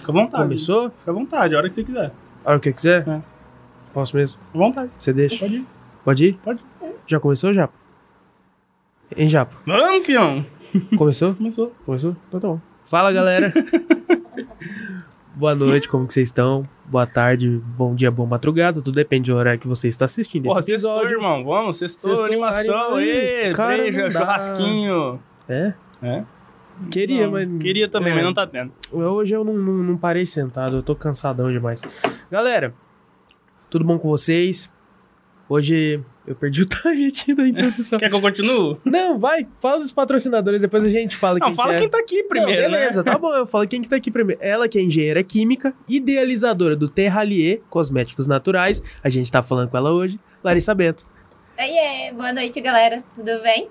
Fica à vontade. Começou? Fica à vontade, a hora que você quiser. A hora que quiser? É. Posso mesmo? À vontade. Você deixa? Pode ir. Pode ir? Pode. Já começou, Japa? Hein, Japa? Vamos, fião. Começou? Começou. Começou? Então tá bom. Fala, galera. Boa noite, como que vocês estão? Boa tarde, bom dia, boa madrugada. Tudo depende do horário que você está assistindo Porra, esse sextou, episódio. irmão. Vamos, sextou, Sextou, animação. Cara, não dá. churrasquinho. É? É? Queria, Não, mas... Queria também, é. mas não tá tendo. Hoje eu não, não, não parei sentado, eu tô cansadão demais. Galera, tudo bom com vocês? Hoje eu perdi o time aqui da introdução. Quer que eu continue? não, vai, fala dos patrocinadores, depois a gente fala Não, quem fala que é. quem tá aqui primeiro, Não, beleza, né? tá bom, eu falo quem que tá aqui primeiro. Ela que é engenheira química, idealizadora do Terralier Cosméticos Naturais. A gente tá falando com ela hoje, Larissa Bento. Oiê, boa noite, galera. Tudo bem?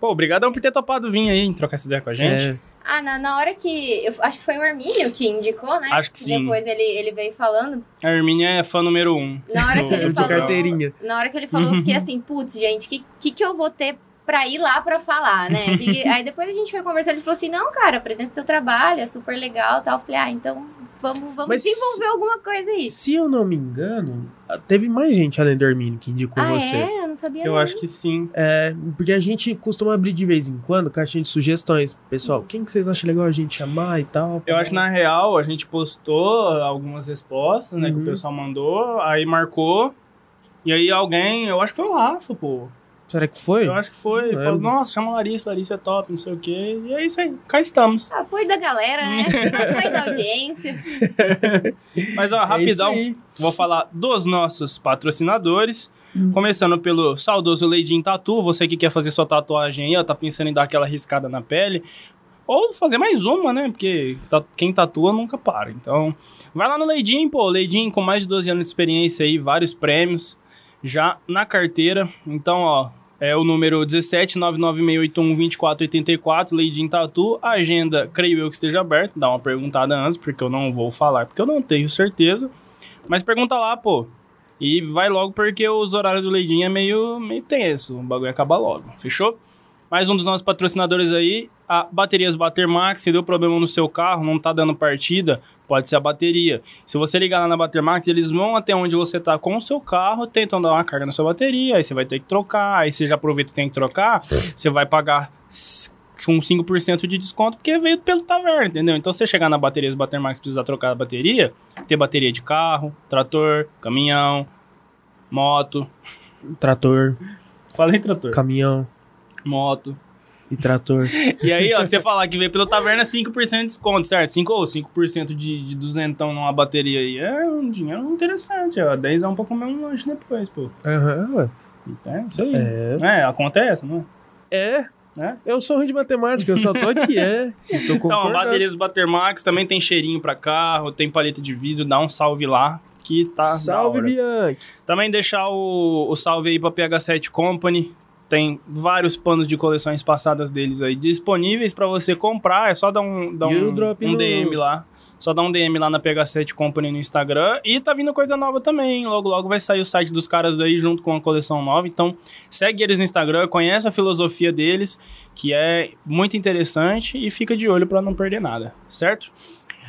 Pô, obrigadão por ter topado vir aí, trocar essa ideia com a gente. É, Ah, na, na hora que. Eu acho que foi o Armínio que indicou, né? Acho que sim. Depois ele, ele veio falando. A Hermínia é fã número um. Na hora que ele falou. carteirinha. Na hora que ele falou, eu fiquei assim, putz, gente, o que, que, que eu vou ter pra ir lá pra falar, né? Que- aí depois a gente foi conversar, ele falou assim, não, cara, apresenta teu trabalho, é super legal e tal. Eu falei, ah, então vamos, vamos Mas- desenvolver alguma coisa aí. Se eu não me engano, teve mais gente além do Hermínio que indicou ah, você. é? Eu não sabia Eu não. acho que sim. É, porque a gente costuma abrir de vez em quando caixinha de sugestões. Pessoal, quem que vocês acham legal a gente chamar e tal? Eu acho que na real a gente postou algumas respostas, né? Que Uhum. o pessoal mandou, aí marcou. E aí alguém, eu acho que foi o Rafa, pô. Será que foi? Eu acho que foi. Nossa, chama a Larissa, Larissa é top, não sei o quê. E é isso aí, cá estamos. Apoio da galera, né? Apoio da audiência. Mas ó, É rapidão, aí. vou falar dos nossos patrocinadores. Começando pelo saudoso Leidin Tatu. Você que quer fazer sua tatuagem aí, ó, tá pensando em dar aquela riscada na pele. Ou fazer mais uma, né? Porque quem tatua nunca para. Então, vai lá no Leidin, pô. Leidin com mais de 12 anos de experiência aí, vários prêmios já na carteira. Então, ó, é o número 17 2484, Leidin Tatu. A agenda, creio eu que esteja aberta. Dá uma perguntada antes, porque eu não vou falar, porque eu não tenho certeza. Mas pergunta lá, pô. E vai logo porque os horários do Leidin é meio, meio tenso. O bagulho acaba logo. Fechou? Mais um dos nossos patrocinadores aí, a Baterias Batermax. Se deu problema no seu carro, não tá dando partida, pode ser a bateria. Se você ligar lá na Batermax, eles vão até onde você tá com o seu carro, tentam dar uma carga na sua bateria, aí você vai ter que trocar, aí você já aproveita e tem que trocar, você vai pagar com 5% de desconto, porque veio pelo taverna, entendeu? Então, se você chegar na Baterias Batermax e precisar trocar a bateria, tem bateria de carro, trator, caminhão, moto. Trator, Falei trator. caminhão Moto. E trator. E aí, ó, você falar que veio pelo taverna, 5% de desconto, certo? 5 ou 5% de, de duzentão numa bateria aí. É um dinheiro interessante, ó. 10 é um pra comer um lanche depois, pô. Aham, ué. Então, é isso aí. É. É, acontece, não é? É. É? Eu sou ruim de matemática, eu só tô aqui, é. Tô Então, baterias Batermax também tem cheirinho pra carro, tem paleta de vidro, dá um salve lá, que tá Salve. Bianchi. Também deixar o, o salve aí pra PH7 Company. Tem vários panos de coleções passadas deles aí disponíveis pra você comprar. É só dar um, dar um, um no- DM lá. Só dar um DM lá na PH7 Company no Instagram. E tá vindo coisa nova também. Logo, logo vai sair o site dos caras aí junto com a coleção nova. Então, segue eles no Instagram, conhece a filosofia deles, que é muito interessante. E fica de olho pra não perder nada, certo?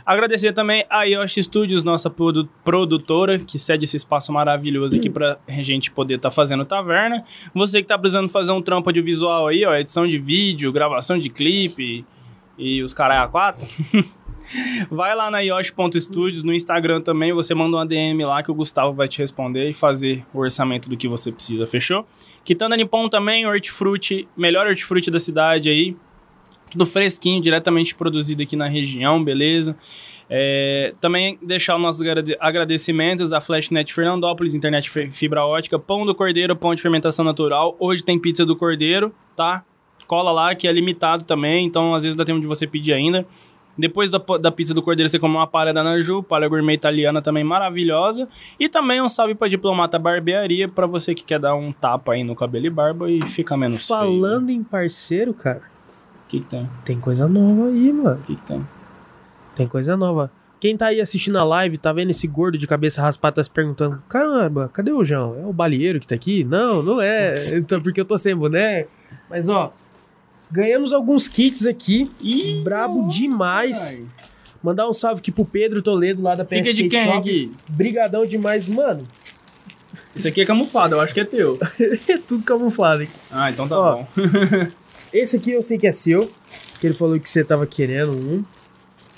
Agradecer também a Yoshi Studios, nossa produ- produtora, que cede esse espaço maravilhoso aqui pra gente poder estar fazendo taverna. Você que tá precisando fazer um trampo audiovisual aí, ó, edição de vídeo, gravação de clipe e os caras a quatro. Vai lá na Yoshi.studios, no Instagram também, você manda uma DM lá que o Gustavo vai te responder e fazer o orçamento do que você precisa, fechou? Quitanda Nippon também, hortifruti, melhor hortifruti da cidade aí, tudo fresquinho, diretamente produzido aqui na região, beleza? É, também deixar os nossos agrade- agradecimentos à Flashnet Fernandópolis, internet fi- fibra ótica, Pão do Cordeiro, pão de fermentação natural. Hoje tem pizza do Cordeiro, tá? Cola lá que é limitado também, então às vezes dá tempo de você pedir ainda. Depois da, da pizza do Cordeiro, você come uma palha da Naju, palha gourmet italiana também maravilhosa. E também um salve pra Diplomata Barbearia, pra você que quer dar um tapa aí no cabelo e barba e ficar menos feio. Falando em parceiro, cara, que que tem? tem coisa nova aí, mano. O que que tem? Tem coisa nova. Quem tá aí assistindo a live, tá vendo esse gordo de cabeça raspada, tá se perguntando: caramba, cadê o João? É o balieiro que tá aqui? Não, não é. Então, porque eu tô sem boné. Mas ó, ganhamos alguns kits aqui. Ih, brabo demais. Ai. Mandar um salve aqui pro Pedro Toledo, lá da PS Fica de quem Shop. aqui? Brigadão demais, mano. Esse aqui é camuflado, eu acho que é teu. É tudo camuflado aqui. Ah, então tá Ó. bom. Esse aqui eu sei que é seu, que ele falou que você tava querendo um.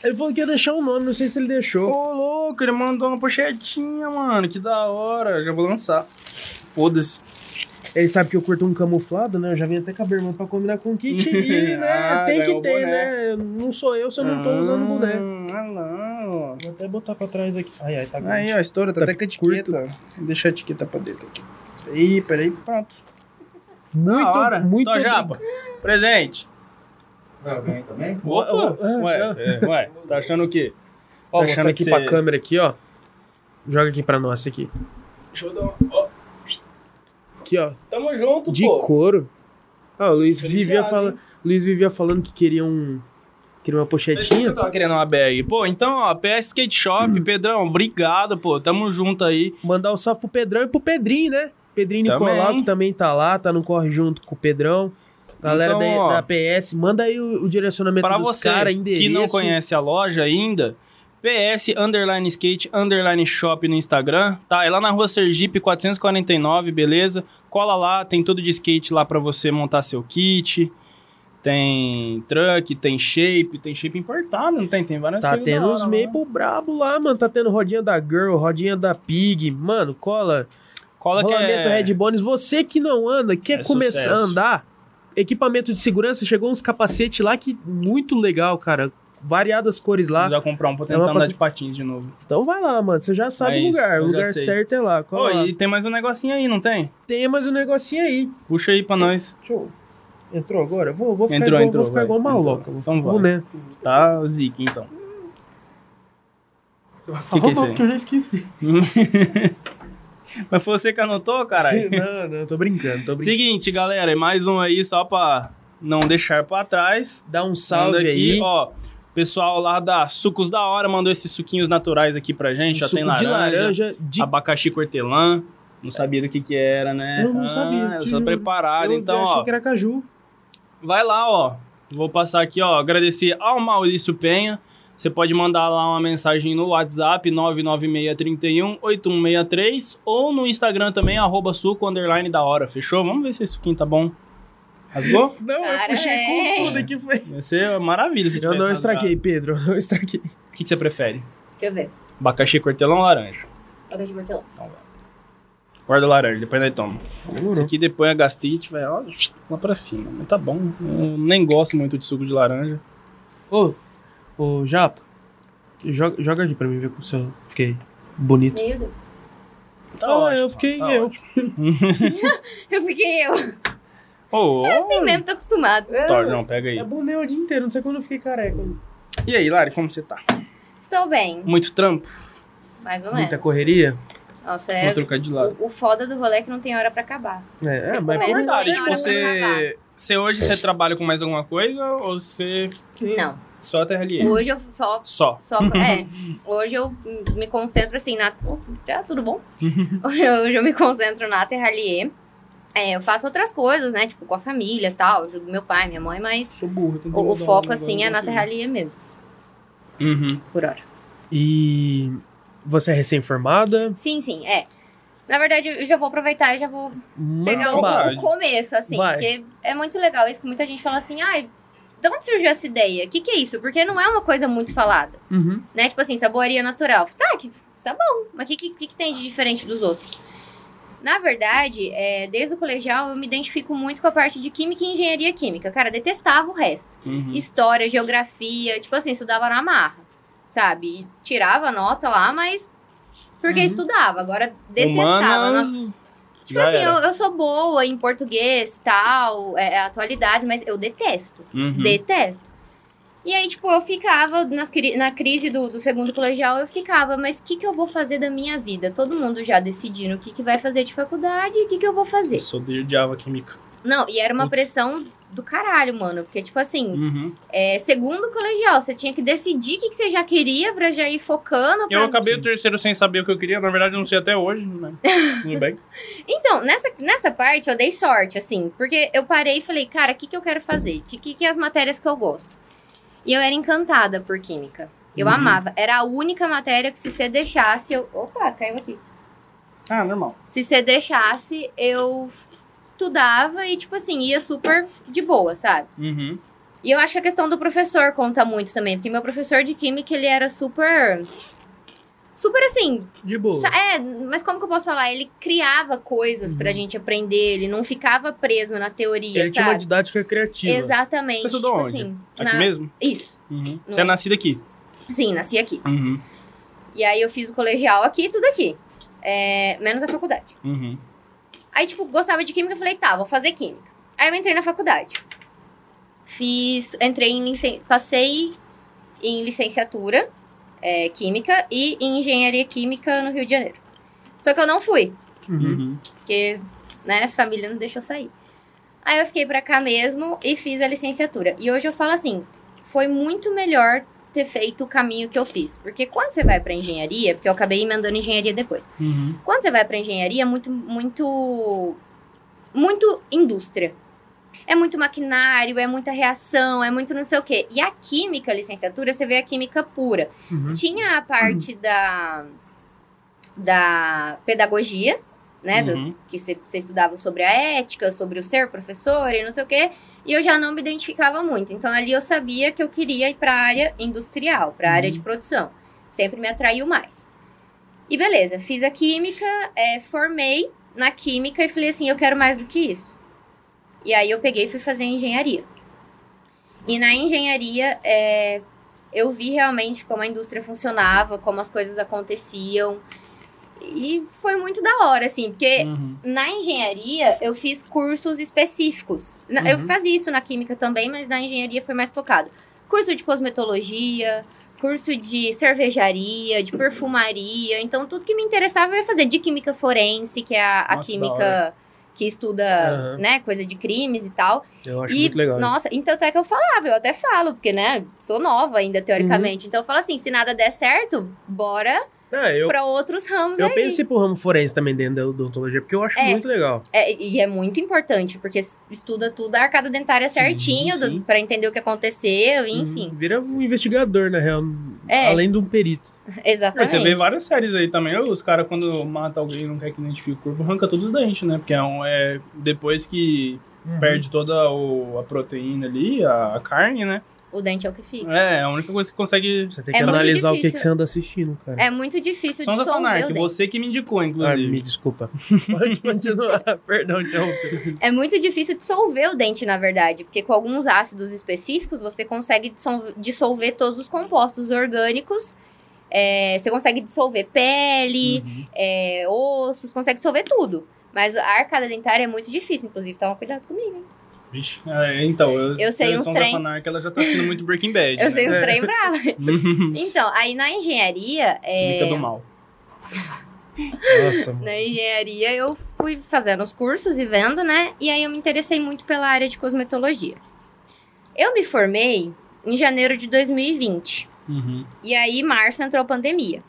Ele falou que ia deixar um nome, não sei se ele deixou. Ô, louco, ele mandou uma pochetinha, mano. Que da hora. Já vou lançar. Foda-se. Ele sabe que eu curto um camuflado, né? Eu já vim até com a bermuda pra combinar com o kit. E, né, Ah, tem que ter, né? Não sou eu se eu não tô usando o boné. Ah, não. Vou até botar pra trás aqui. Ai, ai, tá grande. Aí, ó, a história tá, Tá até com a etiqueta. Deixa a etiqueta pra dentro aqui. Aí, peraí, pronto. Muito, muito Tô, Japa. Presente. Vai alguém também? Opa. Ué, é, ué, você tá achando o quê? Ó, Tá achando aqui que pra câmera aqui, ó. Joga aqui pra nós aqui. Deixa eu dar uma... Ó, Aqui, ó. tamo junto, De pô. couro. Ó, o Luiz Feliciado, vivia, fala... hein? Luiz vivia falando que queria um. Queria uma pochetinha. Eu tava querendo uma bag. Pô, então, ó, PS Skate Shop, Pedrão, obrigado, pô. Tamo junto aí. Mandar o salve pro Pedrão e pro Pedrinho, né? Pedrinho Também. Nicolau, que também tá lá, tá no corre junto com o Pedrão. Galera Então, da, ó, da PS, manda aí o, o direcionamento Pra dos você caras, que endereço. não conhece a loja ainda, PS Underline Skate Underline Shop no Instagram, tá? É lá na rua Sergipe 449, beleza? Cola lá, tem tudo de skate lá pra você montar seu kit. Tem truck, tem shape, tem shape importado, não tem? Tem várias Tá coisas da tendo hora uns. Maple brabo lá, mano. Tá tendo rodinha da Girl, rodinha da Pig. Mano, cola. Cola que rolamento é... Red Bones. Você que não anda, quer É começar sucesso. a andar, equipamento de segurança, chegou uns capacetes lá que muito legal, cara. Variadas cores lá. Já comprar um pra É tentar uma andar de patins de novo. Então vai lá, mano. Você já sabe É o lugar. O lugar certo é lá. Ô, Cola lá. e tem mais um negocinho aí, não tem? Tem mais um negocinho aí. Puxa aí pra nós. Deixa eu... Entrou agora? Vou, vou ficar Entrou, igual, entrou, vou ficar vai. igual maluco. Entrou. Então vai. Vamos, né? Tá zique, então. Você vai Que que é porque eu já esqueci. Mas foi você que anotou, caralho? não, não, tô brincando, tô brincando. Seguinte, galera, mais um aí só pra não deixar pra trás. Dá um salve Manda aí. Ó, pessoal lá da Sucos da Hora mandou esses suquinhos naturais aqui pra gente. Já suco tem laranja, de laranja, de abacaxi cortelã. Não sabia do que que era, né? Eu não Ah, sabia, Eu juro. preparado, eu então, achei ó. que era caju. Vai lá, ó. Vou passar aqui, ó. Agradecer ao Maurício Penha. Você pode mandar lá uma mensagem no WhatsApp 996318163 ou no Instagram também, arroba suco underline da hora. Fechou? Vamos ver se esse suquinho tá bom. Rasgou? Não, Cara, eu puxei é. com tudo aqui foi. Vai ser maravilha se Eu não rasgado. estraquei, Pedro. Eu não estraquei. O que, que você prefere? Deixa eu ver. Abacaxi, cortelão ou laranja? Toca de martelão. Guarda laranja, depois nós toma. Isso Demorou. aqui depois a gastrite vai ó, lá pra cima. Mas tá bom. Eu nem gosto muito de suco de laranja. Ô, ô, Japa, joga, joga aqui pra mim ver se eu fiquei bonito. Meu Deus. Tá ah, ótimo, eu fiquei tá eu. Eu fiquei eu. Ô, É assim mesmo, tô acostumado. É, Thor, não, pega aí. é boné o dia inteiro, não sei quando eu fiquei careca. E aí, Lari, como você tá? Estou bem, Muito trampo? mais ou menos. Muita correria? Nossa, Vou é. trocar de lado. O, o foda do rolê é que não tem hora pra acabar. É, Você é mas por Verdade, tipo, você, você hoje você trabalha com mais alguma coisa ou você Não. Só TRL? Hoje eu só. Só. só é. Hoje eu me concentro assim na. Já, tudo bom? Hoje eu me concentro na Terralier. É, eu faço outras coisas, né? Tipo, com a família e tal. Ajudo meu pai, minha mãe, mas Sou burro. tentei o, o mudar foco, assim, é na. Terralier mesmo, Uhum. por hora. E você é recém-formada? Sim, sim, é. Na verdade, eu já vou aproveitar e já vou pegar o, o começo, assim. Vai. Porque é muito legal isso que muita gente fala assim, ai, de onde surgiu essa ideia? O que, que é isso? Porque não é uma coisa muito falada, Uhum. né? Tipo assim, saboaria natural. Tá, que sabão. Mas o que, que, que, tem de diferente dos outros? Na verdade, é, desde o colegial, eu me identifico muito com a parte de química e engenharia química. Cara, detestava o resto. Uhum. História, geografia, tipo assim, estudava na marra, sabe? E tirava nota lá, mas porque Uhum. estudava. Agora, detestava. Nossa, Humanas, Tipo já assim, eu, eu sou boa em português, tal, é, atualidades, mas eu detesto. Uhum. Detesto. E aí, tipo, eu ficava nas, na crise do, do segundo colegial, eu ficava, mas o que, que eu vou fazer da minha vida? Todo mundo já decidindo o que, que vai fazer de faculdade e o que, que eu vou fazer. Eu sou de odiava química. Não, e era uma Putz. pressão do caralho, mano. Porque, tipo assim, Uhum. é, segundo colegial, você tinha que decidir o que, que você já queria pra já ir focando. Eu pra- acabei o terceiro sem saber o que eu queria. Na verdade, eu não sei até hoje, né? Tudo bem. Então, nessa, nessa parte eu dei sorte, assim, porque eu parei e falei, cara, o que, que eu quero fazer? O que, que, que é as matérias que eu gosto? E eu era encantada por química. Eu Uhum. amava. Era a única matéria que se você deixasse, eu... Opa, caiu aqui. Ah, normal. Se você deixasse, eu estudava e, tipo assim, ia super de boa, sabe? Uhum. E eu acho que a questão do professor conta muito também, porque meu professor de química, ele era super. Super assim. De boa. É, mas como que eu posso falar? Ele criava coisas pra gente aprender, ele não ficava preso na teoria, Ele tinha uma sabe? didática criativa. Exatamente. Você estudou tipo onde? assim. Aqui na- mesmo? Isso. Uhum. Você é é? nascido aqui. Sim, nasci aqui. Uhum. E aí eu fiz o colegial aqui, tudo aqui. É, menos a faculdade. Uhum. Aí, tipo, gostava de química, eu falei, tá, vou fazer química. Aí eu entrei na faculdade. Fiz, entrei em, licen- passei em licenciatura, é, química, e em engenharia química no Rio de Janeiro. Só que eu não fui, Uhum. Porque, né, a família não deixou sair. Aí eu fiquei pra cá mesmo e fiz a licenciatura. E hoje eu falo assim, foi muito melhor ter feito o caminho que eu fiz. Porque quando você vai pra engenharia, porque eu acabei emendando engenharia depois. Uhum. Quando você vai pra engenharia, é muito, muito, muito indústria. É muito maquinário, é muita reação, é muito não sei o quê. E a química, licenciatura, você vê a química pura. Uhum. Tinha a parte da, da pedagogia, né? do- Uhum. que você você estudava sobre a ética, sobre o ser professor e não sei o quê. E eu já não me identificava muito. Então ali eu sabia que eu queria ir para a área industrial, para a área de produção. Sempre me atraiu mais. E beleza, fiz a química, é, formei na química e falei assim, eu quero mais do que isso. E aí eu peguei e fui fazer engenharia. E na engenharia, é, eu vi realmente como a indústria funcionava, como as coisas aconteciam. E foi muito da hora, assim, porque Uhum. na engenharia, eu fiz cursos específicos. Na- Eu Uhum. fazia isso na química também, mas na engenharia foi mais focado. Curso de cosmetologia, curso de cervejaria, de perfumaria. Então, tudo que me interessava eu ia fazer. De química forense, que é a, a Nossa, química que estuda, Aham. né, coisa de crimes e tal. Eu acho e, muito legal. nossa, então até que eu falava, eu até falo, porque, né, sou nova ainda, teoricamente. Uhum. Então, eu falo assim, se nada der certo, bora Ah, eu, pra outros ramos eu aí. pensei pro ramo forense também dentro da odontologia, porque eu acho É. muito legal. É, e é muito importante, porque estuda tudo a arcada dentária Sim, certinho, do- sim. pra entender o que aconteceu, enfim. Uhum. Vira um investigador, na real. É. Além de um perito. É, Exatamente. você vê várias séries aí também. Os caras, quando matam alguém e não quer que identifique o corpo, arranca todos os dentes, né? Porque é, um, é depois que Uhum. perde toda o- a proteína ali, a, a carne, né? O dente é o que fica. É, a única coisa que consegue. Você tem É que muito analisar o que, que você anda assistindo, cara. É muito difícil Sons de dente. você que me indicou, Ah, inclusive. me desculpa. Pode continuar. Perdão, interromper. É muito difícil dissolver o dente, na verdade, porque com alguns ácidos específicos você consegue dissol- dissolver todos os compostos orgânicos. É, você consegue dissolver pele, Uhum. é, ossos, consegue dissolver tudo. Mas a arcada dentária é muito difícil, inclusive, toma cuidado comigo. hein? Vixe, é, então, eu, Eu sei uns trem. Anarchy, ela já tá sendo muito Breaking Bad. Eu né? sei uns É. trem bravos. Uhum. Então, aí na engenharia. É... Química do mal. Nossa. Na engenharia eu fui fazendo os cursos e vendo, né? E aí eu me interessei muito pela área de cosmetologia. Eu me formei em janeiro de 2020. Uhum. E aí, março, entrou a pandemia.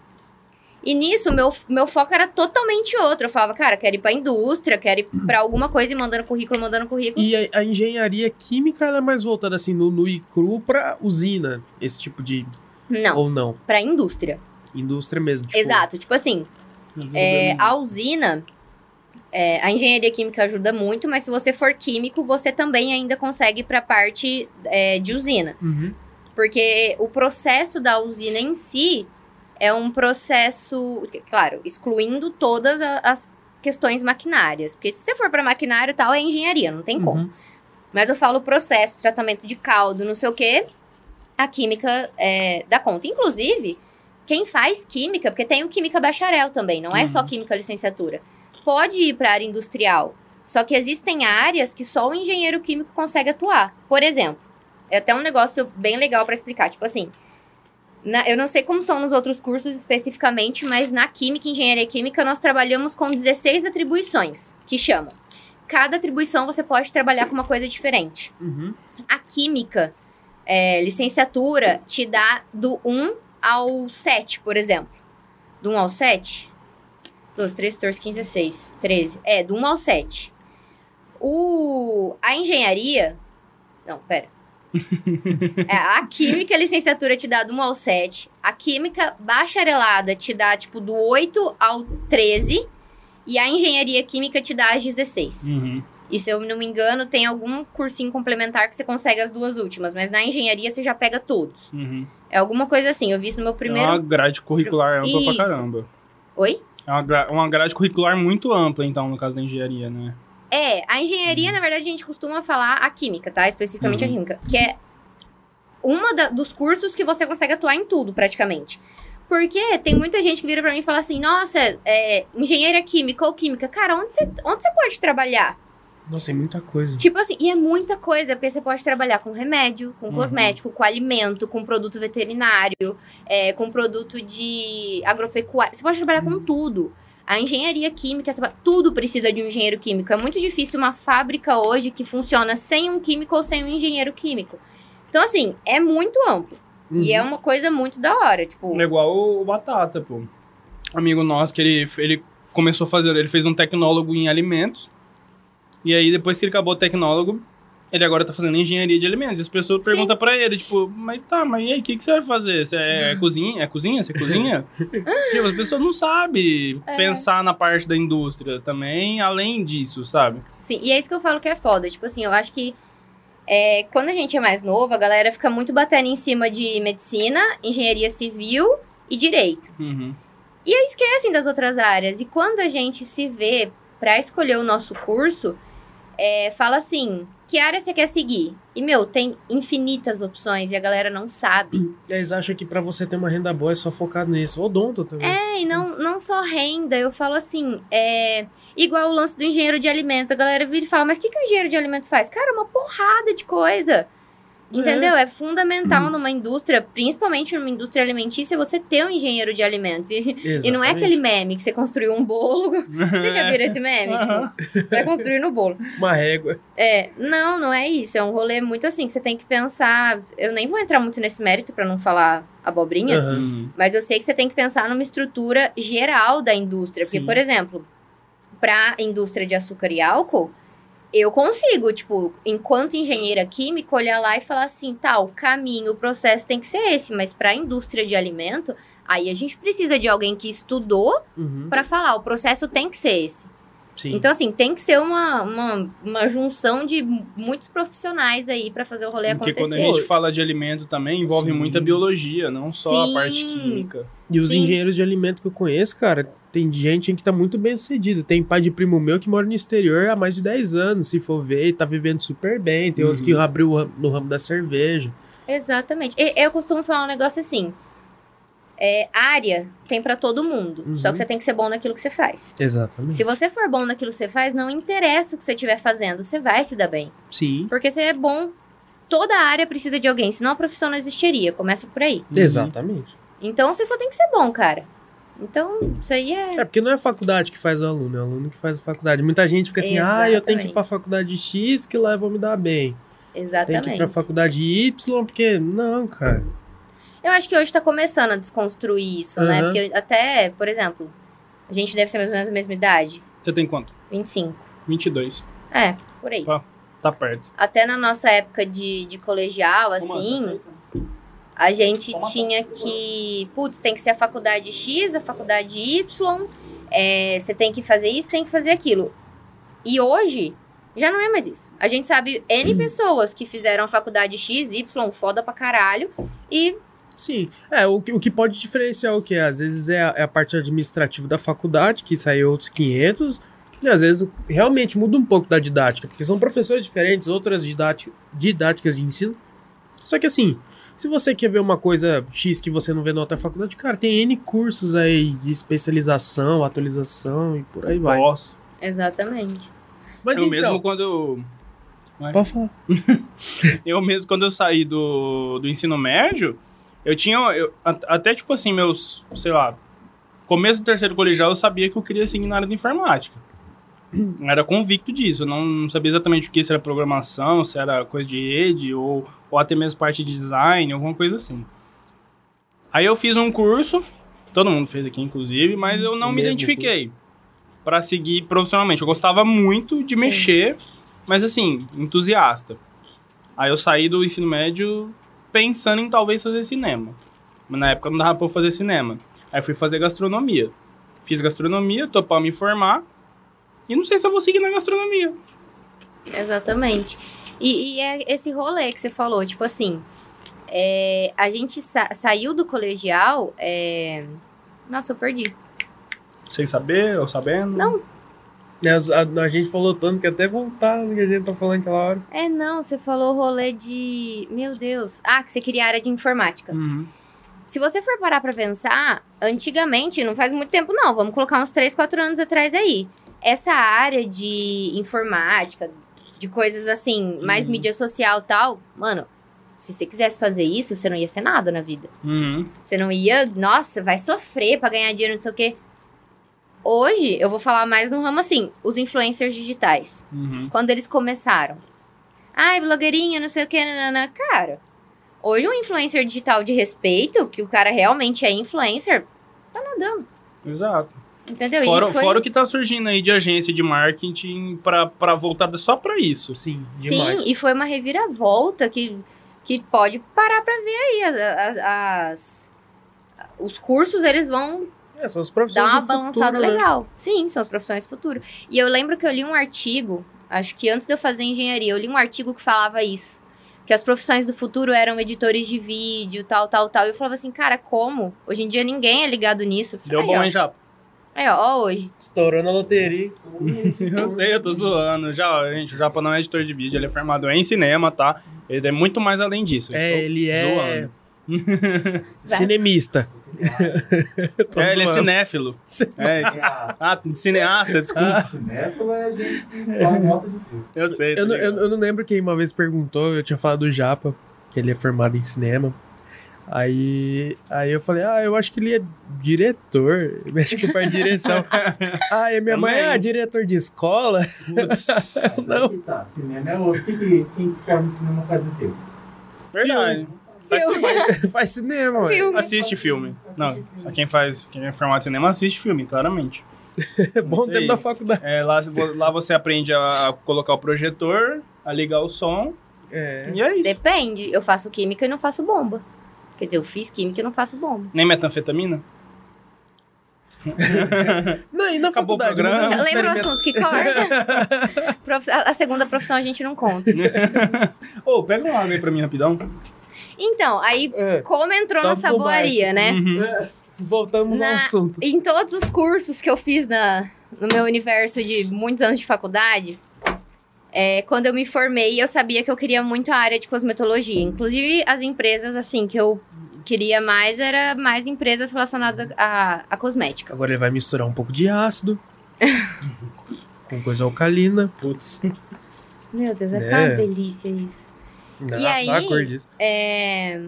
E nisso, meu, meu foco era totalmente outro. Eu falava, cara, quero ir pra indústria, quero ir pra alguma coisa e mandando currículo, mandando currículo. E a, a engenharia química ela é mais voltada assim no nu e cru pra usina, esse tipo de. Não, Ou não. pra indústria. Indústria mesmo. tipo- Exato. Tipo assim, É, a usina, é, a engenharia química ajuda muito, mas se você for químico, você também ainda consegue ir para a parte é, de usina. Uhum. Porque o processo da usina em si é um processo, claro, excluindo todas as questões maquinárias. Porque se você for para maquinário e tal, é engenharia, não tem como. Uhum. Mas eu falo processo, tratamento de caldo, não sei o quê. A química é, dá conta. Inclusive, quem faz química, porque tem o química bacharel também, não é só Uhum. química licenciatura. Pode ir para a área industrial. Só que existem áreas que só o engenheiro químico consegue atuar. Por exemplo, é até um negócio bem legal para explicar. Tipo assim, na- eu não sei como são nos outros cursos especificamente, mas na química e engenharia química nós trabalhamos com 16 atribuições, que chamam. Cada atribuição você pode trabalhar com uma coisa diferente. Uhum. A química, é, licenciatura, te dá do 1 ao 7, por exemplo. Do 1 ao 7? 12, 13, 14, 15, 16, 13. É, do 1 ao 7. O, a engenharia. Não, pera. É, a química, a licenciatura te dá do 1 ao 7. A química bacharelada te dá, tipo, do 8 ao 13. E a engenharia química te dá as 16. Uhum. E se eu não me engano, tem algum cursinho complementar que você consegue as duas últimas. Mas na engenharia você já pega todos. Uhum. É alguma coisa assim. Eu vi isso no meu É primeiro. uma grade curricular ampla Isso. pra caramba. Oi? É uma, gra- uma grade curricular muito ampla, então, no caso da engenharia, né? É, a engenharia, na verdade, a gente costuma falar a química, tá? Especificamente a Uhum. química. Que é uma da- dos cursos que você consegue atuar em tudo, praticamente. Porque tem muita gente que vira pra mim e fala assim, nossa, é, engenheira química ou química, cara, onde você, onde pode trabalhar? Nossa, é muita coisa. Tipo assim, e é muita coisa, porque você pode trabalhar com remédio, com Uhum. cosmético, com alimento, com produto veterinário, é, com produto de agropecuária. Você pode trabalhar com tudo. A engenharia química, tudo precisa de um engenheiro químico. É muito difícil uma fábrica hoje que funciona sem um químico ou sem um engenheiro químico. Então, assim, é muito amplo. E é uma coisa muito da hora. Tipo, É igual o, o Batata, pô. Amigo nosso, que ele, ele começou a fazer, ele fez um tecnólogo em alimentos. E aí, depois que ele acabou o tecnólogo, ele agora tá fazendo engenharia de alimentos. E as pessoas Sim. perguntam pra ele, tipo, mas tá, mas e aí, o que, que você vai fazer? Você é cozinha? É cozinha? Você cozinha? tipo, as pessoas não sabem É. pensar na parte da indústria também, além disso, sabe? Sim, e é isso que eu falo que é foda. Tipo assim, eu acho que é, quando a gente é mais novo, a galera fica muito batendo em cima de medicina, engenharia civil e direito. Uhum. E aí esquecem das outras áreas. E quando a gente se vê pra escolher o nosso curso, é, fala assim: que área você quer seguir? E, meu, tem infinitas opções e a galera não sabe. E eles acham que pra você ter uma renda boa é só focar nisso. Odonto também. É, e não, não só renda, eu falo assim, é igual o lance do engenheiro de alimentos. A galera vira e fala, mas o que, que o engenheiro de alimentos faz? Cara, uma porrada de coisa. Entendeu? É, fundamental numa indústria, principalmente numa indústria alimentícia, você ter um engenheiro de alimentos. E, e não é aquele meme que você construiu um bolo. Você já viram esse meme? Tipo, você vai construir no bolo. Uma régua. É, não, não é isso. É um rolê muito assim que você tem que pensar. Eu nem vou entrar muito nesse mérito pra não falar abobrinha. Uhum. Mas eu sei que você tem que pensar numa estrutura geral da indústria. Porque, Sim. por exemplo, para a indústria de açúcar e álcool, eu consigo, tipo, enquanto engenheira química, olhar lá e falar assim, tá, o caminho, o processo tem que ser esse. Mas para a indústria de alimento, aí a gente precisa de alguém que estudou Uhum. para falar, o processo tem que ser esse. Sim. Então, assim, tem que ser uma, uma, uma junção de muitos profissionais aí para fazer o rolê Porque acontecer. quando a gente fala de alimento também, envolve Sim. muita biologia, não só Sim. a parte química. E os Sim. engenheiros de alimento que eu conheço, cara, tem gente que tá muito bem sucedido. Tem pai de primo meu que mora no exterior há mais de 10 anos, se for ver, e tá vivendo super bem. Tem outro Uhum. que abriu no ramo da cerveja. Exatamente. Eu costumo falar um negócio assim. É, área tem pra todo mundo. Uhum. Só que você tem que ser bom naquilo que você faz. Exatamente. Se você for bom naquilo que você faz, não interessa o que você estiver fazendo, você vai se dar bem. Sim. Porque você é bom. Toda área precisa de alguém, senão a profissão não existiria. Começa por aí. Uhum. Exatamente. Então você só tem que ser bom, cara. Então, isso aí é. É porque não é a faculdade que faz o aluno, é o aluno que faz a faculdade. Muita gente fica assim, ah, eu tenho que ir Exatamente. pra faculdade X que lá eu vou me dar bem. Tem que ir Exatamente. pra faculdade Y porque. Não, cara. Eu acho que hoje tá começando a desconstruir isso, né? Aham. Porque até, por exemplo, a gente deve ser mais ou menos a mesma idade. Você tem quanto? 25. 22. É, por aí. Tá perto. Até na nossa época de, de colegial, assim, a gente tinha que. Putz, tem que ser a faculdade X, a faculdade Y, é, você tem que fazer isso, tem que fazer aquilo. E hoje, já não é mais isso. A gente sabe N pessoas que fizeram a faculdade X, Y, foda pra caralho, e Sim. É, o, que- o que pode diferenciar o que? Às vezes é a, é a parte administrativa da faculdade, que sai outros 500, e às vezes realmente muda um pouco da didática, porque são professores diferentes, outras didáti- didáticas de ensino. Só que assim, se você quer ver uma coisa X que você não vê na outra faculdade, cara, tem N cursos aí de especialização, atualização e por aí vai. Posso. Exatamente. Mas eu então, mesmo quando eu... pode falar. Eu mesmo quando eu saí do, do ensino médio, eu tinha... eu- até tipo assim, meus... Sei lá... Começo do terceiro colegial eu sabia que eu queria seguir na área de informática. Eu Era convicto disso. Eu não, não sabia exatamente o que, se era programação, se era coisa de rede, ou, ou até mesmo parte de design, alguma coisa assim. Aí eu fiz um curso, todo mundo fez aqui inclusive, mas eu não O me identifiquei pra seguir profissionalmente. Eu gostava muito de mexer, mas assim, entusiasta. Aí eu saí do ensino médio pensando em talvez fazer cinema. Mas na época não dava pra eu fazer cinema. Aí fui fazer gastronomia. Fiz gastronomia, tô pra me formar. E não sei se eu vou seguir na gastronomia. Exatamente. E, e é esse rolê que você falou, tipo assim, é, a gente sa- saiu do colegial. é, Nossa, eu perdi. Sem saber ou sabendo? Não. É, A, a gente falou tanto que até voltar no que a gente tá falando aquela hora. É, não, você falou rolê de. Meu Deus. Ah, que você queria área de informática. Uhum. Se você for parar pra pensar, antigamente, não faz muito tempo não, vamos colocar uns 3, 4 anos atrás aí. Essa área de informática, de coisas assim, mais Uhum. mídia social e tal, mano, se você quisesse fazer isso, você não ia ser nada na vida. Uhum. Você não ia, nossa, vai sofrer pra ganhar dinheiro, não sei o quê. Hoje, eu vou falar mais no ramo assim, os influencers digitais. Uhum. Quando eles começaram. Ai, blogueirinha, não sei o que, nanana. Cara, hoje um influencer digital de respeito, que o cara realmente é influencer, tá nadando. Exato. Entendeu? Fora, foi... fora o que tá surgindo aí de agência de marketing pra voltada só pra isso. Sim, Sim, demais. e foi uma reviravolta que, que pode parar pra ver aí. As, as- os cursos, eles vão É, são as profissões uma do balançada futuro, né? legal. Sim, são as profissões do futuro. E eu lembro que eu li um artigo, acho que antes de eu fazer engenharia, eu li um artigo que falava isso. Que as profissões do futuro eram editores de vídeo, tal, tal, tal. E eu falava assim, cara, como? Hoje em dia ninguém é ligado nisso. Eu Deu falei, bom, hein, Japa? Aí, ó, ó, hoje. Estourando a loteria. Eu sei, eu tô zoando. Já, gente, o Japa não é editor de vídeo, ele é formado em cinema, tá? Ele é muito mais além disso. eu É, estou ele é zoando. cinemista. É, ele é cinéfilo. É, isso. Ah, cineasta, desculpa. Cinéfilo é gente que só gosta de filme. Eu sei. tá Eu, não- eu, eu não lembro quem uma vez perguntou, eu tinha falado do Japa, que ele é formado em cinema. Aí, aí eu falei, ah, eu acho que ele é diretor, mexe com parte de direção. ah, e minha mãe, Também. ah, diretor de escola? Putz, Não. Tá, cinema é outro. Quem que, quem que quer no cinema faz o quê? verdade. Filme. Faz cinema. Filme. Assiste filme. Não, só quem faz, quem é formado em cinema assiste filme, claramente. É bom tempo da faculdade. É, lá, lá você aprende a colocar o projetor, a ligar o som, É. e é isso. Depende. Eu faço química e não faço bomba. Quer dizer, eu fiz química e não faço bomba. Nem metanfetamina? Não, e na Acabou o faculdade? programa. nunca Lembra o assunto que corta? A segunda profissão a gente não conta. Ô, pega uma água aí pra mim rapidão. Então, aí, É, como entrou Toca na o saboaria, né? Uhum. voltamos ao Na- assunto. Em todos os cursos que eu fiz na, no meu universo de muitos anos de faculdade, é, quando eu me formei, eu sabia que eu queria muito a área de cosmetologia. Inclusive, as empresas, assim, que eu queria mais, era mais empresas relacionadas a, a cosmética. Agora ele vai misturar um pouco de ácido com coisa alcalina. Putz. Meu Deus, vai É. ficar uma delícia isso. Nossa, aí-. É,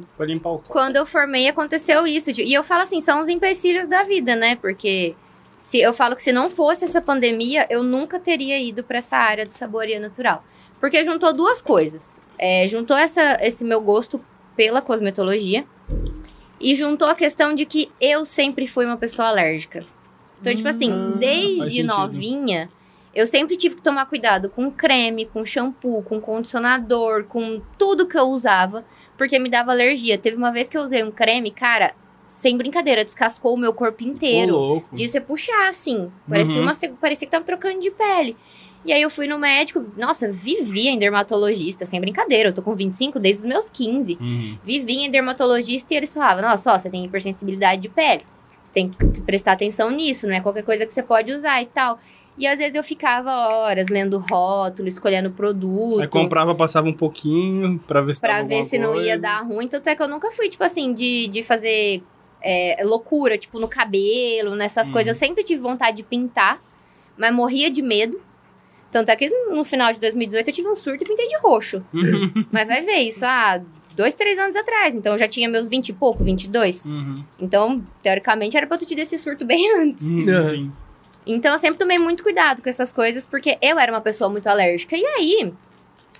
quando eu formei, aconteceu isso. de- E eu falo assim, são os empecilhos da vida, né? Porque se eu falo que se não fosse essa pandemia, eu nunca teria ido para essa área de saboria natural. Porque juntou duas coisas. É, juntou essa, esse meu gosto pela cosmetologia e juntou a questão de que eu sempre fui uma pessoa alérgica. Então, tipo assim, faz desde novinha, eu sempre tive que tomar cuidado com creme, com shampoo, com condicionador, com tudo que eu usava, porque me dava alergia. Teve uma vez que eu usei um creme, cara, sem brincadeira, descascou o meu corpo Ô, inteiro. louco. De você puxar, assim. Parecia, Uhum. uma, parecia que tava trocando de pele. E aí eu fui no médico, nossa, vivia em dermatologista, sem brincadeira. Eu tô com 25 desde os meus 15 Uhum. vivia em dermatologista e eles falavam, nossa, ó, você tem hipersensibilidade de pele. Você tem que prestar atenção nisso, não é qualquer coisa que você pode usar e tal. E às vezes eu ficava horas lendo rótulo, escolhendo produto. Aí comprava, passava um pouquinho pra ver se Pra ver se não ia coisa. dar ruim. Tanto é que eu nunca fui, tipo assim, de, de fazer é, loucura, tipo, no cabelo, nessas Uhum. coisas. Eu sempre tive vontade de pintar, mas morria de medo. Tanto é que no final de 2018 eu tive um surto e pintei de roxo. Mas vai ver, isso há dois, três anos atrás. Então eu já tinha meus 20 e pouco, 22. Uhum. Então, teoricamente, era pra eu ter tido esse surto bem antes. Uhum. Sim. Então, eu sempre tomei muito cuidado com essas coisas, porque eu era uma pessoa muito alérgica. E aí,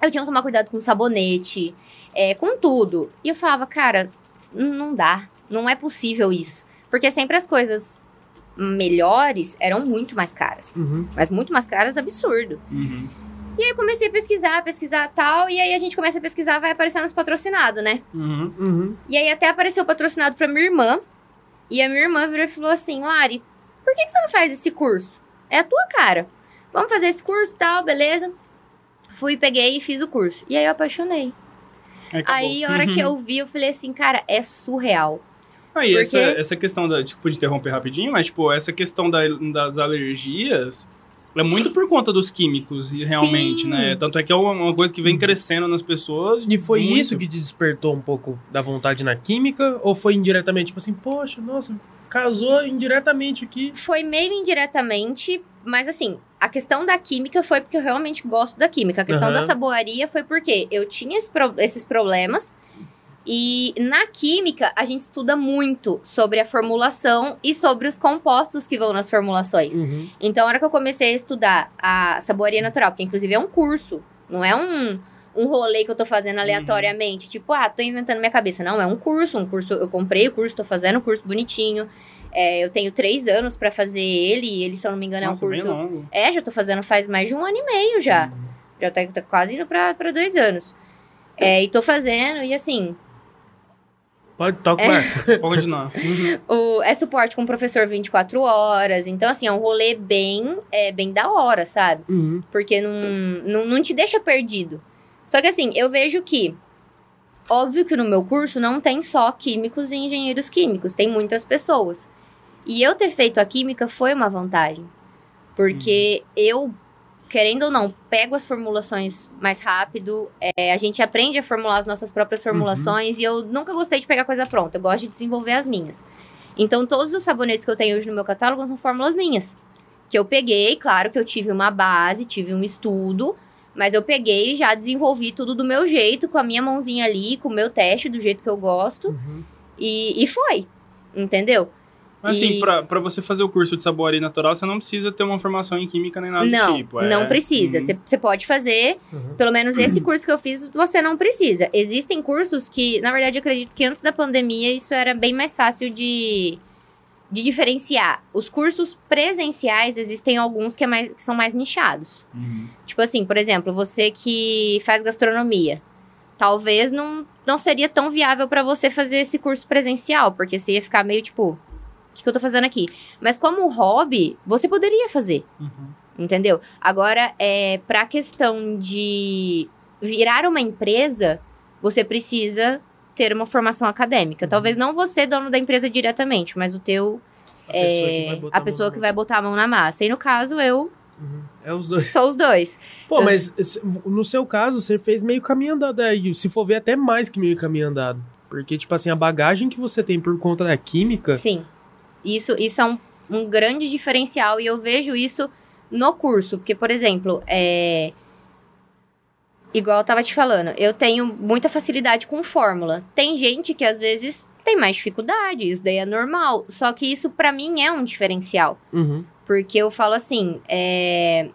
eu tinha que tomar cuidado com sabonete, é, com tudo. E eu falava, cara, não dá. Não é possível isso. Porque sempre as coisas melhores eram muito mais caras. Uhum. Mas muito mais caras, absurdo. Uhum. E aí eu comecei a pesquisar, pesquisar tal, e aí a gente começa a pesquisar, vai aparecer nos patrocinados, né? Uhum. Uhum. E aí até apareceu patrocinado pra minha irmã. E a minha irmã virou e falou assim: Lari, por que, que você não faz esse curso? É a tua cara. Vamos fazer esse curso e tal, beleza? Fui, peguei e fiz o curso. E aí eu apaixonei. Aí, acabou. Aí a hora que Uhum. eu vi, eu falei assim, cara, é surreal. Aí, essa, Porque- essa questão da. Tipo, de interromper rapidinho, mas, tipo, essa questão da- das alergias é muito por conta dos químicos, e realmente, Sim. né? Tanto é que é uma coisa que vem crescendo nas pessoas. E foi muito. isso que te despertou um pouco da vontade na química? Ou foi indiretamente, tipo assim, poxa, nossa, casou indiretamente aqui? Foi meio indiretamente, mas assim, a questão da química foi porque eu realmente gosto da química. A questão Aham. da saboaria foi porque eu tinha esse pro- esses problemas. E na química, a gente estuda muito sobre a formulação e sobre os compostos que vão nas formulações. Uhum. Então, a hora que eu comecei a estudar a saboaria natural, porque inclusive é um curso, não é um, um rolê que eu tô fazendo aleatoriamente. Tipo, ah, tô inventando minha cabeça. Não, é um curso, um curso, eu comprei o curso, tô fazendo o curso bonitinho. É, eu tenho três anos pra fazer ele, e ele, se eu não me engano, Nossa, é um bem curso. longo. É, já tô fazendo faz mais de um ano e meio já. Já tá, tá quase indo pra, pra dois anos. É, e tô fazendo, e assim, Pode, toca o barco. Pode continuar. o, é suporte com o professor 24 horas. Então, assim, é um rolê bem, é, bem da hora, sabe? Uhum. Porque não, não, não te deixa perdido. Só que assim, eu vejo que. Óbvio que no meu curso não tem só químicos e engenheiros químicos, tem muitas pessoas. E eu ter feito a química foi uma vantagem. Porque eu, querendo ou não, pego as formulações mais rápido, é, a gente aprende a formular as nossas próprias formulações e eu nunca gostei de pegar coisa pronta, eu gosto de desenvolver as minhas. Então, todos os sabonetes que eu tenho hoje no meu catálogo são fórmulas minhas que eu peguei, claro que eu tive uma base, tive um estudo, mas eu peguei e já desenvolvi tudo do meu jeito, com a minha mãozinha ali, com o meu teste, do jeito que eu gosto, Uhum. e, e foi, entendeu? Mas assim, E- pra, pra você fazer o curso de saboaria natural, você não precisa ter uma formação em química nem nada não, do tipo. é- não precisa. Você você pode fazer, Uhum. pelo menos esse curso que eu fiz, você não precisa. Existem cursos que, na verdade, eu acredito que antes da pandemia isso era bem mais fácil de, de diferenciar. Os cursos presenciais, existem alguns que, é mais, que são mais nichados. Uhum. Tipo assim, por exemplo, você que faz gastronomia, talvez não, não seria tão viável pra você fazer esse curso presencial, porque você ia ficar meio tipo, o que, que eu tô fazendo aqui? Mas como hobby, você poderia fazer, Uhum. entendeu? Agora, é, pra questão de virar uma empresa, você precisa ter uma formação acadêmica. Talvez não você, dono da empresa diretamente, mas o teu, A pessoa que é, vai botar a mão pessoa na que vai botar a mão na massa. E no caso, eu Uhum. É os dois. sou os dois. Pô, mas no seu caso, você fez meio caminho andado aí. Se for ver, até mais que meio caminho andado. Porque, tipo assim, a bagagem que você tem por conta da química. Sim. Isso, isso é um, um grande diferencial e eu vejo isso no curso. Porque, por exemplo, é. Igual eu tava te falando, eu tenho muita facilidade com fórmula. Tem gente que às vezes tem mais dificuldade, isso daí é normal. Só que isso pra mim é um diferencial. Uhum. Porque eu falo assim, é,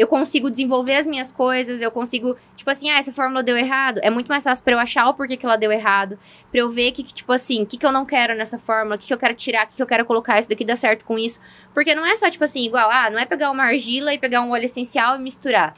eu consigo desenvolver as minhas coisas, eu consigo, tipo assim, ah, essa fórmula deu errado. É muito mais fácil pra eu achar o porquê que ela deu errado, pra eu ver que, que, tipo assim, o que, que eu não quero nessa fórmula, o que, que eu quero tirar, o que, que eu quero colocar, isso daqui dá certo com isso. Porque não é só, tipo assim, igual, ah, não é pegar uma argila e pegar um óleo essencial e misturar.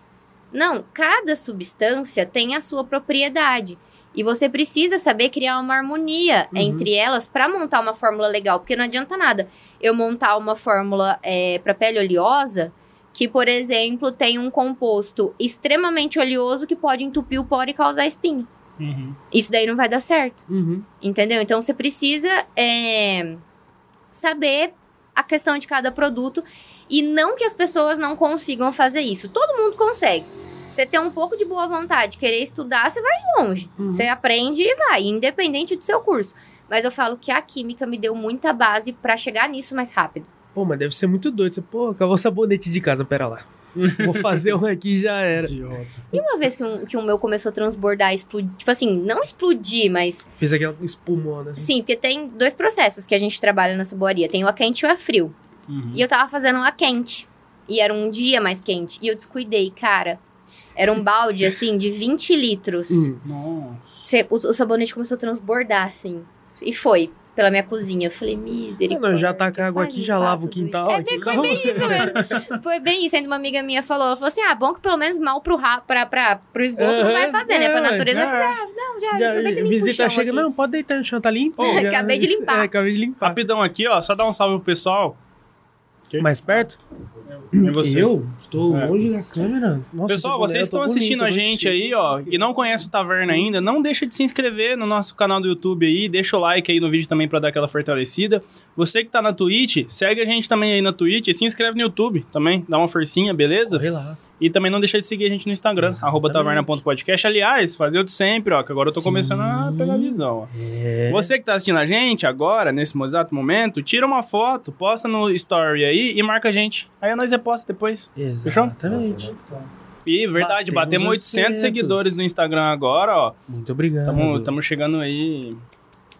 Não, cada substância tem a sua propriedade. E você precisa saber criar uma harmonia Uhum. entre elas pra montar uma fórmula legal. Porque não adianta nada eu montar uma fórmula é, para pele oleosa que, por exemplo, tem um composto extremamente oleoso que pode entupir o poro e causar espinho. Uhum. Isso daí não vai dar certo, Uhum. entendeu? Então você precisa é, saber a questão de cada produto e não que as pessoas não consigam fazer isso. Todo mundo consegue. Você ter um pouco de boa vontade, querer estudar, você vai longe. Uhum. Você aprende e vai, independente do seu curso. Mas eu falo que a química me deu muita base pra chegar nisso mais rápido. Pô, mas deve ser muito doido. Você, pô, acabou o sabonete de casa, pera lá. Vou fazer um aqui e já era. Idiota. E uma vez que, um, que o meu começou a transbordar, explodir, tipo assim, não explodir, mas Fez aquela espumona. sim, porque tem dois processos que a gente trabalha na saboaria: tem o a quente e o a frio. Uhum. E eu tava fazendo a quente. E era um dia mais quente. E eu descuidei, cara. Era um balde, assim, de 20 litros. Hum. Nossa. Cê- o, o sabonete começou a transbordar, assim. E foi. Pela minha cozinha. Eu falei, misericórdia. Não, já taca água aqui, já lava o quintal isso. É, aqui. bem, foi bem isso mesmo. Foi bem isso. Ainda uma amiga minha falou, ela falou assim, ah, bom que pelo menos mal pro, ra pra, pra, pro esgoto não vai fazer, né? Pra É, natureza é. vai fazer, ah, não, já, Já, visita chega, aqui. não, pode deitar no chão, tá limpo. Já- acabei de limpar. É, acabei de limpar. Rapidão aqui, ó. Só dar um salve pro pessoal. Mais perto? Você? Eu? Tô É. longe da câmera. Nossa, Pessoal, vocês estão assistindo bonito, a gente aí, ó, e não conhece o Taverna ainda, não deixa de se inscrever no nosso canal do YouTube aí, deixa o like aí no vídeo também pra dar aquela fortalecida. Você que tá na Twitch, segue a gente também aí na Twitch e se inscreve no YouTube também, dá uma forcinha, beleza? Corre lá. E também não deixa de seguir a gente no Instagram, Exatamente. arroba taverna.podcast. Aliás, fazer o de sempre, ó, que agora eu tô Sim. começando a pegar a visão, ó. É. Você que tá assistindo a gente agora, nesse exato momento, tira uma foto, posta no story aí e marca a gente. Aí nós reposta depois. Exatamente. E verdade, Batemos batemos 800 800. seguidores no Instagram agora, ó. Muito obrigado. Estamos chegando aí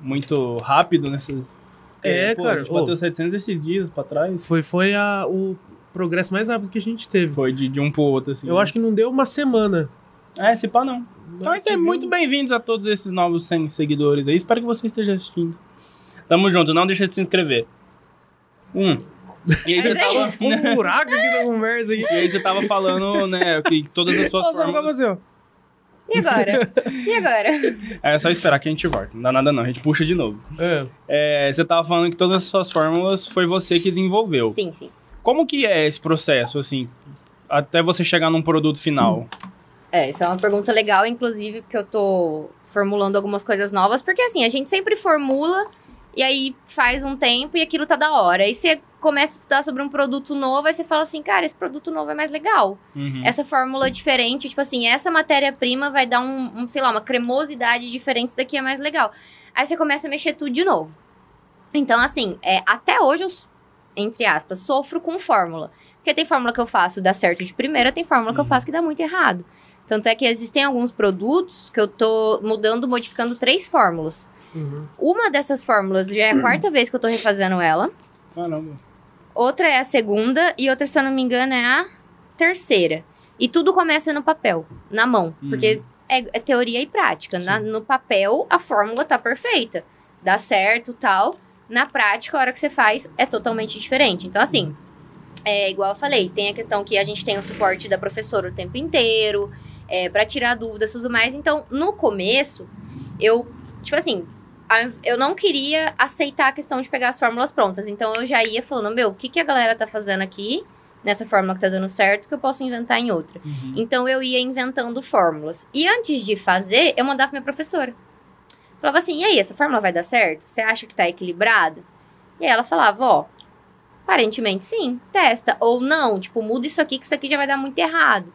muito rápido nessas. É, pô, cara, A gente ô. bateu 700 esses dias pra trás. Foi, foi a, o progresso mais rápido que a gente teve. Foi de, de um pro outro, assim. Eu acho que não deu uma semana. É, se pá não. Então, isso é muito bem-vindos a todos esses novos 100 seguidores aí. Espero que você esteja assistindo. Tamo junto, não deixa de se inscrever. Um. E aí você é tava. Ficou um buraco aqui na conversa aqui. E aí você tava falando, né, que todas as suas Nossa, formas... assim. E agora? E agora? É só esperar que a gente volta. Não dá nada não, a gente puxa de novo. É. É, você tava falando que todas as suas fórmulas foi você que desenvolveu. Sim, sim. Como que é esse processo, assim, até você chegar num produto final? É, isso é uma pergunta legal, inclusive, porque eu tô formulando algumas coisas novas, porque assim, a gente sempre formula e aí faz um tempo e aquilo tá da hora. Aí você começa a estudar sobre um produto novo, aí você fala assim, cara, esse produto novo é mais legal. Uhum. Essa fórmula diferente, tipo assim, essa matéria-prima vai dar um, um, sei lá, uma cremosidade diferente, isso daqui é mais legal. Aí você começa a mexer tudo de novo. Então, assim, é, até hoje eu, entre aspas, sofro com fórmula. Porque tem fórmula que eu faço dá certo de primeira, tem fórmula que eu Uhum. faço que dá muito errado. Tanto é que existem alguns produtos que eu tô mudando, modificando três fórmulas. Uhum. Uma dessas fórmulas já é a quarta vez que eu tô refazendo ela. Caramba. Outra é a segunda e outra, se eu não me engano, é a terceira. E tudo começa no papel, na mão. Uhum. Porque é, é teoria e prática. Na- no papel, a fórmula tá perfeita. Dá certo tal. Na prática, a hora que você faz, é totalmente diferente. Então, assim, é igual eu falei, tem a questão que a gente tem o suporte da professora o tempo inteiro, é, para tirar dúvidas e tudo mais. Então, no começo, eu, tipo assim, eu não queria aceitar a questão de pegar as fórmulas prontas. Então, eu já ia falando, meu, o que, que a galera tá fazendo aqui, nessa fórmula que tá dando certo, que eu posso inventar em outra. Uhum. Então eu ia inventando fórmulas. E antes de fazer, eu mandava pra minha professora. Falava assim: e aí, essa fórmula vai dar certo? Você acha que tá equilibrado? E aí ela falava: ó, aparentemente sim, testa. Ou não, tipo, muda isso aqui, que isso aqui já vai dar muito errado.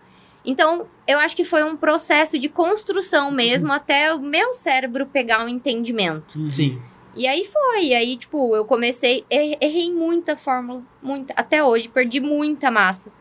Então, eu acho que foi um processo de construção mesmo, até o meu cérebro pegar um entendimento. Uhum. Sim. E aí foi, e aí, tipo, eu comecei, er- errei muita fórmula, muita, até hoje, perdi muita massa.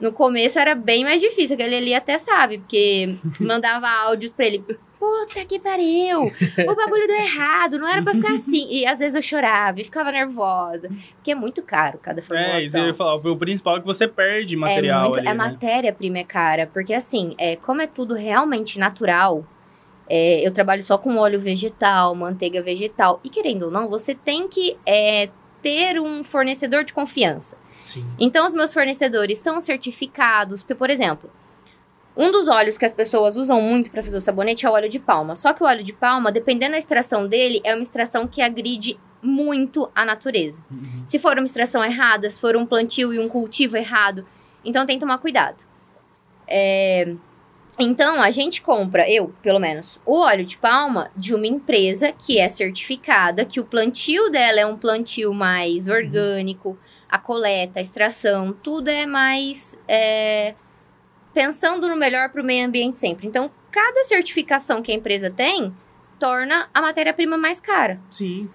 No começo era bem mais difícil, aquele ali até sabe, porque mandava áudios pra ele, puta que pariu, o bagulho deu errado, não era pra ficar assim. E às vezes eu chorava e ficava nervosa, porque é muito caro cada É, isso eu ia falar, o principal é que você perde É material muito, ali, a né? matéria-prima é cara, porque assim, é, como é tudo realmente natural, é, eu trabalho só com óleo vegetal, manteiga vegetal, e querendo ou não, você tem que é, ter um fornecedor de confiança. Sim. Então, os meus fornecedores são certificados, porque, por exemplo, um dos óleos que as pessoas usam muito para fazer o sabonete é o óleo de palma. Só que o óleo de palma, dependendo da extração dele, é uma extração que agride muito a natureza. Uhum. Se for uma extração errada, se for um plantio e um cultivo errado, então tem que tomar cuidado. É, Então, a gente compra, eu, pelo menos, o óleo de palma de uma empresa que é certificada, que o plantio dela é um plantio mais orgânico, a coleta, a extração, tudo é mais é, pensando no melhor para o meio ambiente sempre. Então, cada certificação que a empresa tem torna a matéria-prima mais cara. Sim.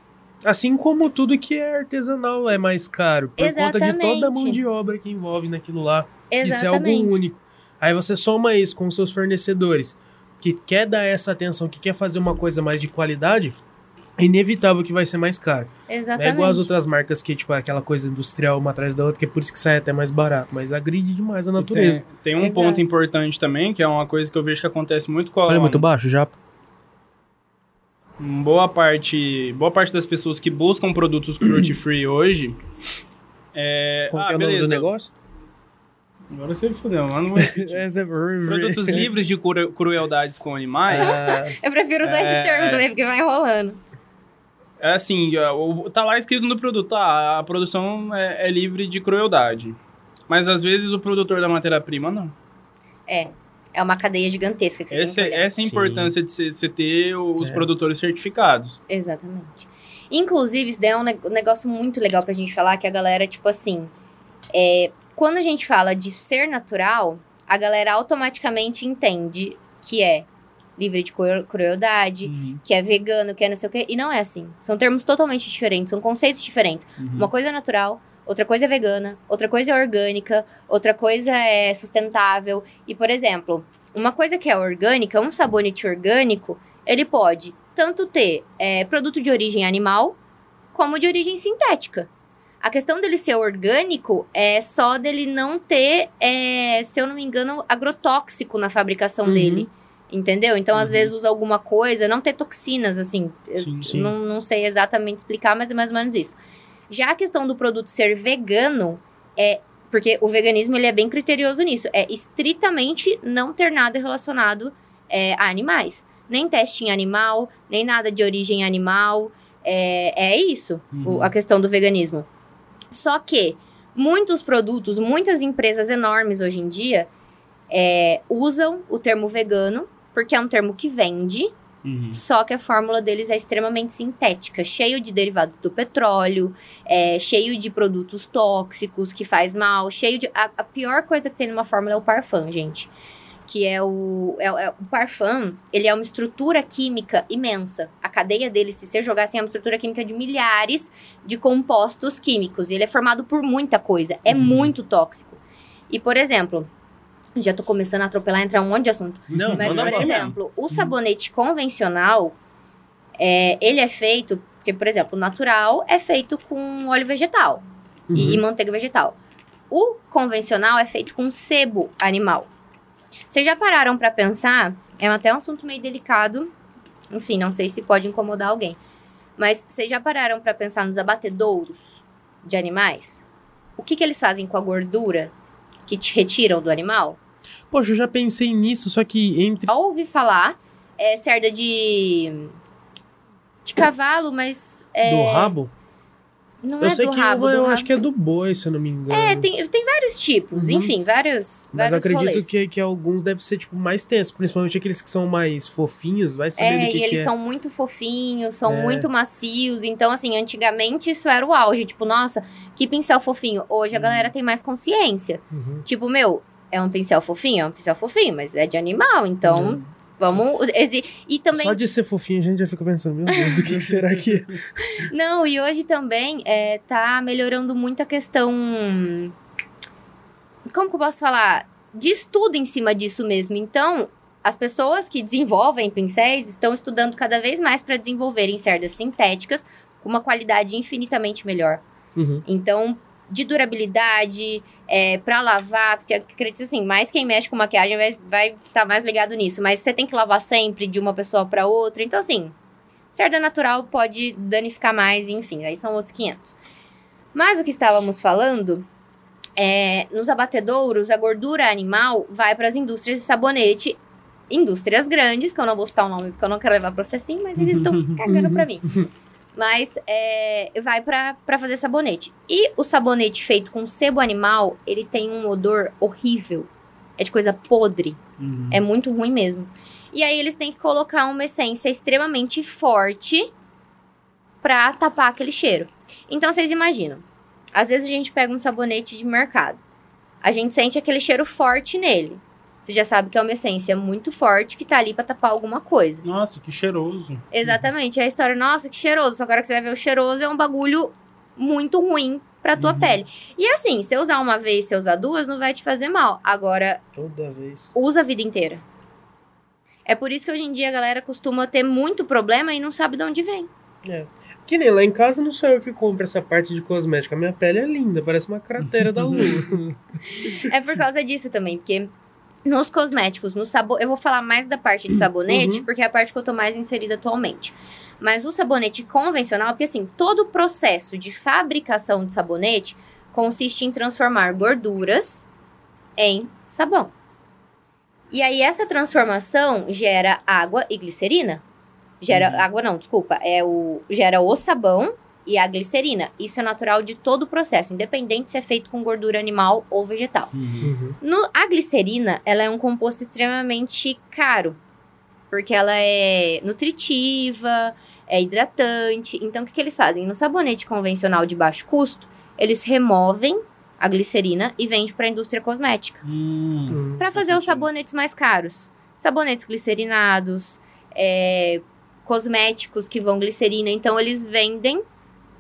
Assim como tudo que é artesanal é mais caro. Por conta de toda a mão Exatamente. de obra que envolve naquilo lá. Isso é Exatamente. algo único. Aí você soma isso com os seus fornecedores, que quer dar essa atenção, que quer fazer uma coisa mais de qualidade, é inevitável que vai ser mais caro. Não Exatamente. é igual as outras marcas que, tipo, é aquela coisa industrial uma atrás da outra, que é por isso que sai até mais barato, mas agride demais a natureza. Tem, tem um Exato. ponto importante também, que é uma coisa que eu vejo que acontece muito com a... Falei muito baixo já? boa parte, boa parte das pessoas que buscam produtos cruelty free hoje é, Qual ah, é o nome beleza. do negócio? Agora você fudeu, mas não vou repetir. Essa é Produtos livres de cru- crueldades com animais. Ah, Eu prefiro usar É, esse termo é. também, porque vai enrolando. É assim, tá lá escrito no produto, tá, a produção é, é livre de crueldade. Mas às vezes o produtor da matéria-prima não. É. É uma cadeia gigantesca que você Essa, tem que olhar. essa é a Sim. importância de você ter os É. produtores certificados. Exatamente. Inclusive, isso daí é um um negócio muito legal pra gente falar, que a galera, tipo assim, é, quando a gente fala de ser natural, a galera automaticamente entende que é livre de cru- crueldade, que é vegano, que é não sei o quê, e não é assim. São termos totalmente diferentes, são conceitos diferentes. Uhum. Uma coisa é natural, outra coisa é vegana, outra coisa é orgânica, outra coisa é sustentável. E, por exemplo, uma coisa que é orgânica, um sabonete orgânico, ele pode tanto ter é, produto de origem animal, como de origem sintética. A questão dele ser orgânico é só dele não ter, é, se eu não me engano, agrotóxico na fabricação Uhum. dele. Entendeu? Então, às Uhum. vezes, usa alguma coisa, não ter toxinas, assim. Sim, sim. Não, não sei exatamente explicar, mas é mais ou menos isso. Já a questão do produto ser vegano é. Porque o veganismo ele é bem criterioso nisso. É estritamente não ter nada relacionado é, a animais. Nem teste em animal, nem nada de origem animal. É, é isso, o- Uhum. a questão do veganismo. Só que muitos produtos, muitas empresas enormes hoje em dia é, usam o termo vegano, porque é um termo que vende, Uhum. só que a fórmula deles é extremamente sintética, cheio de derivados do petróleo, é, cheio de produtos tóxicos que faz mal, cheio de. A, a pior coisa que tem numa fórmula é o parfum, gente. Que é o. É, é- o parfum, ele é uma estrutura química imensa. A cadeia dele, se você jogar assim, é uma estrutura química de milhares de compostos químicos. E ele é formado por muita coisa. É Uhum. muito tóxico. E, por exemplo, já tô começando a atropelar, entrar um monte de assunto. Não, Mas, por exemplo, o sabonete convencional, é, ele é feito... Porque, por exemplo, o natural é feito com óleo vegetal e, Uhum. e manteiga vegetal. O convencional é feito com sebo animal. Vocês já pararam pra pensar? É até um assunto meio delicado. Enfim, não sei se pode incomodar alguém. Mas vocês já pararam pra pensar nos abatedouros de animais? O que, que eles fazem com a gordura que te retiram do animal? Poxa, eu já pensei nisso, só que entre. Já ouvi falar, é cerda de. de cavalo, mas. É, Do rabo? Não eu é sei do que rabo, uma do eu rabo. acho que é do boi, se eu não me engano. É, tem, tem vários tipos, Uhum. enfim, vários. Mas eu vários acredito rolês. que, que alguns devem ser, tipo, mais tensos. Principalmente aqueles que são mais fofinhos, vai saber É, do que, e que eles é. são muito fofinhos, são É. muito macios. Então, assim, antigamente isso era o auge. Tipo, nossa, que pincel fofinho. Hoje a Uhum. galera tem mais consciência. Uhum. Tipo, meu, é um pincel fofinho? É um pincel fofinho, mas é de animal. Então, Uhum. vamos. exi- E também. Só de ser fofinho a gente já fica pensando, meu Deus, do que, que será que é? Não, e hoje também é, tá melhorando muito a questão. Como que eu posso falar? De estudo em cima disso mesmo. Então, as pessoas que desenvolvem pincéis estão estudando cada vez mais para desenvolverem cerdas sintéticas com uma qualidade infinitamente melhor. Uhum. Então, de durabilidade, é, para lavar, porque acredito assim, mais quem mexe com maquiagem vai estar vai tá mais ligado nisso, mas você tem que lavar sempre de uma pessoa para outra. Então, assim, cerda natural pode danificar mais, enfim, aí são outros 500. Mas o que estávamos falando é, nos abatedouros, a gordura animal vai para as indústrias de sabonete, indústrias grandes, que eu não vou citar o nome porque eu não quero levar processinho, mas eles estão cagando para mim. Mas é, vai pra fazer sabonete. E o sabonete feito com sebo animal, ele tem um odor horrível. É de coisa podre. Uhum. É muito ruim mesmo. E aí eles têm que colocar uma essência extremamente forte pra tapar aquele cheiro. Então vocês imaginam. Às vezes a gente pega um sabonete de mercado. A gente sente aquele cheiro forte nele. Você já sabe que é uma essência muito forte que tá ali pra tapar alguma coisa. Nossa, que cheiroso. Exatamente. É a história, nossa, que cheiroso. Só que agora que você vai ver o cheiroso é um bagulho muito ruim pra tua Uhum. pele. E assim, se eu usar uma vez, se eu usar duas, não vai te fazer mal. Agora, Toda vez. usa a vida inteira. É por isso que hoje em dia a galera costuma ter muito problema e não sabe de onde vem. Que nem lá em casa não sou eu que compro essa parte de cosmética. A minha pele é linda, parece uma cratera da lua. É por causa disso também, porque nos cosméticos, no sabor, eu vou falar mais da parte de sabonete, Uhum. porque é a parte que eu tô mais inserida atualmente. Mas o sabonete convencional, porque assim, todo o processo de fabricação de sabonete consiste em transformar gorduras em sabão. E aí essa transformação gera água e glicerina. Gera Uhum. água não, desculpa, é o gera o sabão e a glicerina. Isso é natural de todo o processo, independente se é feito com gordura animal ou vegetal. Uhum. No, a glicerina, ela é um composto extremamente caro, porque ela é nutritiva, é hidratante. Então, o que, que eles fazem? No sabonete convencional de baixo custo, eles removem a glicerina e vendem para a indústria cosmética, Hum. Uhum. para fazer os sabonetes mais caros. Sabonetes glicerinados, é, cosméticos que vão glicerina. Então, eles vendem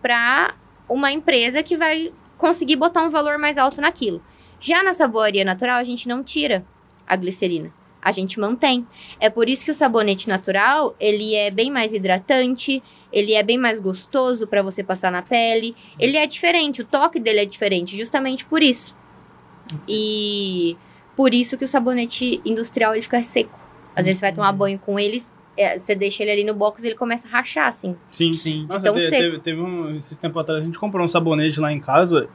para uma empresa que vai conseguir botar um valor mais alto naquilo. Já na saboaria natural, a gente não tira a glicerina. A gente mantém. É por isso que o sabonete natural, ele é bem mais hidratante, ele é bem mais gostoso para você passar na pele. Ele é diferente, o toque dele é diferente, justamente por isso. E por isso que o sabonete industrial ele fica seco. Às vezes você vai tomar banho com ele, é, você deixa ele ali no box e ele começa a rachar assim. Sim, Sim. Nossa, Tão te- seco. teve, teve um. Esses tempos atrás a gente comprou um sabonete lá em casa.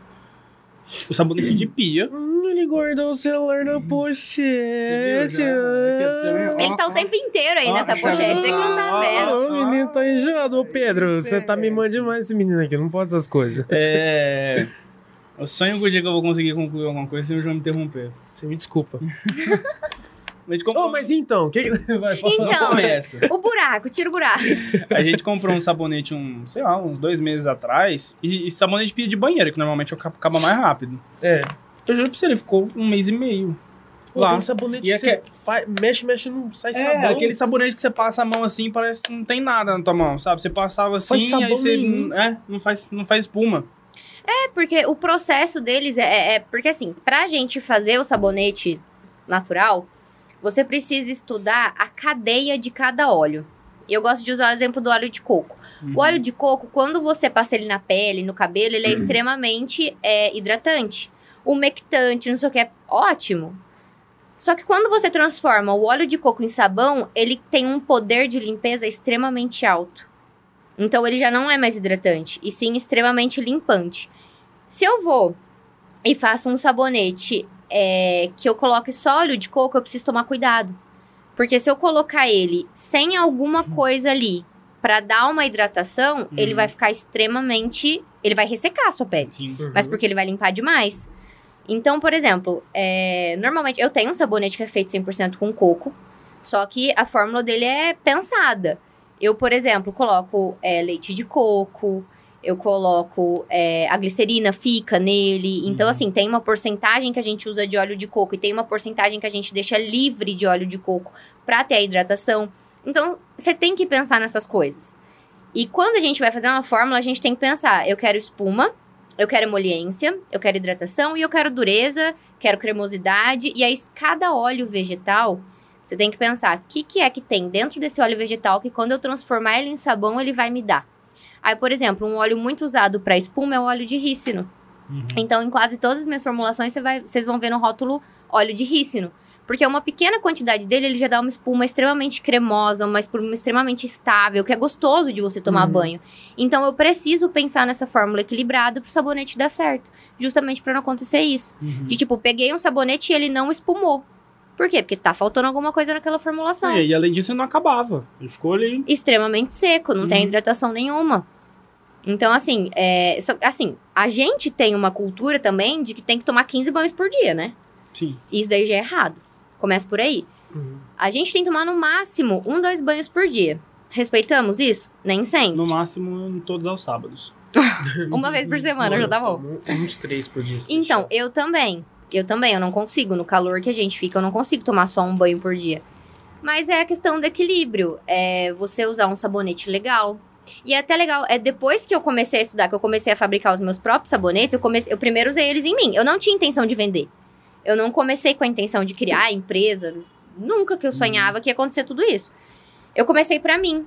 O sabonete de pia. Hum, ele guardou o celular na pochete. Viu já? É Ele tá o tempo inteiro aí Ó, nessa pochete, você que não tá vendo. ó. O menino tá enjoado. Ô, Pedro, você tá mimando demais esse menino aqui. Não pode essas coisas. É. Eu sonho com o dia que eu vou conseguir concluir alguma coisa sem o João me interromper. Você me desculpa. A gente comprou, Ô, mas então, que... vai? Então. Começa. O buraco, tira o buraco. A gente comprou um sabonete, um, sei lá, uns dois meses atrás. E, e sabonete pia de banheiro, que normalmente acaba mais rápido. É. Eu juro pra você, ele ficou um mês e meio. Pô, Lá. tem sabonete E que é você faz, mexe, mexe, não sai É, sabão. aquele sabonete que você passa a mão assim, parece que não tem nada na tua mão, sabe? Você passava assim, Faz aí sabão você. nenhum. É, não faz, não faz espuma. É porque o processo deles é, é- é- Porque assim, pra gente fazer o sabonete natural, você precisa estudar a cadeia de cada óleo. Eu gosto de usar o exemplo do óleo de coco. Uhum. O óleo de coco, quando você passa ele na pele, no cabelo, ele é extremamente é, hidratante. Umectante, não sei o que, é ótimo. Só que quando você transforma o óleo de coco em sabão, ele tem um poder de limpeza extremamente alto. Então ele já não é mais hidratante, e sim extremamente limpante. Se eu vou e faço um sabonete é, que eu coloque só óleo de coco, eu preciso tomar cuidado. Porque se eu colocar ele sem alguma coisa ali pra dar uma hidratação, ele Uhum. vai ficar extremamente. Ele vai ressecar a sua pele. Sim. Uhum. Mas porque ele vai limpar demais. Então, por exemplo, é, normalmente eu tenho um sabonete que é feito 100% com coco, só que a fórmula dele é pensada. Eu, por exemplo, coloco é, leite de coco, eu coloco é, a glicerina fica nele. Então, Uhum. assim, tem uma porcentagem que a gente usa de óleo de coco e tem uma porcentagem que a gente deixa livre de óleo de coco pra ter a hidratação. Então, você tem que pensar nessas coisas. E quando a gente vai fazer uma fórmula, a gente tem que pensar: eu quero espuma, eu quero emoliência, eu quero hidratação e eu quero dureza, quero cremosidade. E aí, cada óleo vegetal, você tem que pensar: o que, que é que tem dentro desse óleo vegetal que quando eu transformar ele em sabão, ele vai me dar? Aí, por exemplo, um óleo muito usado para espuma é o óleo de rícino. Uhum. Então, em quase todas as minhas formulações, vocês vão ver no rótulo óleo de rícino. Porque uma pequena quantidade dele, ele já dá uma espuma extremamente cremosa, uma espuma extremamente estável, que é gostoso de você tomar Uhum. banho. Então, eu preciso pensar nessa fórmula equilibrada pro sabonete dar certo. Justamente para não acontecer isso. Uhum. De tipo, peguei um sabonete e ele não espumou. Por quê? Porque tá faltando alguma coisa naquela formulação. É, e além disso, ele não acabava. Ele ficou ali. Extremamente seco, não tem Uhum. hidratação nenhuma. Então, assim, é, só- assim, a gente tem uma cultura também de que tem que tomar 15 banhos por dia, né? Sim. Isso daí já é errado. Começa por aí. Uhum. A gente tem que tomar no máximo um, dois banhos por dia. Respeitamos isso? Nem sempre. No máximo, todos aos sábados. Uma vez por semana já tá bom. Uns três por dia. Então, deixar. eu também. Eu também, eu não consigo. No calor que a gente fica, eu não consigo tomar só um banho por dia. Mas é a questão do equilíbrio. É você usar um sabonete legal. E é até legal, é depois que eu comecei a estudar, que eu comecei a fabricar os meus próprios sabonetes, eu, comecei, eu primeiro usei eles em mim. Eu não tinha intenção de vender. Eu não comecei com a intenção de criar a empresa. Nunca que eu sonhava que ia acontecer tudo isso. Eu comecei pra mim.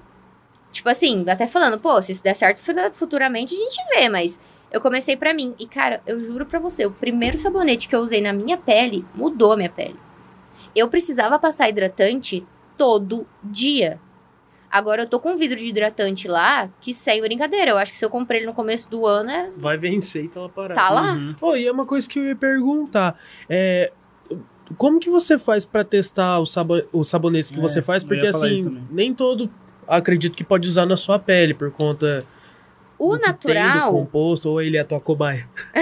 Tipo assim, até falando, pô, se isso der certo fu- futuramente a gente vê, mas eu comecei pra mim. E, cara, eu juro pra você, o primeiro sabonete que eu usei na minha pele mudou a minha pele. Eu precisava passar hidratante todo dia. Agora eu tô com um vidro de hidratante lá, que sem brincadeira, eu acho que se eu comprei ele no começo do ano, é... Vai vencer e tá lá parado. tá lá. Uhum. Pô, e é uma coisa que eu ia perguntar. É, como que você faz pra testar os, sabo sabonetes que É, você faz? Porque assim, nem todo acredito que pode usar na sua pele por conta O do que tem natural, composto ou ele é a tua cobaia.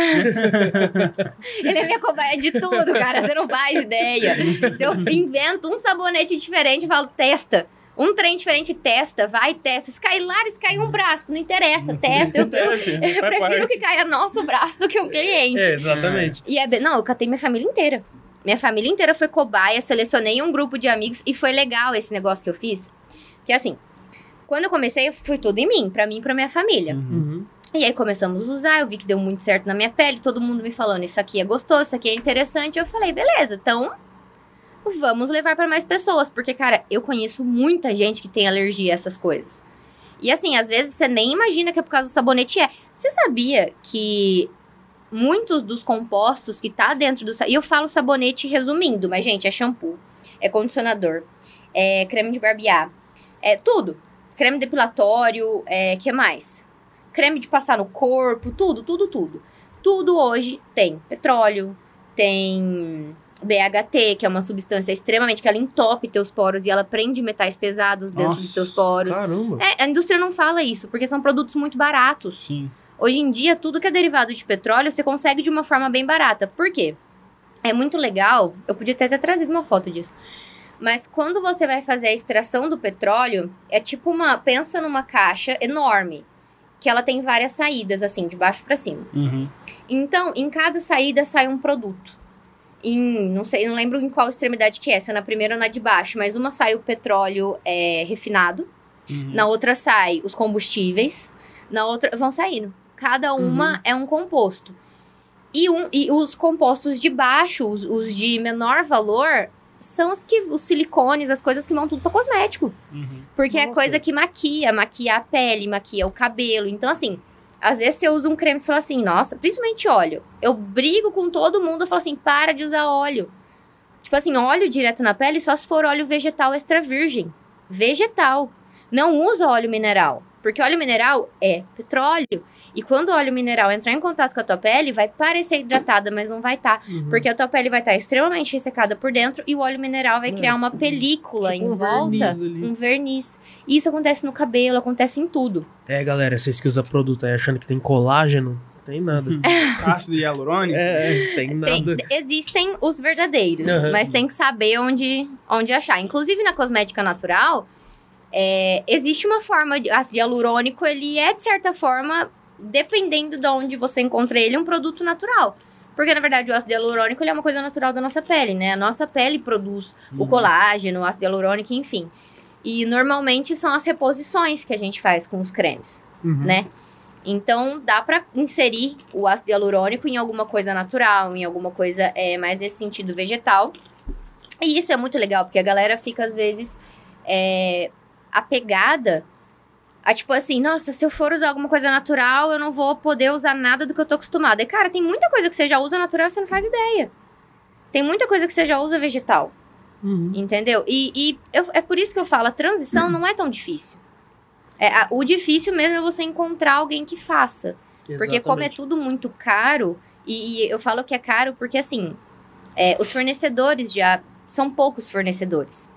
ele é minha cobaia de tudo, cara, você não faz ideia. Se eu invento um sabonete diferente, eu falo, testa. Um trem diferente, testa, vai, testa. Se cair lá, se cair um braço, não interessa, testa. Eu, eu, É, eu prefiro que caia nosso braço do que o cliente. exatamente. E é, não, eu catei minha família inteira. Minha família inteira foi cobaia, selecionei um grupo de amigos e foi legal esse negócio que eu fiz. Que assim, quando eu comecei, foi tudo em mim, pra mim e pra minha família. Uhum. E aí começamos a usar, eu vi que deu muito certo na minha pele, todo mundo me falando, isso aqui é gostoso, isso aqui é interessante. Eu falei, beleza, então vamos levar pra mais pessoas, porque cara, eu conheço muita gente que tem alergia a essas coisas. E assim, às vezes você nem imagina que é por causa do sabonete é. Você sabia que muitos dos compostos que tá dentro do e eu falo sabonete resumindo, mas gente, é shampoo, é condicionador, é creme de barbear, é tudo. Creme depilatório, é que mais? Creme de passar no corpo, tudo, tudo, tudo. Tudo hoje tem petróleo, tem BHT, que é uma substância extremamente que ela entope teus poros e ela prende metais pesados dentro Nossa, dos teus poros. Caramba. É, a indústria não fala isso, porque são produtos muito baratos. Sim. Hoje em dia, tudo que é derivado de petróleo, você consegue de uma forma bem barata. Por quê? É muito legal, eu podia até ter trazido uma foto disso. Mas quando você vai fazer a extração do petróleo, é tipo uma. Pensa numa caixa enorme, que ela tem várias saídas, assim, de baixo para cima. Uhum. Então, em cada saída sai um produto. Em, não sei, não lembro em qual extremidade que é, se é na primeira ou na de baixo, mas uma sai o petróleo é, refinado, Uhum. na outra sai os combustíveis, na outra vão saindo. Cada uma é um composto. E, um, e os compostos de baixo, os, os de menor valor, são os que os silicones, as coisas que vão tudo para cosmético. Uhum. Porque é Nossa. coisa que maquia, maquia a pele, maquia o cabelo. Então, assim, às vezes você usa um creme e fala assim, nossa, principalmente óleo. Eu brigo com todo mundo, eu falo assim, para de usar óleo. Tipo assim, óleo direto na pele só se for óleo vegetal extra virgem. Vegetal. Não usa óleo mineral. Porque óleo mineral é petróleo. E quando o óleo mineral entrar em contato com a tua pele, vai parecer hidratada, mas não vai estar. Uhum. Porque a tua pele vai estar extremamente ressecada por dentro e o óleo mineral vai É. criar uma película Tipo em um volta. verniz ali. Um verniz. E isso acontece no cabelo, acontece em tudo. É, galera, vocês que usam produto aí achando que tem colágeno, tem nada. Ácido hialurônico. É, tem nada. Tem- existem os verdadeiros, Aham. mas tem que saber onde, onde achar. Inclusive na cosmética natural, é, existe uma forma de ácido hialurônico, ele é de certa forma, dependendo de onde você encontra ele, um produto natural. Porque, na verdade, o ácido hialurônico ele é uma coisa natural da nossa pele, né? A nossa pele produz o Uhum. colágeno, o ácido hialurônico, enfim. E normalmente são as reposições que a gente faz com os cremes Uhum. né? Então dá pra inserir o ácido hialurônico em alguma coisa natural, em alguma coisa é, mais nesse sentido vegetal. E isso é muito legal, porque a galera fica às vezes é, apegada a tipo assim, nossa, se eu for usar alguma coisa natural, eu não vou poder usar nada do que eu tô acostumada. E cara, tem muita coisa que você já usa natural e você não faz ideia. Tem muita coisa que você já usa vegetal. Uhum. Entendeu? E, e eu- é por isso que eu falo, a transição não é tão difícil. É, a- o difícil mesmo é você encontrar alguém que faça. Porque como é Exatamente. tudo muito caro, e, e eu falo que é caro porque, assim, é, os fornecedores já são poucos fornecedores.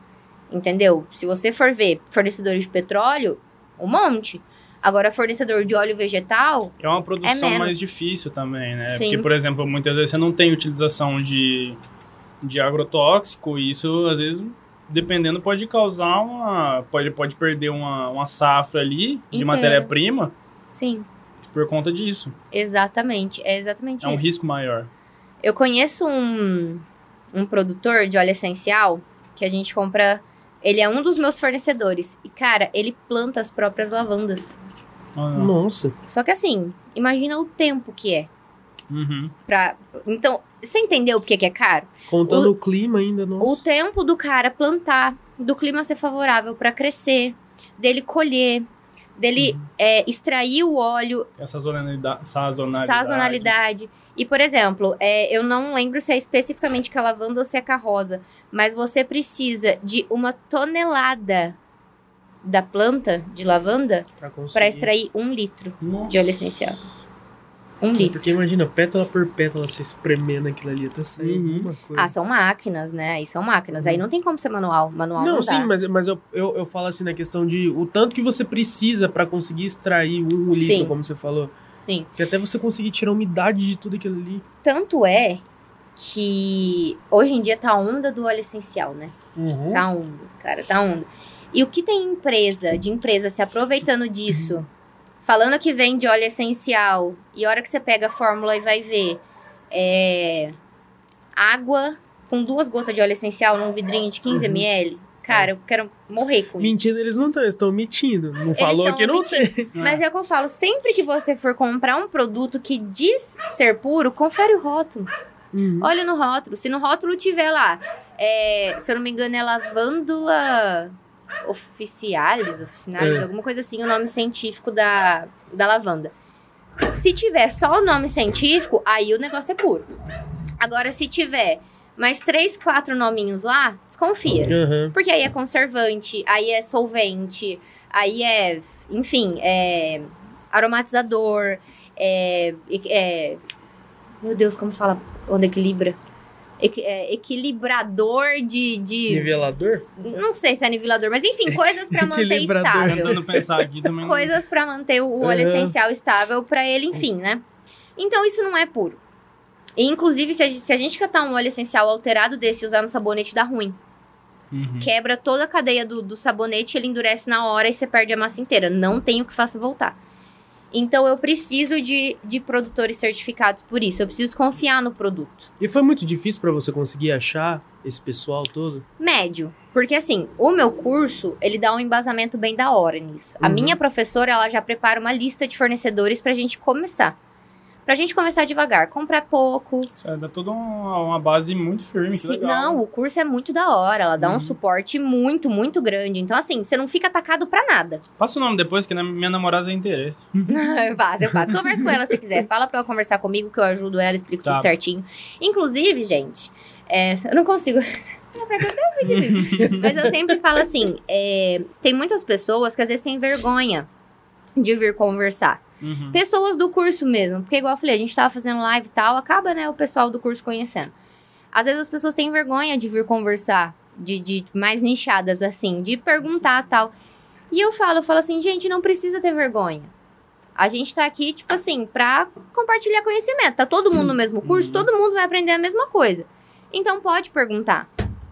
Entendeu? Se você for ver fornecedores de petróleo, um monte. Agora, fornecedor de óleo vegetal, É uma produção menos. mais difícil também, né? Sim. Porque, por exemplo, muitas vezes você não tem utilização de, de agrotóxico e isso, às vezes, dependendo, pode causar uma... Pode, pode perder uma, uma safra ali de Inteira. matéria-prima sim, por conta disso. exatamente. É exatamente É um isso. risco maior. Eu conheço um, um produtor de óleo essencial que a gente compra. Ele é um dos meus fornecedores. E, cara, ele planta as próprias lavandas. Ah. Nossa. Só que assim, imagina o tempo que é. Uhum. Pra... Então, você entendeu por que que é caro? Contando o, clima ainda, O nossa. tempo do cara plantar, do clima ser favorável pra crescer, dele colher, dele Uhum. é, extrair o óleo, Essa sazonalidade, sazonalidade. sazonalidade. E, por exemplo, é, eu não lembro se é especificamente com a lavanda ou se é com a rosa, mas você precisa de uma tonelada da planta de lavanda para extrair um litro de óleo essencial. Um litro. Porque imagina, pétala por pétala, você espremendo aquilo ali até sair Uhum. alguma coisa. Ah, são máquinas, né? Aí são máquinas. Aí não tem como ser manual. Manual não, não, dá. sim, mas, mas eu, eu, eu falo assim na questão de o tanto que você precisa pra conseguir extrair um litro, Sim. como você falou. Sim. Que até você conseguir tirar a umidade de tudo aquilo ali. Tanto é que hoje em dia tá a onda do óleo essencial, né? Uhum. Tá onda, cara, tá onda. E o que tem empresa, de empresa se aproveitando disso, falando que vende óleo essencial, e a hora que você pega a fórmula e vai ver, é água com duas gotas de óleo essencial num vidrinho de 15 Uhum. ml. Cara, eu quero morrer com isso. Mentira, eles não estão, mentindo. Não falou que não tem. Mas é o que eu falo, sempre que você for comprar um produto que diz ser puro, confere o rótulo. Uhum. Olha no rótulo. Se no rótulo tiver lá, é, se eu não me engano, é lavândula oficialis, oficinalis, É. alguma coisa assim, o nome científico da, da lavanda. Se tiver só o nome científico, aí o negócio é puro. Agora, se tiver mais três, quatro nominhos lá, desconfia. Aham. Porque aí é conservante, aí é solvente, aí é, enfim, é aromatizador, é, é- meu Deus, como fala onde equilibra? Equi- é, equilibrador de, de Nivelador? não sei se é nivelador, mas enfim, coisas pra manter estável pensar aqui também. coisas pra manter o óleo Uhum. essencial estável pra ele, enfim, né? Então isso não é puro. E, inclusive, se a, gente- se a gente catar um óleo essencial alterado desse e usar no sabonete, dá ruim. Uhum. Quebra toda a cadeia do, do sabonete, ele endurece na hora e você perde a massa inteira. Não tem o que faça voltar. Então eu preciso de, de produtores certificados por isso. Eu preciso confiar no produto. E foi muito difícil pra você conseguir achar esse pessoal todo? Médio. Porque assim, o meu curso, ele dá um embasamento bem da hora nisso. A Uhum. minha professora, ela já prepara uma lista de fornecedores pra gente começar. Pra gente começar devagar, comprar pouco. Aí dá toda uma, uma base muito firme. Se- não, o curso é muito da hora, ela dá Uhum. um suporte muito, muito grande. Então assim, você não fica atacado pra nada. Passa o nome depois, que minha namorada tem interesse. eu faço, eu faço. Conversa com ela se quiser. Fala pra ela conversar comigo que eu ajudo ela, explico Tá. tudo certinho. Inclusive, gente, é, eu não consigo. É é. Mas eu sempre falo assim: é, tem muitas pessoas que às vezes têm vergonha de vir conversar. Uhum. Pessoas do curso mesmo. Porque, igual eu falei, a gente tava fazendo live e tal, acaba, né, o pessoal do curso conhecendo. Às vezes as pessoas têm vergonha de vir conversar, de, de mais nichadas, assim, de perguntar tal. E eu falo, eu falo assim, gente, não precisa ter vergonha. A gente tá aqui, tipo assim, pra compartilhar conhecimento. Tá todo mundo no mesmo curso, Uhum. todo mundo vai aprender a mesma coisa. Então pode perguntar.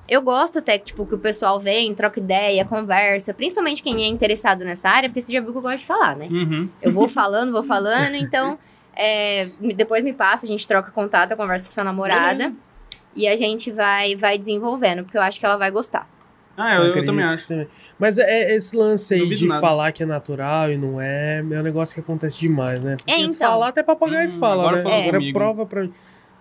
Eu gosto até que, tipo, que o pessoal vem, troca ideia, conversa, principalmente quem é interessado nessa área, porque você já viu que eu gosto de falar, né? Uhum. Eu vou falando, vou falando, então é, depois me passa, a gente troca contato, eu converso com sua namorada e a gente vai, vai desenvolvendo, porque eu acho que ela vai gostar. Ah, eu, eu Acredito também acho. também. Mas é, é esse lance aí de nada. falar que é natural e não é, é um negócio que acontece demais, né? Porque É, então. Falar até papagaio Hum, fala, agora né? falou Agora comigo. prova pra mim.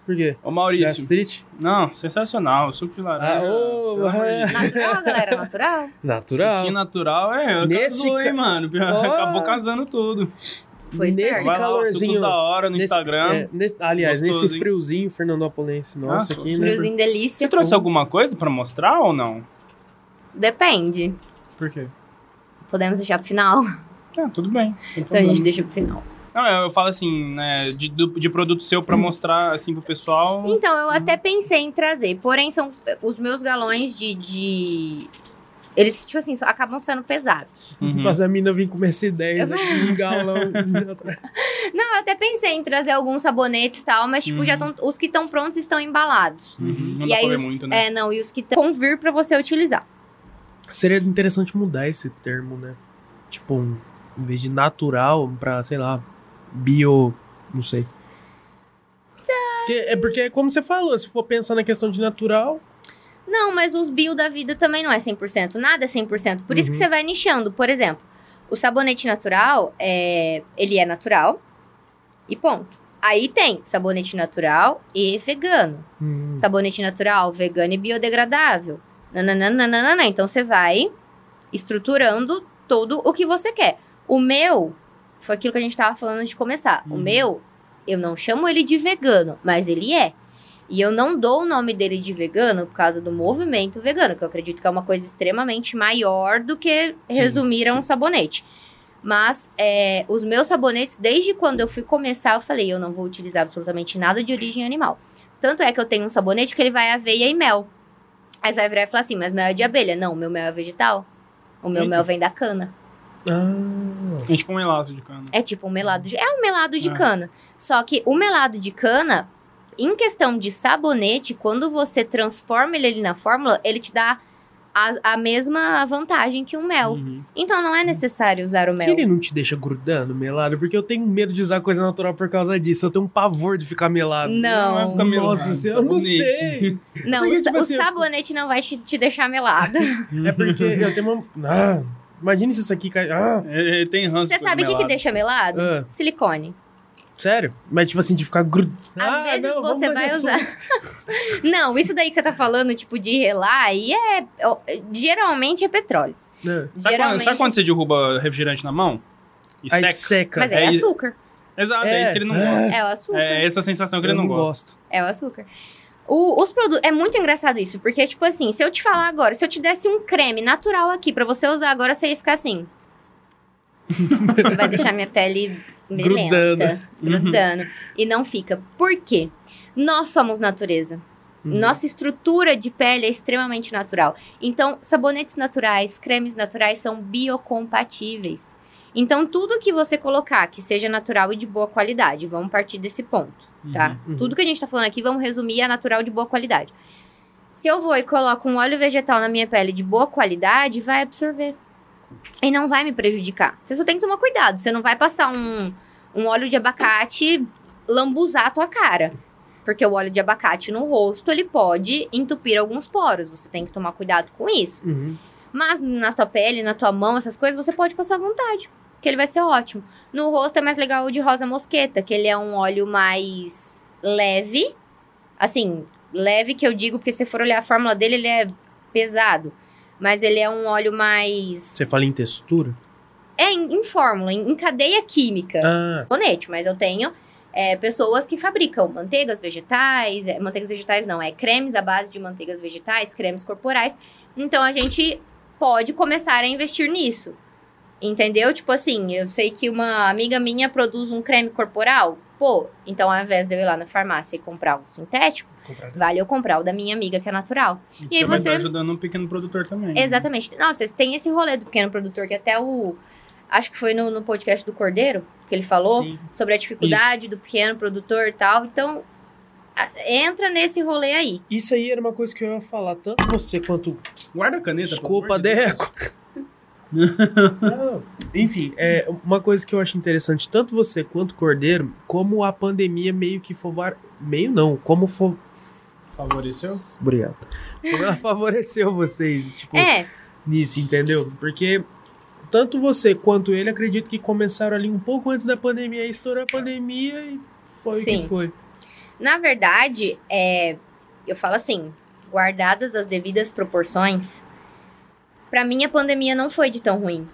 Por quê? Ô Maurício. Gastrite? Não, sensacional. Suco de laranja. Ah, Deus. Natural, galera, natural. Natural. Suquinho natural, é. Eu Nesse casou, ca- hein, mano. Ó. Acabou casando tudo. Foi Nesse. Vai lá, calorzinho. sucos da hora no nesse- Instagram. é, nesse- aliás, Gostoso, nesse hein? friozinho fernandopolense nosso Ah, aqui, né? Friozinho delícia. Você trouxe alguma coisa pra mostrar ou não? Depende. Por quê? Podemos deixar pro final? Ah, tudo bem. Então a gente deixa pro final. Não, eu falo assim, né, de, do- de produto seu pra mostrar, assim, pro pessoal. Então, eu até pensei em trazer, porém são os meus galões de. de... Eles, tipo assim, só- acabam sendo pesados. Uhum. Fazer a mina vir com esse 10 aqui, um galão. Não, eu até pensei em trazer alguns sabonetes e tal, mas, tipo, Uhum. já estão. Os que estão prontos estão embalados. Uhum. Não e aí os, muito, né? É, não, e os que estão vir pra você utilizar. Seria interessante mudar esse termo, né? Tipo, um, em vez de natural pra, sei lá, bio. Não sei. Porque- é porque, como você falou, se for pensar na questão de natural. Não, mas os bio da vida também não é 100%. Nada é 100%. Por isso que Uhum. você vai nichando. Por exemplo, o sabonete natural, é, ele é natural e ponto. Aí tem sabonete natural e vegano. hum, Sabonete natural, vegano e biodegradável. Nananana. Então você vai estruturando tudo o que você quer. O meu, foi aquilo que a gente tava falando de começar. O Uhum. meu, eu não chamo ele de vegano, mas ele é. E eu não dou o nome dele de vegano por causa do movimento vegano, que eu acredito que é uma coisa extremamente maior do que Sim. resumir a um sabonete. Mas é, os meus sabonetes, desde quando eu fui começar, eu falei, eu não vou utilizar absolutamente nada de origem animal. Tanto é que eu tenho um sabonete que ele vai aveia e mel. Aí você vai virar e falar assim, mas mel é de abelha. Não, o meu mel é vegetal. O meu Eita. mel vem da cana. Ah, É tipo um elástico de cana. É tipo um melado de... É um melado de Ah. cana. Só que o melado de cana, em questão de sabonete, quando você transforma ele ali na fórmula, ele te dá a, a mesma vantagem que o mel. Uhum. Então não é necessário usar o que mel. ele não te deixa grudando, melado? Porque eu tenho medo de usar coisa natural por causa disso. Eu tenho um pavor de ficar melado. Não. vai ficar melado, Nossa senhora, eu não sei. Não, Porque, o, tipo assim, eu sabonete não vai te, te deixar melado. É porque eu tenho uma. Ah, imagine se isso aqui cai. Ah, Ele ele tem ranço Você sabe o que, que deixa melado? Ah. Silicone. sério? Mas tipo assim, de ficar grudando. Às vezes você vai usar. não, isso daí que você tá falando, tipo, de relar, aí é. Geralmente é petróleo. Ah. Sabe, quando, Geralmente. sabe quando você derruba refrigerante na mão? E Aí seca? seca. Mas é, É, açúcar. Exato, é, É. isso que ele não gosta. É o açúcar. É essa sensação que ele eu não, gosta. É o açúcar. O- os produtos. É muito engraçado isso, porque, tipo assim, se eu te falar agora, se eu te desse um creme natural aqui pra você usar agora, você ia ficar assim. Você vai deixar minha pele Grudando. grudando. Grudando. E não fica. Por quê? Nós somos natureza. Uhum. Nossa estrutura de pele é extremamente natural. Então, sabonetes naturais, cremes naturais são biocompatíveis. Então, tudo que você colocar que seja natural e de boa qualidade, vamos partir desse ponto, tá? Uhum. Tudo que a gente tá falando aqui, vamos resumir a natural de boa qualidade. Se eu vou e coloco um óleo vegetal na minha pele de boa qualidade, vai absorver. E não vai me prejudicar. Você só tem que tomar cuidado. Você não vai passar um, um óleo de abacate lambuzar a tua cara. Porque o óleo de abacate no rosto, ele pode entupir alguns poros. Você tem que tomar cuidado com isso. Uhum. Mas na tua pele, na tua mão, essas coisas, você pode passar à vontade. Que ele vai ser ótimo. No rosto é mais legal o de rosa mosqueta, que ele é um óleo mais leve. Assim, leve que eu digo, porque se for olhar a fórmula dele, ele é pesado. Mas ele é um óleo mais. Você fala em textura? É, em, em fórmula, em, em cadeia química Ah, sabonete, mas eu tenho é, pessoas que fabricam manteigas vegetais, é, manteigas vegetais não, é cremes à base de manteigas vegetais, cremes corporais. Então a gente pode começar a investir nisso. Entendeu? Tipo assim, eu sei que uma amiga minha produz um creme corporal. Pô, então ao invés de eu ir lá na farmácia e comprar um sintético, comprar. vale eu comprar o da minha amiga que é natural. E, E aí você vai ajudando um pequeno produtor também. né? Exatamente. Nossa, tem esse rolê do pequeno produtor que até o. Acho que foi no, no podcast do Cordeiro que ele falou Sim. sobre a dificuldade do pequeno produtor e tal. Então, a- entra nesse rolê aí. Isso aí era uma coisa que eu ia falar, tanto você quanto. Guarda a caneta. Desculpa. Deco. Não. Enfim, é uma coisa que eu acho interessante, tanto você quanto o Cordeiro, como a pandemia meio que for. Meio não, como for. Favoreceu? Obrigado. Como ela favoreceu vocês, tipo, É, nisso, entendeu? Porque tanto você quanto ele acredito que começaram ali um pouco antes da pandemia, aí estourou a pandemia e foi o Sim. que foi. na verdade, é, eu falo assim, guardadas as devidas proporções, pra mim a pandemia não foi de tão ruim.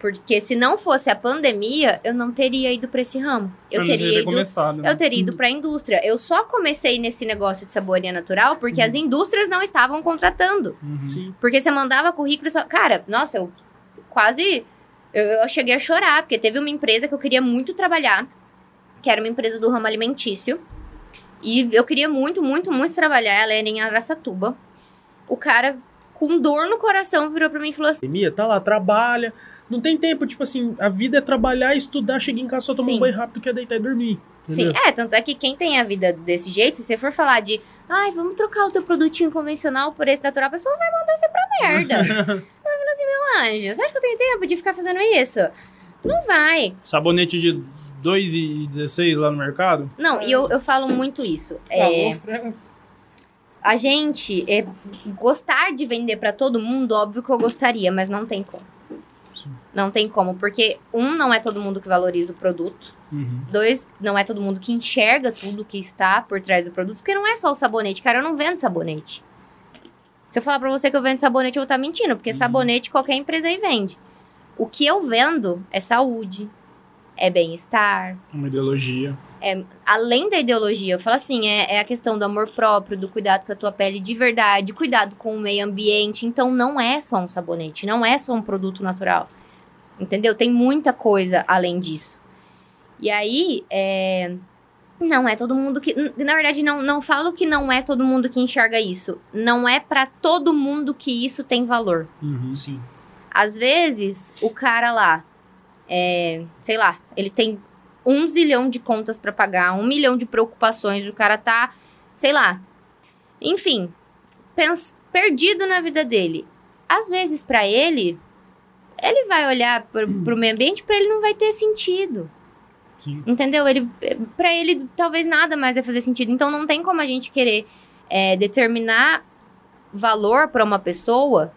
Porque se não fosse a pandemia, eu não teria ido pra esse ramo. Eu Mas teria ter ido começado, né? Eu teria ido pra indústria. Eu só comecei nesse negócio de saboria natural porque as indústrias não estavam contratando. Uhum. Porque você mandava currículo só. Cara, nossa, eu quase. Eu, eu cheguei a chorar, porque teve uma empresa que eu queria muito trabalhar, que era uma empresa do ramo alimentício. E eu queria muito, muito, muito trabalhar. Ela era em Araçatuba. O cara, com dor no coração, virou pra mim e falou assim: Pandemia, tá lá, trabalha. Não tem tempo, tipo assim, a vida é trabalhar, estudar, chegar em casa, só tomar Sim. um banho rápido que é deitar e dormir. Sim, entendeu? é, tanto é que quem tem a vida desse jeito, se você for falar de, ai, vamos trocar o teu produtinho convencional por esse natural, a pessoa vai mandar você pra merda. vai falar assim, meu anjo, você acha que eu tenho tempo de ficar fazendo isso? Não vai. Sabonete de 2,16 lá no mercado? Não, e eu, eu falo muito isso. É, Alô, Franz. A gente é, gostar de vender pra todo mundo, óbvio que eu gostaria, mas não tem como. Sim. Não tem como, porque um, não é todo mundo que valoriza o produto. Uhum. Dois, não é todo mundo que enxerga tudo que está por trás do produto, porque não é só o sabonete. Cara, eu não vendo sabonete. Se eu falar pra você que eu vendo sabonete, eu vou estar mentindo, porque Uhum. sabonete qualquer empresa aí vende. O que eu vendo é saúde, é bem-estar. Uma ideologia. Além da ideologia, eu falo assim, é, é a questão do amor próprio, do cuidado com a tua pele de verdade, cuidado com o meio ambiente. Então, não é só um sabonete, não é só um produto natural. Entendeu? Tem muita coisa além disso. E aí, é, não é todo mundo que. Na verdade, não, não falo que não é todo mundo que enxerga isso. Não é para todo mundo que isso tem valor. Uhum. Sim. Às vezes, o cara lá, é, sei lá, ele tem um zilhão de contas para pagar, um milhão de preocupações, o cara tá, sei lá. Enfim, pens, perdido na vida dele. Às vezes, para ele, ele vai olhar pro, pro meio ambiente, para ele não vai ter sentido. Sim. Entendeu? Ele, para ele, talvez nada mais vai fazer sentido. Então, não tem como a gente querer é, determinar valor para uma pessoa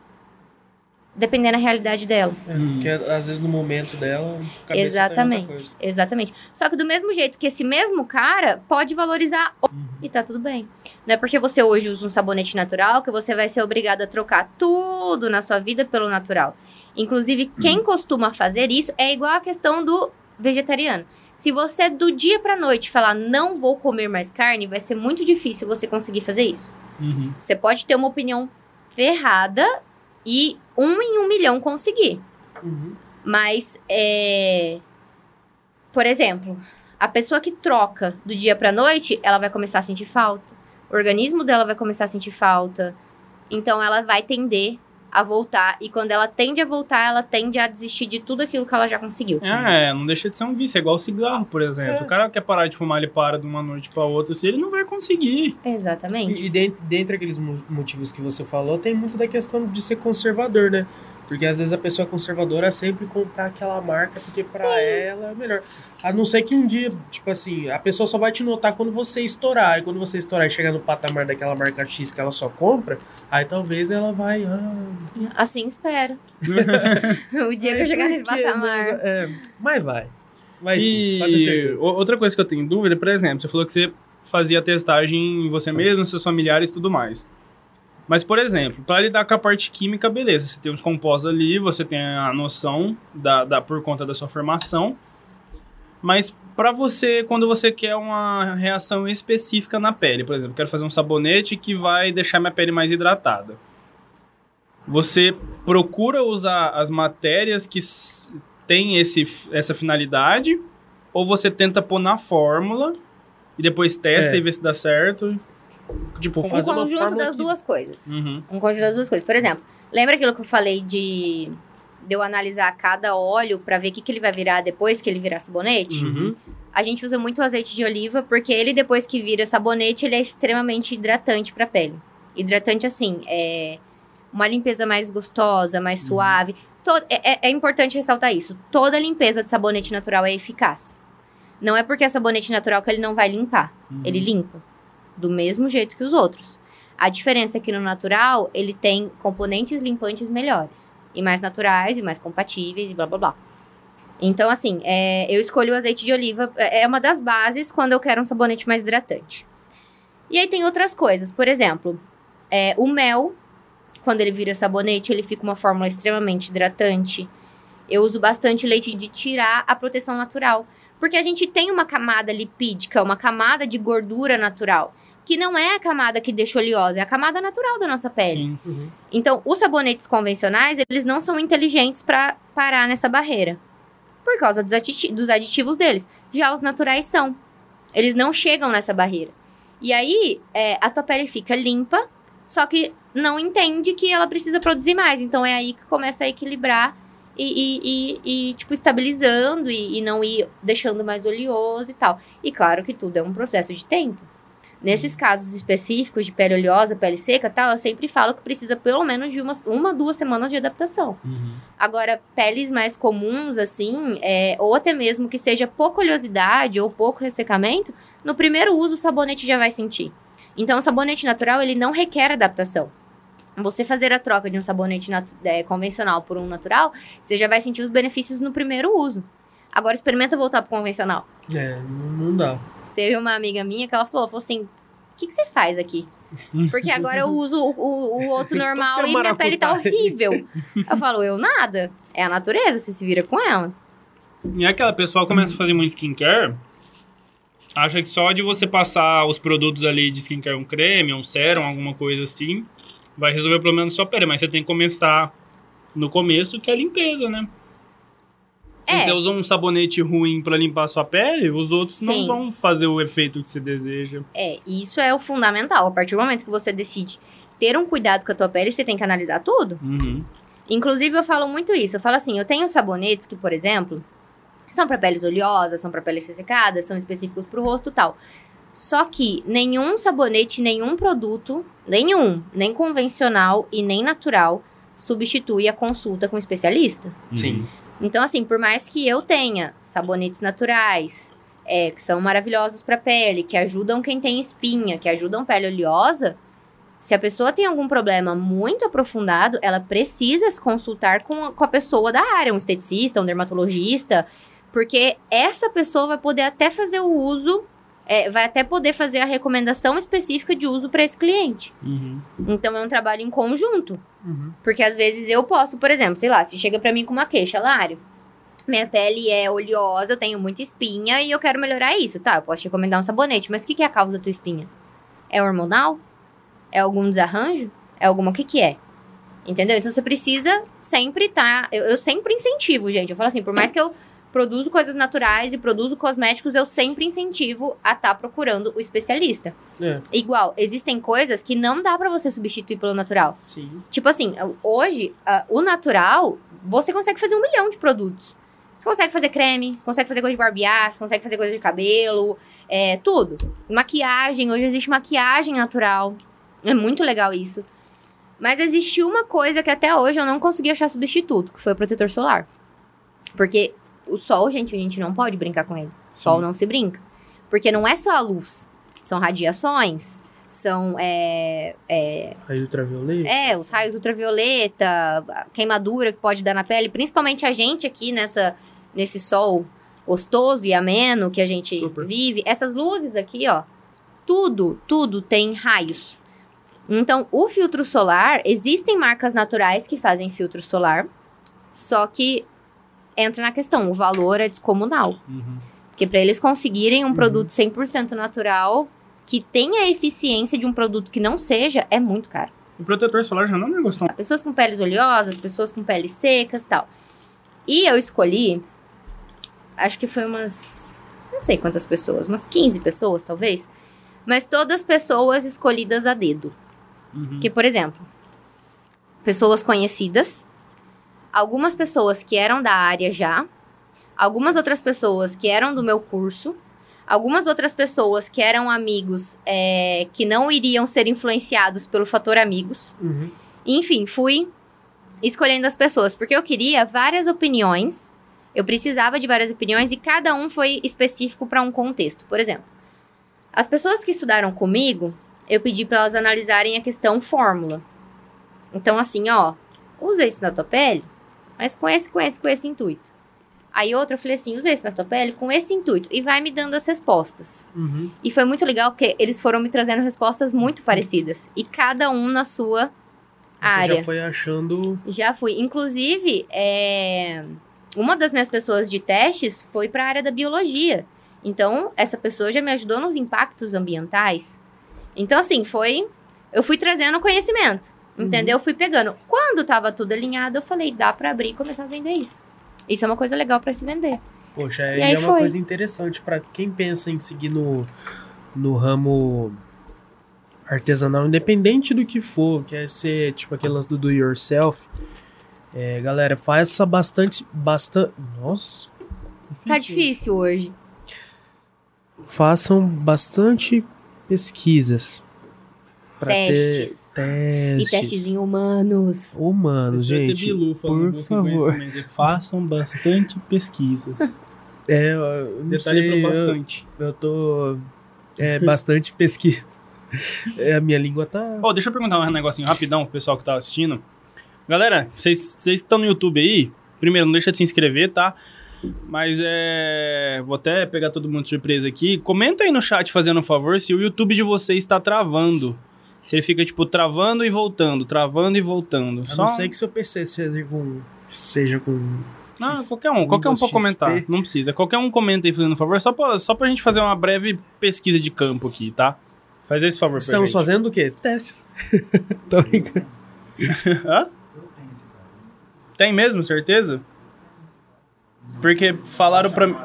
dependendo da realidade dela. É. Porque às vezes no momento dela. Exatamente. coisa. Exatamente. Só que do mesmo jeito que esse mesmo cara pode valorizar o- e tá tudo bem. Não é porque você hoje usa um sabonete natural que você vai ser obrigado a trocar tudo na sua vida pelo natural. Inclusive, quem costuma fazer isso é igual a questão do vegetariano. Se você do dia pra noite falar não vou comer mais carne, vai ser muito difícil você conseguir fazer isso. Uhum. Você pode ter uma opinião ferrada e um em um milhão conseguir. Uhum. Mas, é... por exemplo, a pessoa que troca do dia pra noite, ela vai começar a sentir falta. O organismo dela vai começar a sentir falta. Então, ela vai tender a voltar. E quando ela tende a voltar, ela tende a desistir de tudo aquilo que ela já conseguiu. É, não deixa de ser um vício. É igual o cigarro, por exemplo. É. O cara quer parar de fumar, ele para de uma noite pra outra, assim, ele não vai conseguir. Exatamente. E, e den- dentre aqueles mo- motivos que você falou, tem muito da questão de ser conservador, né? Porque às vezes a pessoa conservadora sempre comprar aquela marca porque pra ela é melhor. A não ser que um dia, tipo assim, a pessoa só vai te notar quando você estourar. E quando você estourar e chegar no patamar daquela marca X que ela só compra, aí talvez ela vai. Ah, Assim espero. o dia que eu chegar nesse patamar. É, mas vai. Vai sim, E outra coisa que eu tenho dúvida, por exemplo, você falou que você fazia testagem em você mesmo, seus familiares e tudo mais. Mas, por exemplo, para lidar com a parte química, beleza, você tem os compostos ali, você tem a noção da, da por conta da sua formação. Mas para você, quando você quer uma reação específica na pele, por exemplo, quero fazer um sabonete que vai deixar minha pele mais hidratada. Você procura usar as matérias que têm esse, essa finalidade ou você tenta pôr na fórmula e depois testa É. e vê se dá certo? Tipo, Um fazer uma conjunto das que- duas coisas. Uhum. Um conjunto das duas coisas. Por exemplo, lembra aquilo que eu falei de, de eu analisar cada óleo pra ver o que, que ele vai virar depois que ele virar sabonete? Uhum. A gente usa muito azeite de oliva porque ele, depois que vira sabonete, ele é extremamente hidratante pra pele. Hidratante, assim, é uma limpeza mais gostosa, mais Uhum. suave. To- é, é- é importante ressaltar isso. Toda limpeza de sabonete natural é eficaz. Não é porque é sabonete natural que ele não vai limpar. Uhum. Ele limpa. Do mesmo jeito que os outros. A diferença é que no natural, ele tem componentes limpantes melhores. E mais naturais, e mais compatíveis, e blá blá blá. Então, assim, é, eu escolho o azeite de oliva. É é uma das bases quando eu quero um sabonete mais hidratante. E aí tem outras coisas. Por exemplo, é, o mel, quando ele vira sabonete, ele fica uma fórmula extremamente hidratante. Eu uso bastante leite de tirar a proteção natural. Porque a gente tem uma camada lipídica, uma camada de gordura natural. Que não é a camada que deixa oleosa, é a camada natural da nossa pele. Sim. Uhum. Então, os sabonetes convencionais, eles não são inteligentes para parar nessa barreira. Por causa dos, dos aditivos deles. Já os naturais são. Eles não chegam nessa barreira. E aí, é, a tua pele fica limpa, só que não entende que ela precisa produzir mais. Então, é aí que começa a equilibrar e, e- e- e, tipo, estabilizando e, e não ir deixando mais oleoso e tal. E claro que tudo é um processo de tempo. Nesses casos específicos de pele oleosa, pele seca e tal, eu sempre falo que precisa pelo menos de uma, uma duas semanas de adaptação. Uhum. Agora, peles mais comuns, assim, é, ou até mesmo que seja pouca oleosidade ou pouco ressecamento, no primeiro uso o sabonete já vai sentir. Então, o sabonete natural, ele não requer adaptação. Você fazer a troca de um sabonete é, convencional por um natural, você já vai sentir os benefícios no primeiro uso. Agora, experimenta voltar pro convencional. É, não dá. Teve uma amiga minha que ela falou, falou assim, o que, que você faz aqui? Porque agora eu uso o, o- o outro normal e minha pele tá horrível. Eu falo, eu nada. É a natureza, você se vira com ela. E é aquela pessoa começa a fazer muito skincare, acha que só de você passar os produtos ali de skincare, um creme, um sérum, alguma coisa assim, vai resolver o problema da sua pele. Mas você tem que começar no começo, que é a limpeza, né? Se É. você usa um sabonete ruim pra limpar a sua pele, os outros não Sim. vão fazer o efeito que você deseja. É, isso é o fundamental. A partir do momento que você decide ter um cuidado com a tua pele, você tem que analisar tudo. Uhum. Inclusive, eu falo muito isso. Eu falo assim, eu tenho sabonetes que, por exemplo, são para peles oleosas, são para peles ressecadas, são específicos para o rosto e tal. Só que nenhum sabonete, nenhum produto, nenhum, nem convencional e nem natural, substitui a consulta com um especialista. Sim. Então, assim, por mais que eu tenha sabonetes naturais, é, que são maravilhosos para pele, que ajudam quem tem espinha, que ajudam pele oleosa, se a pessoa tem algum problema muito aprofundado, ela precisa se consultar com, com a pessoa da área, um esteticista, um dermatologista, porque essa pessoa vai poder até fazer o uso, é, vai até poder fazer a recomendação específica de uso para esse cliente. Uhum. Então, é um trabalho em conjunto. Uhum. Porque às vezes eu posso, por exemplo, sei lá, se chega pra mim com uma queixa, Lário, minha pele é oleosa, eu tenho muita espinha e eu quero melhorar isso. Tá, eu posso te recomendar um sabonete, mas o que, que é a causa da tua espinha? É hormonal? É algum desarranjo? É alguma, o que que é? Entendeu? Então você precisa sempre tá. Eu, eu sempre incentivo, gente. Eu falo assim, por mais que eu produzo coisas naturais e produzo cosméticos, eu sempre incentivo a estar procurando o especialista. É, Igual, existem coisas que não dá pra você substituir pelo natural. sim. Tipo assim, hoje, ah, o natural, você consegue fazer um milhão de produtos. Você consegue fazer creme, você consegue fazer coisa de barbear, você consegue fazer coisa de cabelo, é, tudo. Maquiagem, hoje existe maquiagem natural. É muito legal isso. Mas existiu uma coisa que até hoje eu não consegui achar substituto, que foi o protetor solar. Porque o sol, gente, a gente não pode brincar com ele. Sol Sim. não se brinca. Porque não é só a luz. São radiações, são é, é, Raio ultravioleta. é, os raios ultravioleta, a queimadura que pode dar na pele, principalmente a gente aqui nessa, nesse sol gostoso e ameno que a gente Super. vive. Essas luzes aqui, ó, tudo, tudo tem raios. Então, o filtro solar, existem marcas naturais que fazem filtro solar, só que entra na questão, o valor é descomunal. Uhum. Porque para eles conseguirem um Uhum. produto 100% natural, que tenha a eficiência de um produto que não seja, é muito caro. O protetor solar já não é um negócio tão... Pessoas com peles oleosas, pessoas com peles secas e tal. E eu escolhi, acho que foi umas, não sei quantas pessoas, umas 15 pessoas talvez, mas todas pessoas escolhidas a dedo. Uhum. Que, por exemplo, pessoas conhecidas, algumas pessoas que eram da área já, algumas outras pessoas que eram do meu curso, algumas outras pessoas que eram amigos é, que não iriam ser influenciados pelo fator amigos. Uhum. Enfim, fui escolhendo as pessoas, porque eu queria várias opiniões. Eu precisava de várias opiniões e cada um foi específico para um contexto. Por exemplo, as pessoas que estudaram comigo, eu pedi para elas analisarem a questão fórmula. Então, assim, ó, usa isso na tua pele, mas com esse, com esse, com esse intuito. Aí outra, eu falei assim, usa isso na tua pele com esse intuito. E vai me dando as respostas. Uhum. E foi muito legal porque eles foram me trazendo respostas muito parecidas. E cada um na sua Você área. já foi achando. Já fui. Inclusive, é, uma das minhas pessoas de testes foi para a área da biologia. Então, essa pessoa já me ajudou nos impactos ambientais. Então, assim, foi. Eu fui trazendo conhecimento. Entendeu? Eu fui pegando. Quando tava tudo alinhado, eu falei, dá para abrir e começar a vender isso. Isso é uma coisa legal para se vender. Poxa, E aí é uma foi. coisa interessante pra quem pensa em seguir no, no ramo artesanal, independente do que for, quer ser tipo aquelas do do yourself. É, galera, faça bastante. Bastante. Nossa. Tá difícil hoje. Façam bastante pesquisas. Pra Testes. Ter E testes. testes em humanos. humanos, gente. Bilu por favor. conhecimento. Façam bastante pesquisas. É, eu não Detalhe sei, pro eu- bastante. Eu tô. É bastante pesquisa. É, a minha língua tá. Ó, deixa eu perguntar um negocinho rapidão pro pessoal que tá assistindo. Galera, vocês vocês que estão no YouTube aí, primeiro, não deixa de se inscrever, tá? Mas é. Vou até pegar todo mundo de surpresa aqui. Comenta aí no chat, fazendo um favor, se o YouTube de vocês está travando. Se ele fica, tipo, travando e voltando, travando e voltando. A Só... não ser que seu PC seja com. Seja com Não, qualquer um, qualquer um pode comentar. Não precisa. Qualquer um comenta aí, fazendo um favor, só pra, só pra gente fazer uma breve pesquisa de campo aqui, tá? Faz esse favor pra Estamos gente. fazendo o quê? Testes. Tô brincando. Hã? Tem mesmo, certeza? Porque falaram pra mim.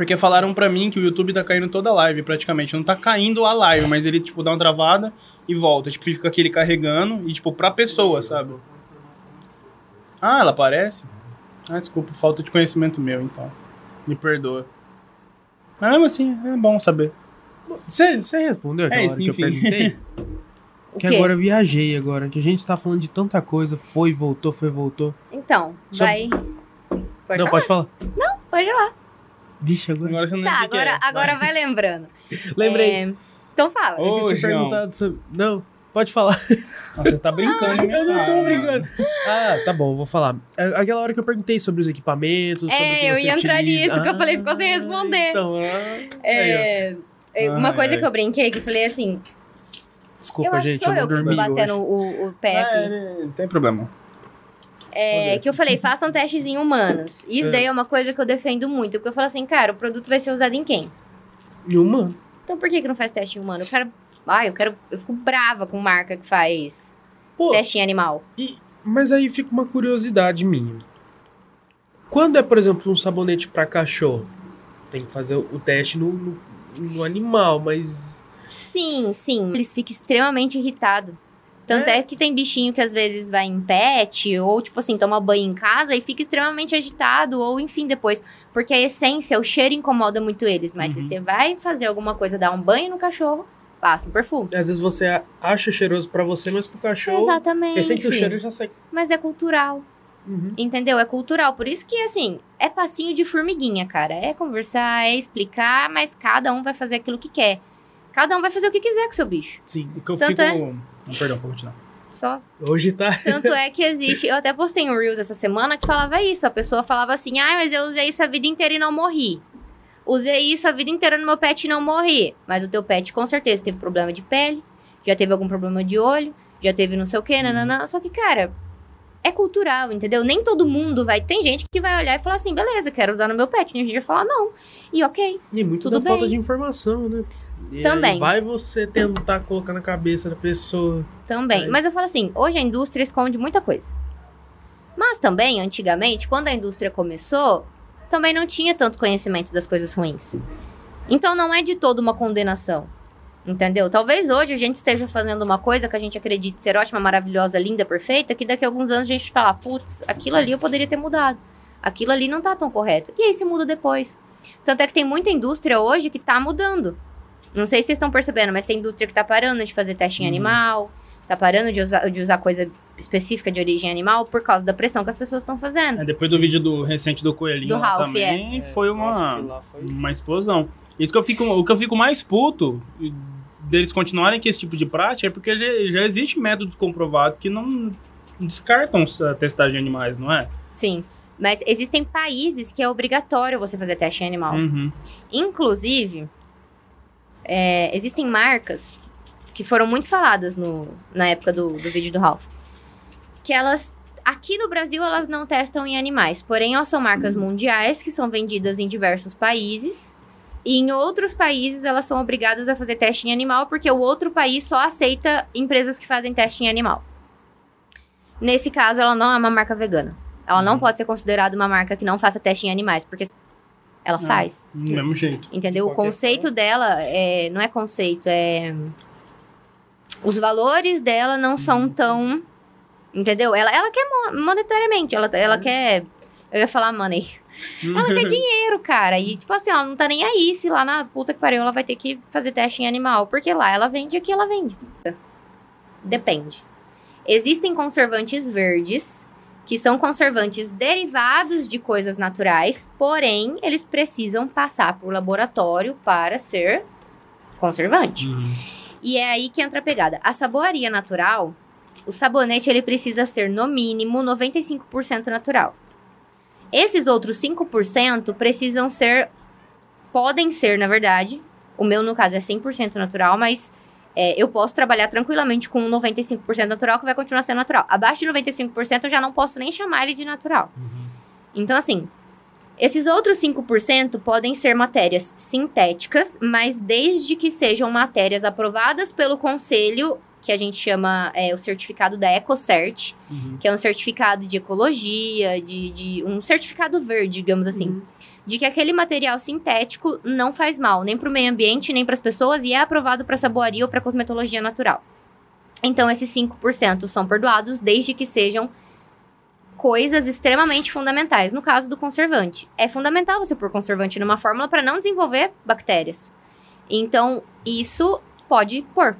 Porque falaram pra mim que o YouTube tá caindo toda a live, praticamente. Não tá caindo a live, mas ele, tipo, dá uma travada e volta. Tipo, fica aquele carregando e, tipo, pra pessoa, sabe? Ah, ela aparece? Ah, desculpa, falta de conhecimento meu, então. Me perdoa. Mas mesmo assim, é bom saber. Você você respondeu aquela É hora isso, que eu perguntei? O que agora eu viajei agora, que a gente tá falando de tanta coisa, foi, voltou, foi, voltou. Então, Só- vai. Pode não, falar? pode falar. Pode ir lá. Vixe, agora. Agora você não Tá, lembra que agora, que é. agora vai lembrando. Lembrei. É, Então fala. Ô, É eu tinha perguntado sobre. Não, pode falar. Nossa, você tá brincando, hein? eu não tô Ah, brincando. Ah, tá bom, vou falar. É Aquela hora que eu perguntei sobre os equipamentos. sobre o que É, eu você ia entrar utiliza. nisso, que eu falei, ficou sem responder. Então, ah, aí, É, é, uma coisa ai. que eu brinquei, que eu falei assim. Desculpa, eu acho gente, que sou eu eu batendo o, o pé aqui. É, não tem problema. É, que eu falei, façam testes em humanos. Isso É. daí é uma coisa que eu defendo muito, porque eu falo assim, cara, o produto vai ser usado em quem? E humano. Então por que, que não faz teste em humano? Eu quero. Ai, eu quero. Eu fico brava com marca que faz Pô, teste em animal. mas aí fica uma curiosidade minha. Quando é, por exemplo, um sabonete pra cachorro, tem que fazer o teste no, no, no animal, mas. Sim, sim. Eles ficam extremamente irritados. Tanto é. que tem bichinho que às vezes vai em pet, ou tipo assim, toma banho em casa e fica extremamente agitado, ou enfim, depois. Porque a essência, o cheiro incomoda muito eles. Mas Uhum. se você vai fazer alguma coisa, dar um banho no cachorro, passa um perfume. Às vezes você acha cheiroso pra você, mas pro cachorro. Exatamente. É sempre o cheiro já sai. Mas é cultural. Uhum. Entendeu? É cultural. Por isso que, assim, é passinho de formiguinha, cara. É conversar, é explicar, mas cada um vai fazer aquilo que quer. Cada um vai fazer o que quiser com o seu bicho. Sim. O que eu Tanto fico. é- perdão, pode continuar. Só. Hoje tá. Tanto é que existe. Eu até postei um Reels essa semana que falava isso. A pessoa falava assim: ah, mas eu usei isso a vida inteira e não morri. Usei isso a vida inteira no meu pet e não morri. Mas o teu pet com certeza teve problema de pele, já teve algum problema de olho, já teve não sei o quê, nananã. Só que, cara, é cultural, entendeu? Nem todo mundo vai. Tem gente que vai olhar e falar assim: beleza, quero usar no meu pet. Tem gente que vai falar não. E ok. E muito Tudo da falta bem. de informação, né? E Também. aí vai você tentar colocar na cabeça da pessoa. Também. É. Mas eu falo assim, hoje a indústria esconde muita coisa. Mas também, antigamente, quando a indústria começou, também não tinha tanto conhecimento das coisas ruins. Então não é de todo uma condenação. Entendeu? Talvez hoje a gente esteja fazendo uma coisa que a gente acredite ser ótima, maravilhosa, linda, perfeita, que daqui a alguns anos a gente fala, putz, aquilo ali eu poderia ter mudado. Aquilo ali não tá tão correto. E aí se muda depois. Tanto é que tem muita indústria hoje que tá mudando. Não sei se vocês estão percebendo, mas tem indústria que tá parando de fazer teste em Uhum. animal, tá parando de usar, de usar coisa específica de origem animal por causa da pressão que as pessoas estão fazendo. É, depois do vídeo do recente do Coelhinho Do Ralph, também, foi uma, Nossa, foi- uma explosão. Isso que eu fico, o que eu fico mais puto deles continuarem com esse tipo de prática é porque já, já existe métodos comprovados que não descartam a testagem de animais, não é? Sim. Mas existem países que é obrigatório você fazer teste em animal. Uhum. Inclusive, é, existem marcas que foram muito faladas no, na época do, do vídeo do Ralph. Que elas. Aqui no Brasil, elas não testam em animais. Porém, elas são marcas mundiais que são vendidas em diversos países. E em outros países, elas são obrigadas a fazer teste em animal, porque o outro país só aceita empresas que fazem teste em animal. Nesse caso, ela não é uma marca vegana. Ela não Uhum. pode ser considerada uma marca que não faça teste em animais, porque ela Ah. faz. Do mesmo jeito. Entendeu? De O conceito dela é, não é conceito, é. Os valores dela não são tão. Entendeu? Ela, ela quer mo- monetariamente, ela, ela quer. Eu ia falar money. Ela quer dinheiro, cara. E, tipo assim, ela não tá nem aí se lá na puta que pariu ela vai ter que fazer teste em animal. Porque lá ela vende aqui ela vende. Depende. Existem conservantes verdes, que são conservantes derivados de coisas naturais, porém, eles precisam passar por laboratório para ser conservante. Uhum. E é aí que entra a pegada. A saboaria natural, o sabonete ele precisa ser no mínimo 95% natural. Esses outros 5% precisam ser podem ser, na verdade, o meu no caso é 100% natural, mas É, eu posso trabalhar tranquilamente com 95% natural, que vai continuar sendo natural. Abaixo de 95%, eu já não posso nem chamar ele de natural. Então, assim, esses outros 5% podem ser matérias sintéticas, mas desde que sejam matérias aprovadas pelo conselho, que a gente chama é, o certificado da EcoCert, Uhum. que é um certificado de ecologia, de, de um certificado verde, digamos assim, Uhum. De que aquele material sintético não faz mal, nem para o meio ambiente, nem para as pessoas, e é aprovado para saboaria ou para cosmetologia natural. Então, esses 5% são perdoados desde que sejam coisas extremamente fundamentais. No caso do conservante, é fundamental você pôr conservante numa fórmula para não desenvolver bactérias. Então, isso pode pôr.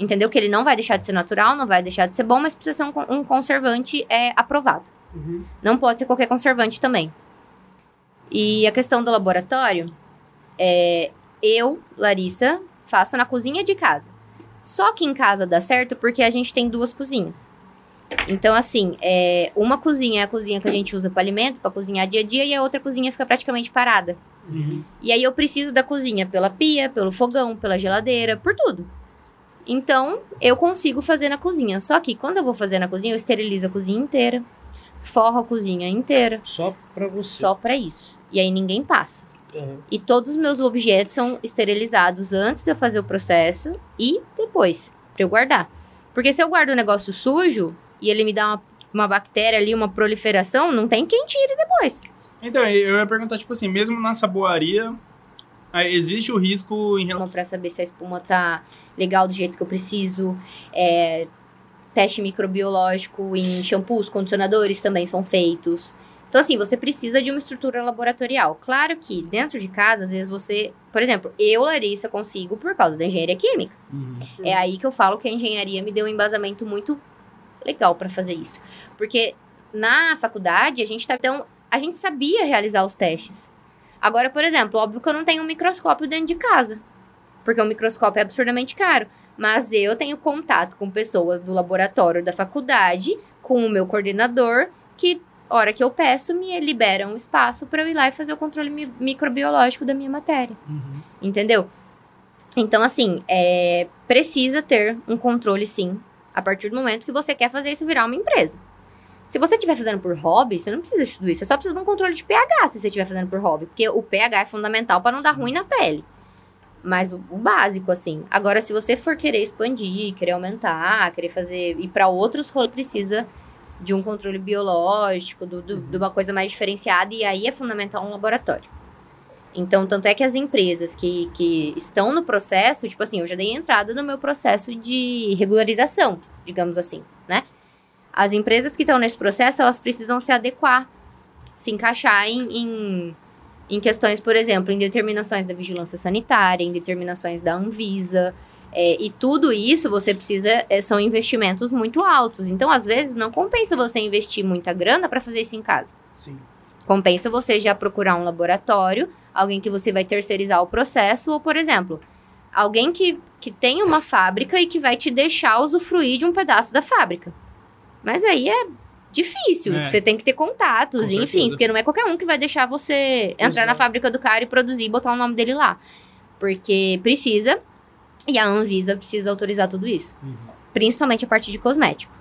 Entendeu? Que ele não vai deixar de ser natural, não vai deixar de ser bom, mas precisa ser um, um conservante é, aprovado. Uhum. Não pode ser qualquer conservante também. E a questão do laboratório, é, eu, Larissa, faço na cozinha de casa. Só que em casa dá certo porque a gente tem duas cozinhas. Então, assim, é, uma cozinha é a cozinha que a gente usa para alimento, para cozinhar dia a dia, e a outra cozinha fica praticamente parada. Uhum. E aí eu preciso da cozinha pela pia, pelo fogão, pela geladeira, por tudo. Então, eu consigo fazer na cozinha. Só que quando eu vou fazer na cozinha, eu esterilizo a cozinha inteira, forro a cozinha inteira, Só pra você. só pra isso. E aí ninguém passa. Uhum. E todos os meus objetos são esterilizados antes de eu fazer o processo e depois, pra eu guardar. Porque se eu guardo um negócio sujo e ele me dá uma, uma bactéria ali, uma proliferação, não tem quem tire depois. Então, eu ia perguntar, tipo assim, mesmo na saboaria, existe o risco em relação. Pra saber se a espuma tá legal do jeito que eu preciso. É, teste microbiológico em shampoos, condicionadores também são feitos. Então, assim, você precisa de uma estrutura laboratorial. Claro que dentro de casa, às vezes você. Por exemplo, eu, Larissa, consigo por causa da engenharia química. Uhum. É aí que eu falo que a engenharia me deu um embasamento muito legal pra fazer isso. Porque na faculdade, a gente tá. Então, a gente sabia realizar os testes. Agora, por exemplo, óbvio que eu não tenho um microscópio dentro de casa. Porque o microscópio é absurdamente caro. Mas eu tenho contato com pessoas do laboratório da faculdade, com o meu coordenador, que, hora que eu peço, me liberam um espaço para eu ir lá e fazer o controle mi- microbiológico da minha matéria. Uhum. Entendeu? Então, assim, é, precisa ter um controle, sim, a partir do momento que você quer fazer isso virar uma empresa. Se você estiver fazendo por hobby, você não precisa de tudo isso. Você só precisa de um controle de pH se você estiver fazendo por hobby. Porque o pH é fundamental para não dar ruim na pele. Mas o, o básico, assim. Agora, se você for querer expandir, querer aumentar, querer fazer. ir para outros rolos, precisa de um controle biológico, do, do- de uma coisa mais diferenciada. E aí é fundamental um laboratório. Então, tanto é que as empresas que, que estão no processo, tipo assim, eu já dei entrada no meu processo de regularização, digamos assim, né? As empresas que estão nesse processo, elas precisam se adequar, se encaixar em, em, em questões, por exemplo, em determinações da vigilância sanitária, em determinações da Anvisa. É, e tudo isso você precisa, é, são investimentos muito altos. Então, às vezes, não compensa você investir muita grana para fazer isso em casa. Sim. Compensa você já procurar um laboratório, alguém que você vai terceirizar o processo, ou, por exemplo, alguém que, que tem uma fábrica e que vai te deixar usufruir de um pedaço da fábrica. Mas aí é difícil, É. você tem que ter contatos, Com enfim, porque não é qualquer um que vai deixar você entrar na Exato. fábrica do cara e produzir e botar o nome dele lá. Porque precisa, e a Anvisa precisa autorizar tudo isso. Uhum. Principalmente a parte de cosmético.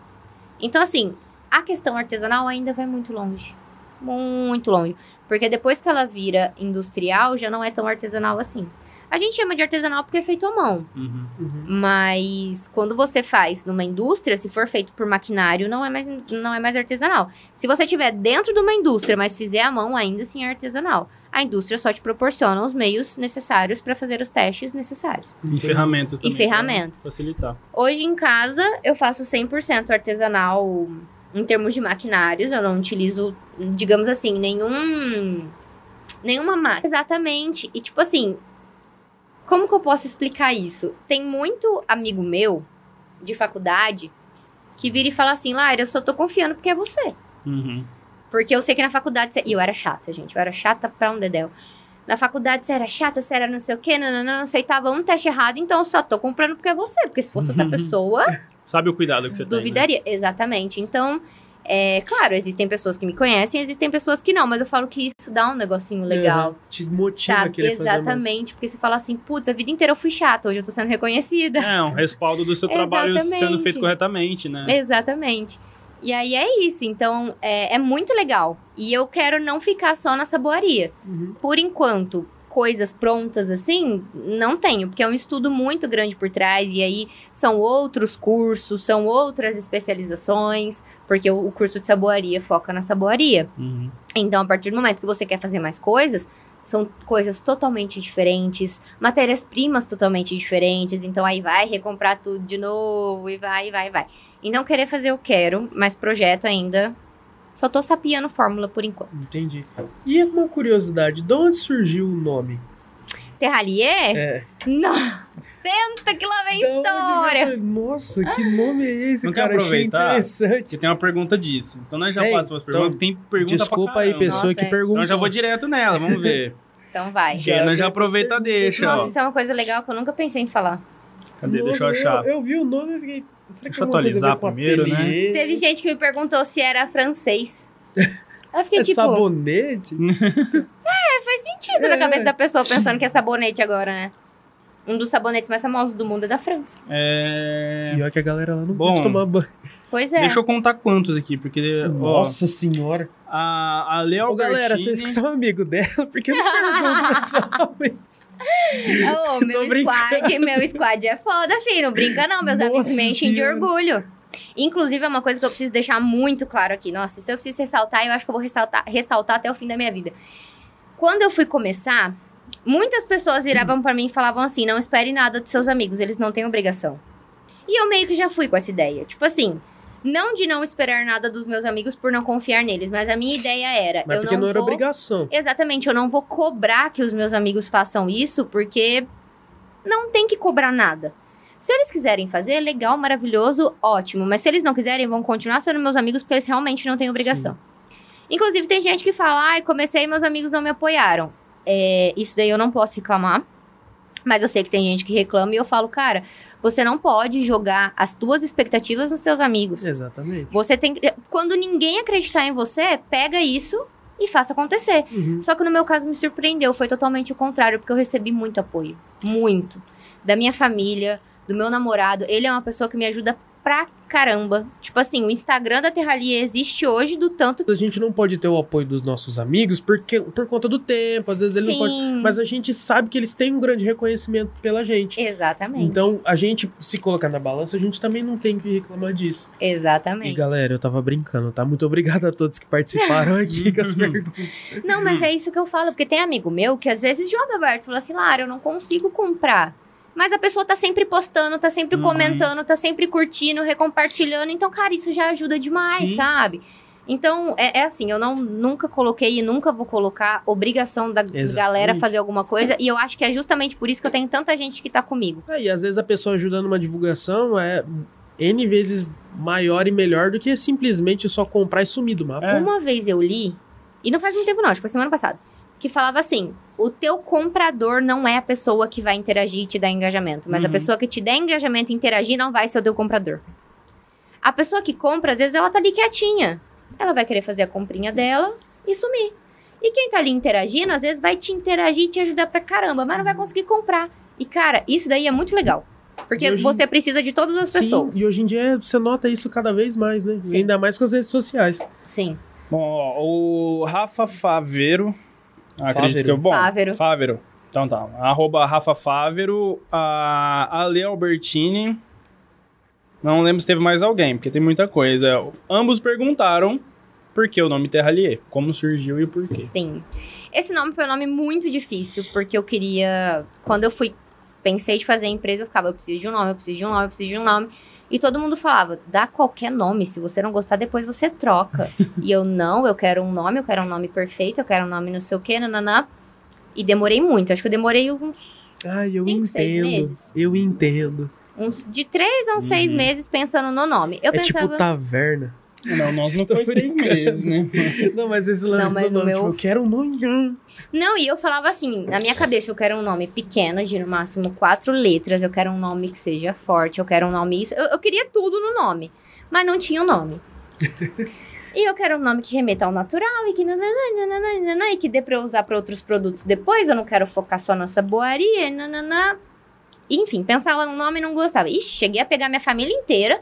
Então, assim, a questão artesanal ainda vai muito longe. Muito longe. Porque depois que ela vira industrial, já não é tão artesanal assim. A gente chama de artesanal porque é feito à mão. Uhum. Uhum. Mas quando você faz numa indústria, se for feito por maquinário, não é mais, não é mais artesanal. Se você tiver dentro de uma indústria, mas fizer à mão, ainda assim é artesanal. A indústria só te proporciona os meios necessários para fazer os testes necessários. E ferramentas também. pra ferramentas. Facilitar. Hoje em casa, eu faço 100% artesanal em termos de maquinários. Eu não utilizo, digamos assim, nenhum. Nenhuma máquina. Exatamente. E tipo assim, como que eu posso explicar isso? Tem muito amigo meu de faculdade que vira e fala assim: Lara, eu só tô confiando porque é você. Uhum. Porque eu sei que na faculdade. Você... E eu era chata, gente. Eu era chata pra um dedéu. Na faculdade você era chata, você era não sei o quê, não, não, não, aceitava um teste errado, então eu só tô comprando porque é você. Porque se fosse outra pessoa, Sabe o cuidado que você tem. né? duvidaria. Exatamente. Então, É, claro, existem pessoas que me conhecem, existem pessoas que não, mas eu falo que isso dá um negocinho legal. Uhum. Te motiva a Sabe? querer fazer mais. Exatamente, porque você fala assim, putz, a vida inteira eu fui chata, hoje eu tô sendo reconhecida. É, um respaldo do seu trabalho sendo feito corretamente, né? Exatamente. E aí é isso, então é, é muito legal. E eu quero não ficar só na saboaria. Uhum. Por enquanto, coisas prontas assim, não tenho, porque é um estudo muito grande por trás, e aí são outros cursos, são outras especializações, porque o, o curso de saboaria foca na saboaria. Uhum. Então, a partir do momento que você quer fazer mais coisas, são coisas totalmente diferentes, matérias-primas totalmente diferentes, então aí vai recomprar tudo de novo, e vai, e vai, e vai. Então, querer fazer eu quero, mas projeto ainda. Só tô sapiando fórmula por enquanto. Entendi. E uma curiosidade, de onde surgiu o nome? Terralier? É. Não! Senta que lá vem Da onde história! veio? Nossa, que nome é esse, Não quer cara? Achei aproveitar? interessante. Que tem uma pergunta disso. Então nós já Tem? passamos as perguntas. Então, tem pergunta Desculpa pra aí, pessoa Nossa, que é. perguntou. Então eu já vou direto nela, vamos ver. Então vai. Porque nós já aproveita deixa, Nossa, ó. isso é uma coisa legal que eu nunca pensei em falar. Cadê? Deixa eu Nossa, achar. Eu, eu vi o nome e fiquei. Será Deixa eu atualizar primeiro, né? Teve gente que me perguntou se era francês. Eu fiquei É tipo, sabonete? faz sentido É. na cabeça da pessoa pensando que é sabonete agora, né? Um dos sabonetes mais famosos do mundo é da França. É... Pior que a galera lá não Bom. pode tomar banho. Pois é. Deixa eu contar quantos aqui, porque ó, Nossa senhora. a, a Leo Ô, galera, vocês que são amigo dela, porque não perguntam pessoalmente. Ô, meu squad, meu squad é foda, filho. Não brinca não, meus amigos Nossa me enchem de orgulho. Inclusive, é uma coisa que eu preciso deixar muito claro aqui. Nossa, se eu preciso ressaltar, eu acho que eu vou ressaltar, ressaltar até o fim da minha vida. Quando eu fui começar, muitas pessoas viravam pra mim e falavam assim: não espere nada dos seus amigos, eles não têm obrigação. E eu meio que já fui com essa ideia. Tipo assim, não de não esperar nada dos meus amigos por não confiar neles, mas a minha ideia era: Mas eu porque não, não era vou... obrigação. Exatamente, eu não vou cobrar que os meus amigos façam isso, porque não tem que cobrar nada. Se eles quiserem fazer, legal, maravilhoso, ótimo. Mas se eles não quiserem, vão continuar sendo meus amigos, porque eles realmente não têm obrigação. Inclusive, tem gente que fala, ai, comecei e meus amigos não me apoiaram. É, isso daí eu não posso reclamar. Mas eu sei que tem gente que reclama e eu falo, cara, você não pode jogar as tuas expectativas nos seus amigos. Exatamente. Você tem que. Quando ninguém acreditar em você, pega isso e faça acontecer. Uhum. Só que no meu caso me surpreendeu, foi totalmente o contrário, porque eu recebi muito apoio. Muito. Da minha família, do meu namorado. Ele é uma pessoa que me ajuda pra caramba. Tipo assim, o Instagram da Terralia existe hoje do tanto que. A gente não pode ter o apoio dos nossos amigos porque, por conta do tempo, às vezes ele não pode. Sim, Mas a gente sabe que eles têm um grande reconhecimento pela gente. Exatamente. Então, a gente, se colocar na balança, a gente também não tem que reclamar disso. E Exatamente. galera, eu tava brincando, tá? Muito obrigado a todos que participaram aqui com as perguntas. Não, mas é isso que eu falo, porque tem amigo meu que às vezes joga aberto e fala assim, Lara, eu não consigo comprar. Mas a pessoa tá sempre postando, tá sempre Uhum. comentando, tá sempre curtindo, recompartilhando. Então, cara, isso já ajuda demais, Sim. sabe? Então, é, é assim, eu não nunca coloquei e nunca vou colocar obrigação da Exatamente. galera fazer alguma coisa. E eu acho que é justamente por isso que eu tenho tanta gente que tá comigo. É, e às vezes a pessoa ajudando uma divulgação é N vezes maior e melhor do que simplesmente só comprar e sumir do mapa. É. Uma vez eu li, e não faz muito tempo não, acho que foi semana passada, que falava assim: o teu comprador não é a pessoa que vai interagir e te dar engajamento, mas a Uhum. pessoa que te der engajamento e interagir não vai ser o teu comprador. A pessoa que compra, às vezes, ela tá ali quietinha. Ela vai querer fazer a comprinha dela e sumir. E quem tá ali interagindo, às vezes vai te interagir e te ajudar pra caramba, mas não vai conseguir comprar. E, cara, isso daí é muito legal. Porque você precisa de todas as Sim, pessoas. e hoje em dia você nota isso cada vez mais, né? Sim. E ainda mais com as redes sociais. Sim. Bom, ó, o Rafa Faveiro. Acredito que eu. Bom, Fávero. Fávero. Então tá. Arroba Rafa Fávero. A Ale Albertini. Não lembro se teve mais alguém, porque tem muita coisa. Ambos perguntaram por que o nome Terralier. Como surgiu e por quê. Sim. Esse nome foi um nome muito difícil, porque eu queria. Quando eu fui. Pensei de fazer a empresa, eu ficava, eu preciso de um nome, eu preciso de um nome, eu preciso de um nome. E todo mundo falava, dá qualquer nome, se você não gostar, depois você troca. e eu, não, eu quero um nome, eu quero um nome perfeito, eu quero um nome não sei o quê, nananã. E demorei muito, acho que eu demorei uns, Ai, eu Cinco, seis entendo. meses. Eu entendo. uns de três a uns seis Uhum. meses pensando no nome. Eu é pensava, tipo taverna. Não, nós não foi seis meses, né? Não, mas esse lance Não, mas do nome, meu- tipo, eu quero um nome. Não, e eu falava assim, na minha cabeça, eu quero um nome pequeno, de no máximo quatro letras, eu quero um nome que seja forte, eu quero um nome isso. Eu, eu queria tudo no nome, mas não tinha o nome. e eu quero um nome que remeta ao natural e que nananana, e que dê pra eu usar pra outros produtos depois. Eu não quero focar só nessa boaria. Nananã. Enfim, pensava no nome e não gostava. Ixi, cheguei a pegar minha família inteira,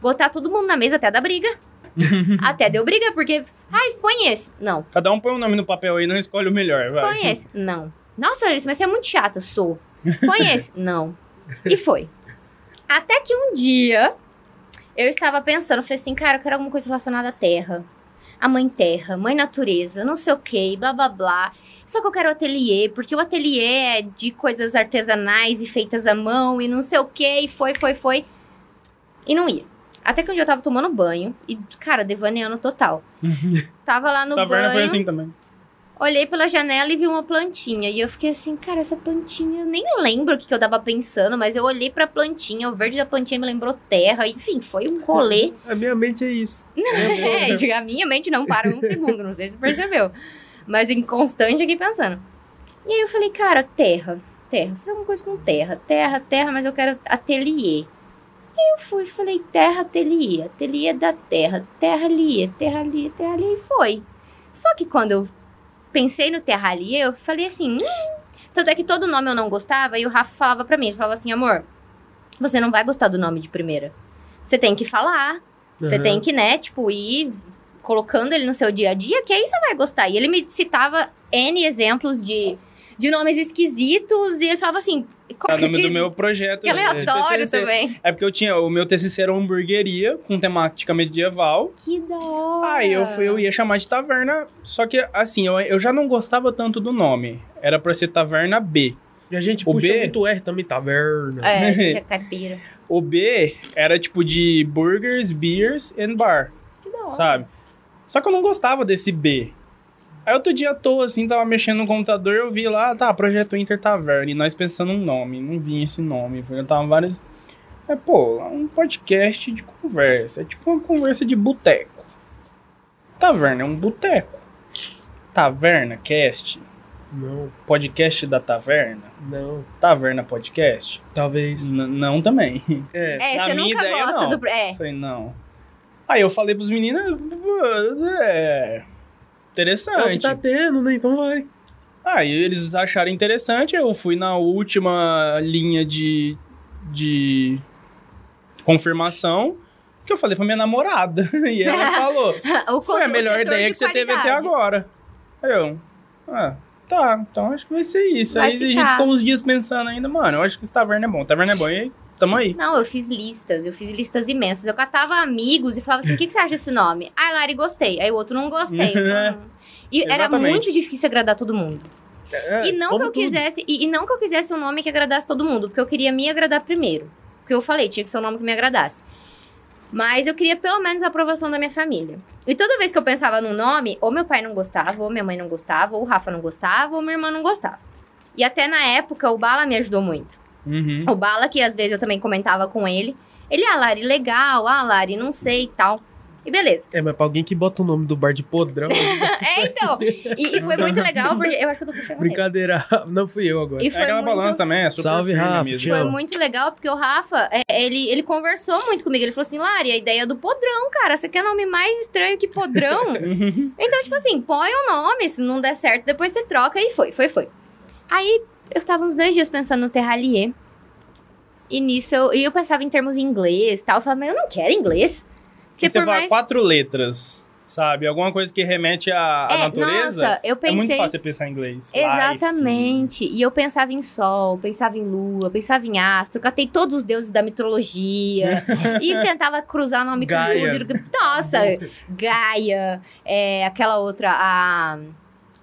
botar todo mundo na mesa até dar briga. até deu briga, porque. Ai, põe esse. Não. Cada um põe um nome no papel aí não escolhe o melhor, vai. Põe esse. Não. Nossa, Larissa, mas você é muito chato. Eu sou. Põe esse. Não. E foi. Até que um dia eu estava pensando, falei assim, cara, eu quero alguma coisa relacionada à terra. A mãe terra, mãe natureza, não sei o que, blá blá blá. Só que eu quero ateliê, porque o ateliê é de coisas artesanais e feitas à mão e não sei o que, e foi, foi, foi. E não ia. Até que um dia eu tava tomando banho e, cara, devaneando total. tava lá no Taverna banho. foi assim também. Olhei pela janela e vi uma plantinha. E eu fiquei assim, cara, essa plantinha, eu nem lembro o que, que eu tava pensando, mas eu olhei pra plantinha, o verde da plantinha me lembrou terra. Enfim, foi um rolê. A minha mente é isso. é, diga, a minha mente não para um segundo, não sei se você percebeu. Mas inconstante aqui pensando. E aí eu falei, cara, terra, terra, vou fazer alguma coisa com terra, terra, terra, mas eu quero ateliê. E eu fui, falei, terra, ateliê, ateliê da terra, terra ali, terra ali, terra ali, e foi. Só que quando eu pensei no Terralia, eu falei assim, hum. Tanto é que todo nome eu não gostava, e o Rafa falava pra mim, ele falava assim, amor, você não vai gostar do nome de primeira. Você tem que falar, você Aham. tem que, né, tipo, ir colocando ele no seu dia a dia, que aí você vai gostar. E ele me citava N exemplos de, de nomes esquisitos, e ele falava assim... É o nome de- do meu projeto. Que aleatório TCC. também. É porque eu tinha. O meu TCC era uma hamburgueria com temática medieval. Que da hora. Aí eu, fui, eu ia chamar de taverna. Só que, assim, eu, eu já não gostava tanto do nome. Era pra ser Taverna B. E a gente O puxa B- muito R também, taverna. É, gente, é caipira. O B era tipo de burgers, beers and bar. Que da hora. sabe? Só que eu não gostava desse B. Aí outro dia à toa, assim, tava mexendo no computador, eu vi lá, tá, Projeto Inter Taverna, e nós pensando um nome, não vinha esse nome, eu tava vários... É, pô, é um podcast de conversa, é tipo uma conversa de boteco. Taverna é um boteco. Taverna, cast, Não, podcast da taverna, não. taverna podcast, Talvez. N- não também. É. É, Na você minha nunca ideia, gosta não. do... É, Falei, não. Aí eu falei pros meninos, é. É o que Interessante. tá tendo, né? Então vai. Aí eles acharam interessante, eu fui na última linha de. de. confirmação. Que eu falei pra minha namorada. E ela falou: Foi a conteúdo- melhor ideia de que você teve até agora. Aí eu. Ah, tá, então acho que vai ser isso. Vai aí a gente ficar. ficou uns dias pensando ainda, mano, eu acho que esse taverna é bom. Taverna é bom, e aí, tamo aí. Não, eu fiz listas, eu fiz listas imensas. Eu catava amigos e falava assim: o que, que você acha desse nome? Ah, Lari, gostei. Aí o outro não gostei. Falava, "Hum." E era muito difícil agradar todo mundo. É, e não que eu quisesse, e, e não que eu quisesse um nome que agradasse todo mundo, porque eu queria me agradar primeiro. Porque eu falei, tinha que ser um nome que me agradasse. Mas eu queria pelo menos a aprovação da minha família. E toda vez que eu pensava num nome, ou meu pai não gostava, ou minha mãe não gostava, ou o Rafa não gostava, ou minha irmã não gostava. E até na época o Bala me ajudou muito. Uhum. O Bala, que às vezes eu também comentava com ele, ele, ah, Lari, legal, ah, Lari, não sei e tal. E beleza. É, mas pra alguém que bota o nome do bar de podrão. É, então. E, e foi muito legal, porque eu acho que eu tô puxando ele. brincadeira. Não fui eu agora. E É foi aquela muito... balança também, é super Salve, Rafa, mesmo. Foi muito legal, porque o Rafa, é, ele, ele conversou muito comigo. Ele falou assim, Lari, a ideia do podrão, cara. Você quer nome mais estranho que podrão? Uhum. então, tipo assim, põe o nome, se não der certo, depois você troca e foi, foi, foi. Aí, eu tava uns dois dias pensando no Terralier. E nisso, eu, e eu pensava em termos em inglês e tal. Eu falava, mas eu não quero inglês. Porque E você fala mais... quatro letras, sabe? Alguma coisa que remete à, à É, natureza. nossa, eu É muito pensei... fácil pensar em inglês. Exatamente. E eu pensava em sol, pensava em lua, pensava em astro, catei todos os deuses da mitologia. e tentava cruzar nome Gaia. com tudo. Nossa, Gaia, é, aquela outra, a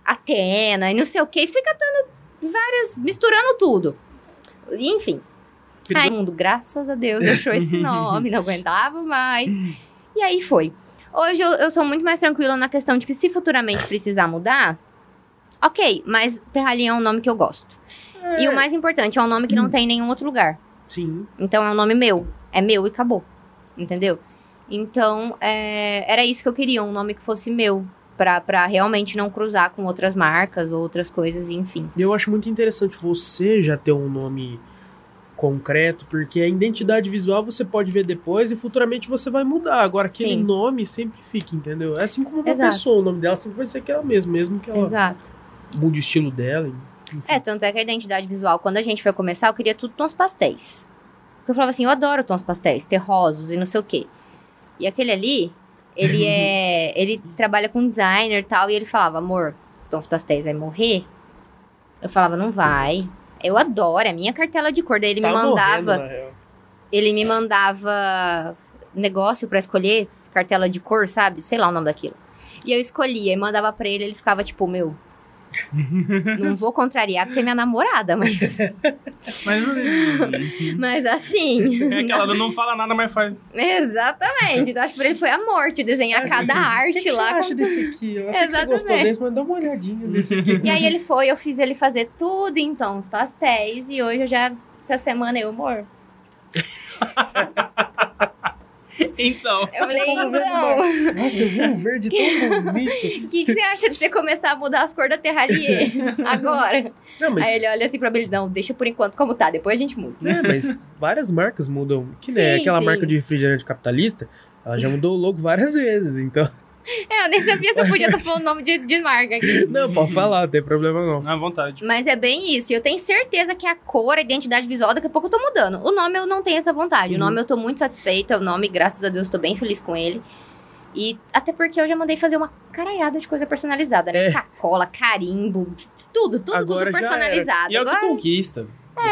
Atena, e não sei o que. E fui catando várias, misturando tudo. Enfim. Aí, mundo, graças a Deus, achou esse nome, não aguentava mais. E aí foi. Hoje eu, eu sou muito mais tranquila na questão de que se futuramente precisar mudar, ok, mas Terralinha é um nome que eu gosto. E o mais importante, é um nome que não tem em nenhum outro lugar. Sim. Então é um nome meu. É meu e acabou. Entendeu? Então, é, era isso que eu queria, um nome que fosse meu. Pra, pra realmente não cruzar com outras marcas ou outras coisas, enfim. E eu acho muito interessante você já ter um nome concreto, porque a identidade visual você pode ver depois e futuramente você vai mudar. Agora, aquele Sim. nome sempre fica, entendeu? É assim como uma Exato. pessoa, o nome dela sempre vai ser aquela mesma, mesmo que ela Exato. mude o estilo dela. enfim. É, tanto é que a identidade visual, quando a gente foi começar, eu queria tudo tons pastéis. Porque eu falava assim, eu adoro tons pastéis, terrosos e não sei o quê. E aquele ali, ele é. ele trabalha com designer e tal, e ele falava, amor, tons pastéis vai morrer? Eu falava, não vai. Eu adoro, é a minha cartela de cor. Daí ele Tá me mandava. morrendo, ele me mandava negócio pra escolher, cartela de cor, sabe? Sei lá o nome daquilo. E eu escolhia e mandava pra ele, ele ficava tipo, meu. Não vou contrariar porque é minha namorada, mas, Mas. mas assim. é aquela não fala nada, mas faz. Exatamente. Então acho que pra ele foi a morte desenhar cada O que, arte que lá. você com acha desse aqui? Eu sei que você gostou desse, mas dá uma olhadinha nesse aqui. E aí ele foi, eu fiz ele fazer tudo em tons pastéis. E hoje eu já. Essa semana eu, amor. Então. Eu falei, então. Nossa, eu vi um verde tão bonito. O que, que você acha de você começar a mudar as cores da Terralier agora? Não, mas, Aí ele olha assim pra mim, não, deixa por enquanto como tá, depois a gente muda. é, mas várias marcas mudam. Que nem Sim, aquela sim. marca de refrigerante capitalista, ela já mudou o logo várias vezes, então... É, eu nem sabia se eu podia estar falando nome de, de marca aqui. Não, pode falar, não tem problema não. À vontade. Mas é bem isso. E eu tenho certeza que a cor, a identidade visual, daqui a pouco eu tô mudando. O nome eu não tenho essa vontade. O Uhum. nome eu tô muito satisfeita. O nome, graças a Deus, tô bem feliz com ele. E até porque eu já mandei fazer uma caralhada de coisa personalizada, né? É. Sacola, carimbo, tudo, tudo, Agora tudo já personalizado. E é o que Agora,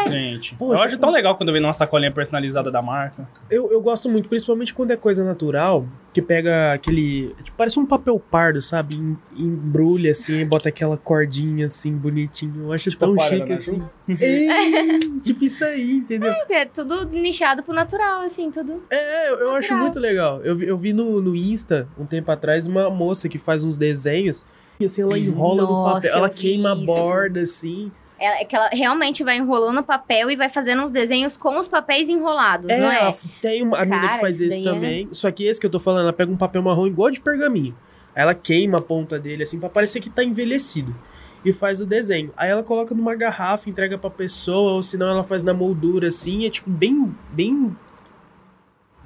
cliente. Poxa, eu acho tão legal quando vem uma sacolinha personalizada da marca. Eu, eu gosto muito, principalmente quando é coisa natural, que pega aquele. Tipo, parece um papel pardo, sabe? Em- Embrulha assim, e bota aquela cordinha assim, bonitinho. Eu acho Tipo tão chique né? assim. É, tipo isso aí, entendeu? é tudo nichado pro natural, assim, tudo. É, eu, eu acho muito legal. Eu vi, eu vi no, no Insta, um tempo atrás, uma moça que faz uns desenhos. E assim, ela enrola no Nossa, papel, ela queima a borda, assim. É, é que ela realmente vai enrolando o papel e vai fazendo uns desenhos com os papéis enrolados, É, não é? ela tem uma a menina Cara, que faz isso esse é- também. Só que esse que eu tô falando, ela pega um papel marrom igual de pergaminho. Aí ela queima a ponta dele, assim, pra parecer que tá envelhecido. E faz o desenho. Aí ela coloca numa garrafa, entrega pra pessoa, ou senão ela faz na moldura, assim. É tipo bem. bem.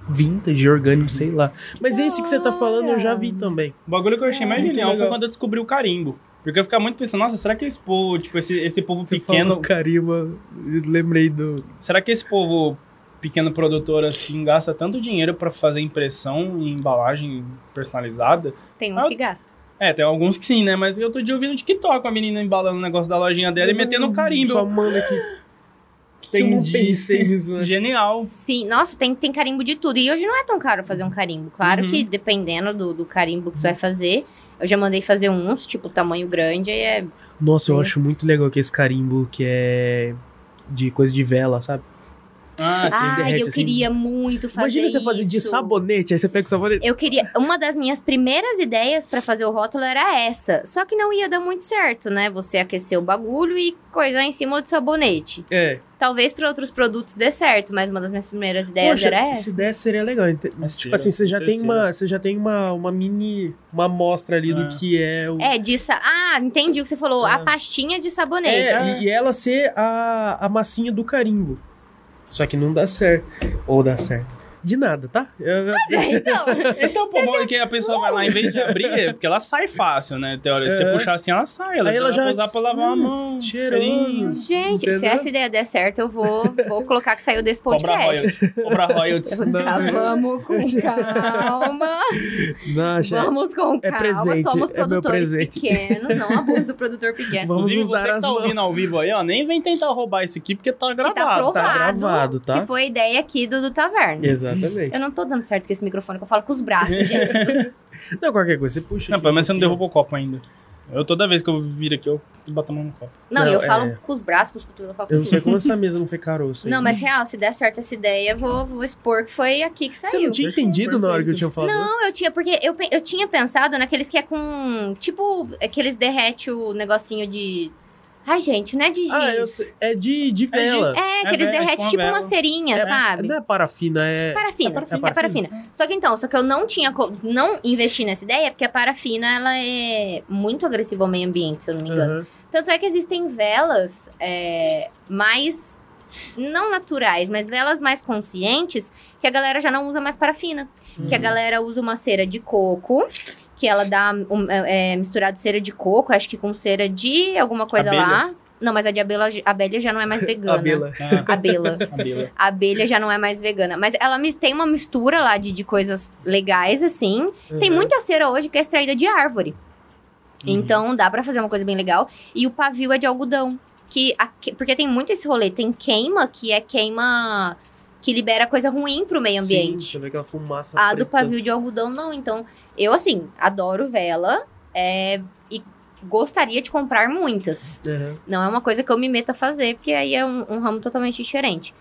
vintage, orgânico, sei lá. Mas esse que você tá falando eu já vi também. O bagulho que eu achei mais Muito genial foi quando eu descobri o carimbo. Porque eu ficava muito pensando, nossa, será que esse povo, tipo, esse, esse povo Você pequeno. falou carimba, eu lembrei do. Será que esse povo pequeno produtor assim gasta tanto dinheiro pra fazer impressão e embalagem personalizada? Tem uns Ah, que gastam. É, tem alguns que sim, né? Mas eu tô de ouvindo no TikTok a menina embalando o negócio da lojinha dela e metendo o carimbo. Só manda aqui. Que não Entendi. pensei nisso, né? Genial. Sim, nossa, tem, tem carimbo de tudo. E hoje não é tão caro fazer um carimbo. Claro Uhum. que dependendo do, do carimbo que você vai fazer. Eu já mandei fazer uns, tipo, tamanho grande, aí é. Nossa, eu acho muito legal que esse carimbo que é de coisa de vela, sabe? Ah. Ai, derrete eu assim. queria muito fazer Imagina você fazer de sabonete, aí você pega o sabonete. Eu queria. Uma das minhas primeiras ideias pra fazer o rótulo era essa. Só que não ia dar muito certo, né? Você aquecer o bagulho e coisar em cima do sabonete. É. Talvez para outros produtos dê certo, mas uma das minhas primeiras ideias Poxa, era essa. se desse seria legal. Ente- É tipo assim, você já tem ser. uma, você já tem uma, uma mini, uma amostra ali É. do que é o É, de. Ah, entendi o que você falou. É. A pastinha de sabonete. É, e- e ela ser a, a massinha do carimbo. Só que não dá certo. Ou dá certo. De nada, tá? Eu- então, Então, pô, bom é que a pessoa vai lá, em vez de abrir, é porque ela sai fácil, né? Teoria, se você É. puxar assim, ela sai. Ela Aí já ela já- vai usar pra lavar a Hum, mão. cheiroso. cheirinho. gente, se Entendeu? essa ideia der certo, eu vou, vou colocar que saiu desse Cobra podcast. royalties. Cobra royalties. Tá, Não. vamos com calma. Não, já- Vamos com É calma. presente, Somos é meu produtores presente. pequenos. Não abuso do produtor pequeno. Vamos Inclusive, nos você que tá ouvindo mãos. ao vivo aí, ó, nem vem tentar roubar isso aqui, porque tá Que gravado. tá provado, tá gravado, tá? que foi a ideia aqui do, do Taverna. Exatamente. Eu não tô dando certo com esse microfone, que eu falo com os braços, gente. Não, qualquer coisa, você puxa. Não, aqui pelo menos você não derrubou o copo ainda. Eu toda vez que eu vir aqui, eu bato a mão no copo. Não, Não, eu falo é. com os braços, com os cotovelos, eu falo com Eu não sei como essa mesa não foi caroço. Não, mas real, se der certo essa ideia, eu vou, vou expor que foi aqui que Você saiu. não tinha entendido na hora que eu tinha falado? Não, eu tinha, porque eu, eu tinha pensado naqueles que é com. Tipo, aqueles derrete o negocinho de. Ai, gente, não é de giz. Ah, eu sei. É de, de vela. giz. É, É que eles vela, derretem com tipo vela. uma cerinha, É, sabe? Não é parafina, é. Parafina, É parafina. é parafina. Só que então, só que eu não tinha, co- não investi nessa ideia, porque a parafina, ela é muito agressiva ao meio ambiente, se eu não me engano. Aham. Tanto é que existem velas é, mais não naturais, mas velas mais conscientes, que a galera já não usa mais parafina. Que a Uhum. galera usa uma cera de coco, que ela dá um, é, é, misturado cera de coco, acho que com cera de alguma coisa Abelha. lá. Não, mas a de abelha, abelha já não é mais vegana. Abelha. Ah, Abelha. abelha. A abelha já não é mais vegana. Mas ela tem uma mistura lá de, de coisas legais, assim. Tem Uhum. muita cera hoje que é extraída de árvore. Uhum. Então dá pra fazer uma coisa bem legal. E o pavio é de algodão. Que- porque tem muito esse rolê. Tem queima, que é queima que libera coisa ruim pro meio Sim, ambiente. você vê aquela fumaça. a do preta. pavio de algodão, não. Então, eu, assim, adoro vela. é, e gostaria de comprar muitas. Uhum. Não é uma coisa que eu me meto a fazer, porque aí é um, um ramo totalmente diferente.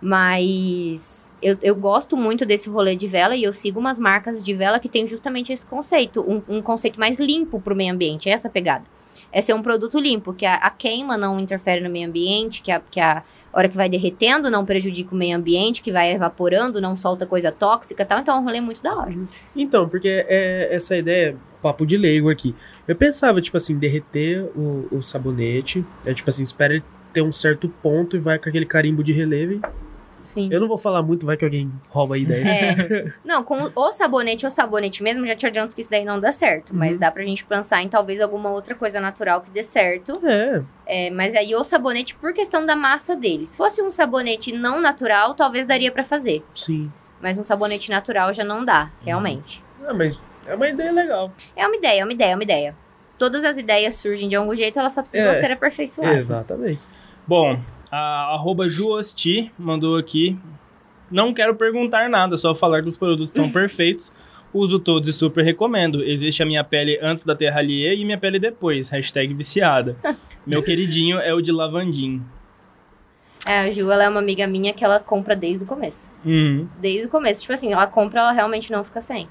Mas eu, eu gosto muito desse rolê de vela e eu sigo umas marcas de vela que tem justamente esse conceito, um, um conceito mais limpo pro meio ambiente, é essa pegada. É ser um produto limpo, que a, a queima não interfere no meio ambiente, que a, que a hora que vai derretendo não prejudica o meio ambiente, que vai evaporando, não solta coisa tóxica e tal. Então é um rolê muito da hora. Então, porque é essa ideia, papo de leigo aqui. Eu pensava, tipo assim, derreter o, o sabonete. É tipo assim, espera ele ter um certo ponto e vai com aquele carimbo de relevo. Sim. Eu não vou falar muito, vai que alguém rouba a ideia. É. Não, com o sabonete ou sabonete mesmo, já te adianto que isso daí não dá certo. Mas Uhum. dá pra gente pensar em talvez alguma outra coisa natural que dê certo. É, É, mas aí o sabonete, por questão da massa dele. Se fosse um sabonete não natural, talvez daria pra fazer. sim. Mas um sabonete natural já não dá, realmente. Ah, mas é uma ideia legal. É uma ideia, é uma ideia, é uma ideia. Todas as ideias surgem de algum jeito, elas só precisam É. ser aperfeiçoadas. Exatamente. Bom, a arroba Juosti mandou aqui. Não quero perguntar nada, só falar que os produtos são perfeitos. Uso todos e super recomendo. Existe a minha pele antes da Terralier e minha pele depois. Hashtag viciada. Meu queridinho é o de lavandim. É, a Ju, ela é uma amiga minha que ela compra desde o começo. Uhum. Desde o começo. Tipo assim, ela compra, ela realmente não fica sem.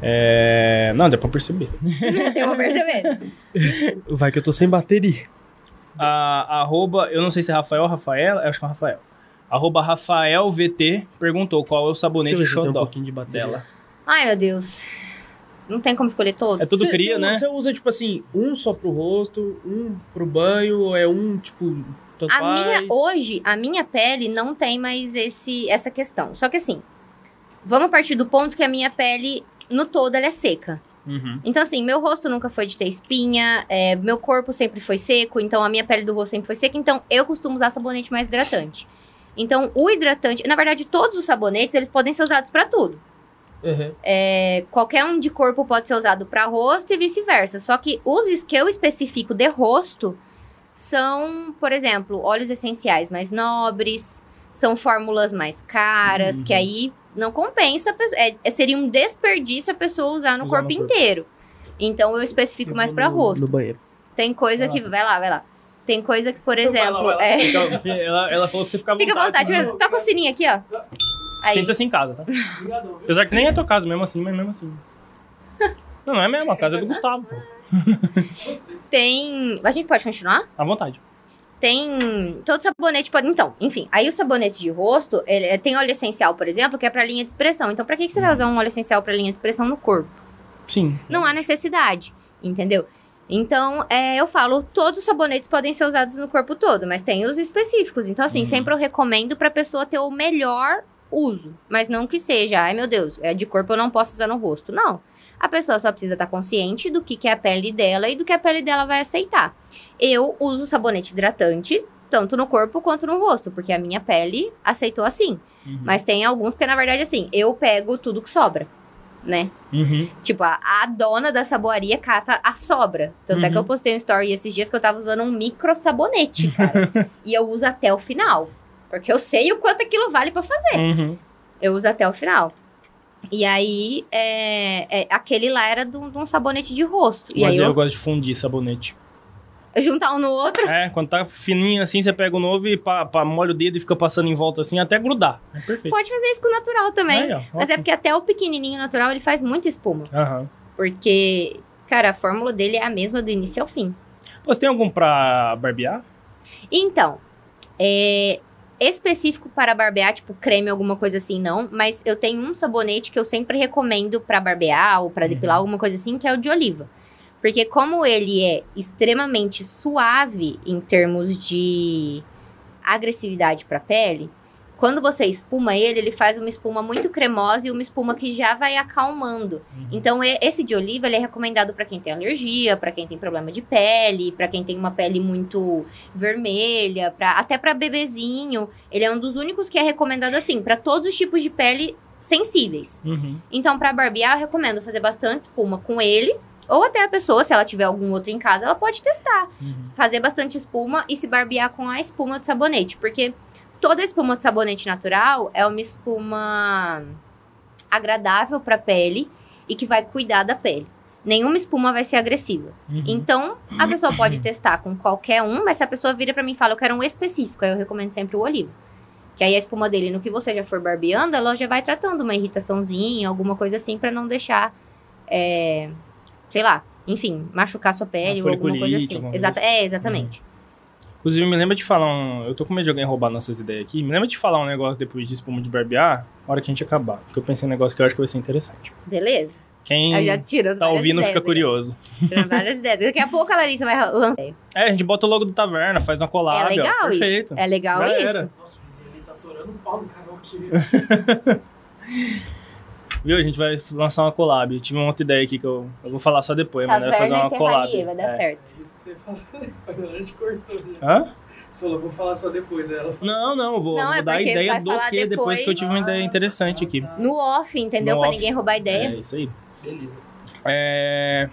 É... Não, dá pra perceber. Eu vou perceber. Vai que eu tô sem bateria. A arroba, eu não sei se é Rafael ou Rafaela, eu acho que é Rafael. Arroba RafaelVT perguntou qual é o sabonete Deixa eu tenho um xodó pouquinho de bateria. dela. Ai, meu Deus. Não tem como escolher todos? É tudo Cê- cria, cê- né? Você usa, tipo assim, um só pro rosto, um pro banho, ou é um, tipo, tanto A faz? minha, hoje, a minha pele não tem mais esse, essa questão. Só que assim, vamos partir do ponto que a minha pele, no todo, ela é seca. Uhum. Então, assim, meu rosto nunca foi de ter espinha, é, meu corpo sempre foi seco, então a minha pele do rosto sempre foi seca, então eu costumo usar sabonete mais hidratante. Então, o hidratante, na verdade, todos os sabonetes, eles podem ser usados pra tudo. Uhum. É, qualquer um de corpo pode ser usado para rosto e vice-versa. Só que os que eu especifico de rosto são, por exemplo, óleos essenciais mais nobres, são fórmulas mais caras, Uhum. que aí não compensa, é- é- seria um desperdício a pessoa usar no Usar corpo no corpo. inteiro. Então eu especifico Eu mais vou para rosto. No banheiro. Tem coisa Vai que. Vai lá, vai lá. Tem coisa que, por exemplo. Vai lá, vai lá. é- Então, enfim, ela, ela falou pra você ficar à Fica à vontade, vontade. toca o sininho aqui, ó. Aí. Senta-se em casa, tá? Obrigado. Apesar que nem é tua casa mesmo assim, mas mesmo assim. Não, não é mesmo, a casa é do Gustavo, pô. Tem. A gente pode continuar? À vontade. Tem. Todo sabonete pode. Então, enfim. Aí o sabonete de rosto, ele é- tem óleo essencial, por exemplo, que é pra linha de expressão. Então, pra que, que você vai usar um óleo essencial pra linha de expressão no corpo? Sim. Não há necessidade, entendeu? Então, é, eu falo, todos os sabonetes podem ser usados no corpo todo, mas tem os específicos. Então, assim, Uhum. sempre eu recomendo pra pessoa ter o melhor uso. Mas não que seja, ai meu Deus, é de corpo eu não posso usar no rosto. Não. A pessoa só precisa estar consciente do que, que é a pele dela e do que a pele dela vai aceitar. Eu uso sabonete hidratante, tanto no corpo quanto no rosto, porque a minha pele aceitou assim. Uhum. Mas tem alguns, porque na verdade, assim, eu pego tudo que sobra, né? Uhum. Tipo, a, a dona da saboaria cata a sobra. Tanto é que Uhum. eu postei um story esses dias que eu tava usando um micro sabonete, cara. e eu uso até o final. Porque eu sei o quanto aquilo vale pra fazer. Uhum. Eu uso até o final. E aí, é, é, aquele lá era de um sabonete de rosto. E Mas aí eu... eu, gosto de fundir sabonete. juntar um no outro. É, quando tá fininho assim, você pega o novo e pa, pa, molha o dedo e fica passando em volta assim até grudar. É perfeito. Pode fazer isso com o natural também. Aí, ó, Mas é porque até o pequenininho natural ele faz muita espuma. Aham. Porque, cara, a fórmula dele é a mesma do início ao fim. Você tem algum pra barbear? Então, é específico para barbear, tipo creme, alguma coisa assim, não. Mas eu tenho um sabonete que eu sempre recomendo para barbear ou para depilar, alguma coisa assim, que é o de oliva. Porque como ele é extremamente suave em termos de agressividade para a pele, quando você espuma ele, ele faz uma espuma muito cremosa e uma espuma que já vai acalmando. Uhum. Então, esse de oliva ele é recomendado para quem tem alergia, para quem tem problema de pele, para quem tem uma pele muito vermelha, pra, até para bebezinho. Ele é um dos únicos que é recomendado assim, para todos os tipos de pele sensíveis. Uhum. Então, para barbear, eu recomendo fazer bastante espuma com ele. Ou até a pessoa, se ela tiver algum outro em casa, ela pode testar. Uhum. Fazer bastante espuma e se barbear com a espuma de sabonete. Porque toda espuma de sabonete natural é uma espuma agradável para pele e que vai cuidar da pele. Nenhuma espuma vai ser agressiva. Uhum. Então, a pessoa pode testar com qualquer um, mas se a pessoa vira pra mim e fala, eu quero um específico, aí eu recomendo sempre o oliva. Que aí a espuma dele, no que você já for barbeando, ela já vai tratando uma irritaçãozinha, alguma coisa assim, pra não deixar, é, sei lá, enfim, machucar sua pele ou alguma coisa assim. Exata, coisa é, exatamente. Inclusive, me lembra de falar um. Eu tô com medo de alguém roubar nossas ideias aqui. Me lembra de falar um negócio depois de espuma de barbear, na hora que a gente acabar. Porque eu pensei em um negócio que eu acho que vai ser interessante. Beleza? Quem Eu já tirando tá ouvindo ideias, fica né? curioso. Tirando várias ideias. Daqui a pouco a Larissa vai lançar. É, a gente bota o logo do Taverna, faz uma collab. É ó. legal Perfeito. isso. É legal Já isso. Nossa, o vizinho ali tá atorando o pau canal aqui. Viu? A gente vai lançar uma collab. Eu tive uma outra ideia aqui que eu, eu vou falar só depois, mas vai fazer uma collab. Vai dar É. certo. Isso que você falou. A gente cortou. né? Hã? Você falou, vou falar só depois. Aí ela falou. Não, não, eu vou, Não, vou é dar a ideia do que depois que eu tive uma depois. ideia interessante aqui. No off, entendeu? No pra off. ninguém roubar ideia. É isso aí. Beleza. É,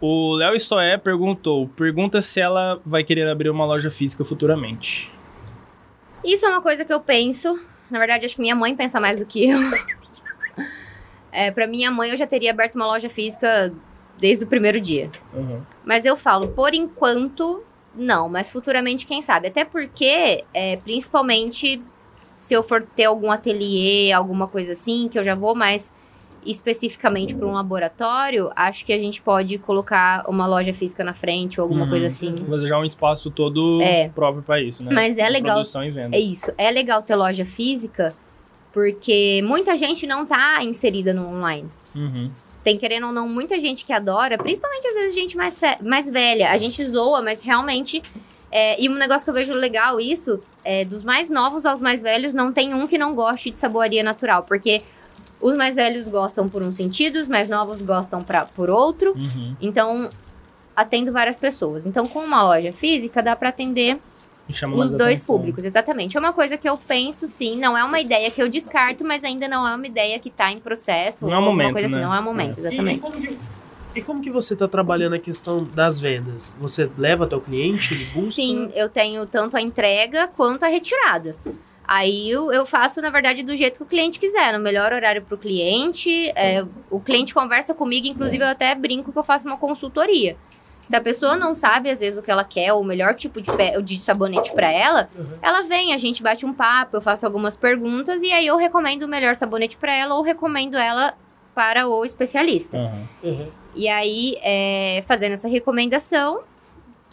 O Léo Istoé perguntou: pergunta se ela vai querer abrir uma loja física futuramente. Isso é uma coisa que eu penso. Na verdade, acho que minha mãe pensa mais do que eu. É, pra minha mãe, eu já teria aberto uma loja física desde o primeiro dia. Uhum. Mas eu falo, por enquanto, não. Mas futuramente, quem sabe? Até porque, é, principalmente, se eu for ter algum ateliê, alguma coisa assim, que eu já vou mais especificamente para um laboratório, acho que a gente pode colocar uma loja física na frente ou alguma Uhum. coisa assim. Fazer já um espaço todo É. próprio pra isso, né? Mas é legal Produção e venda. É isso. É legal ter loja física, porque muita gente não tá inserida no online. Uhum. Tem, querendo ou não, muita gente que adora, principalmente às vezes gente mais, mais velha. A gente zoa, mas realmente. é, e um negócio que eu vejo legal isso, é dos mais novos aos mais velhos, não tem um que não goste de saboaria natural. Porque os mais velhos gostam por um sentido, os mais novos gostam pra, por outro. Uhum. Então, atendo várias pessoas. Então, com uma loja física, dá pra atender os dois atenção. públicos, exatamente. É uma coisa que eu penso, sim. Não é uma ideia que eu descarto, mas ainda não é uma ideia que tá em processo. Não é o momento, coisa assim. né? Não é o momento, E, exatamente. e como que, e como que você tá trabalhando a questão das vendas? Você leva até o cliente, ele busca? Sim, eu tenho tanto a entrega quanto a retirada. Aí eu, eu faço, na verdade, do jeito que o cliente quiser, no melhor horário para o cliente. é, o cliente conversa comigo, inclusive eu até brinco que eu faço uma consultoria. Se a pessoa não sabe, às vezes, o que ela quer, ou o melhor tipo de, pe- de sabonete para ela, Uhum. ela vem, a gente bate um papo, eu faço algumas perguntas e aí eu recomendo o melhor sabonete para ela ou recomendo ela para o especialista. Uhum. Uhum. E aí, é, fazendo essa recomendação,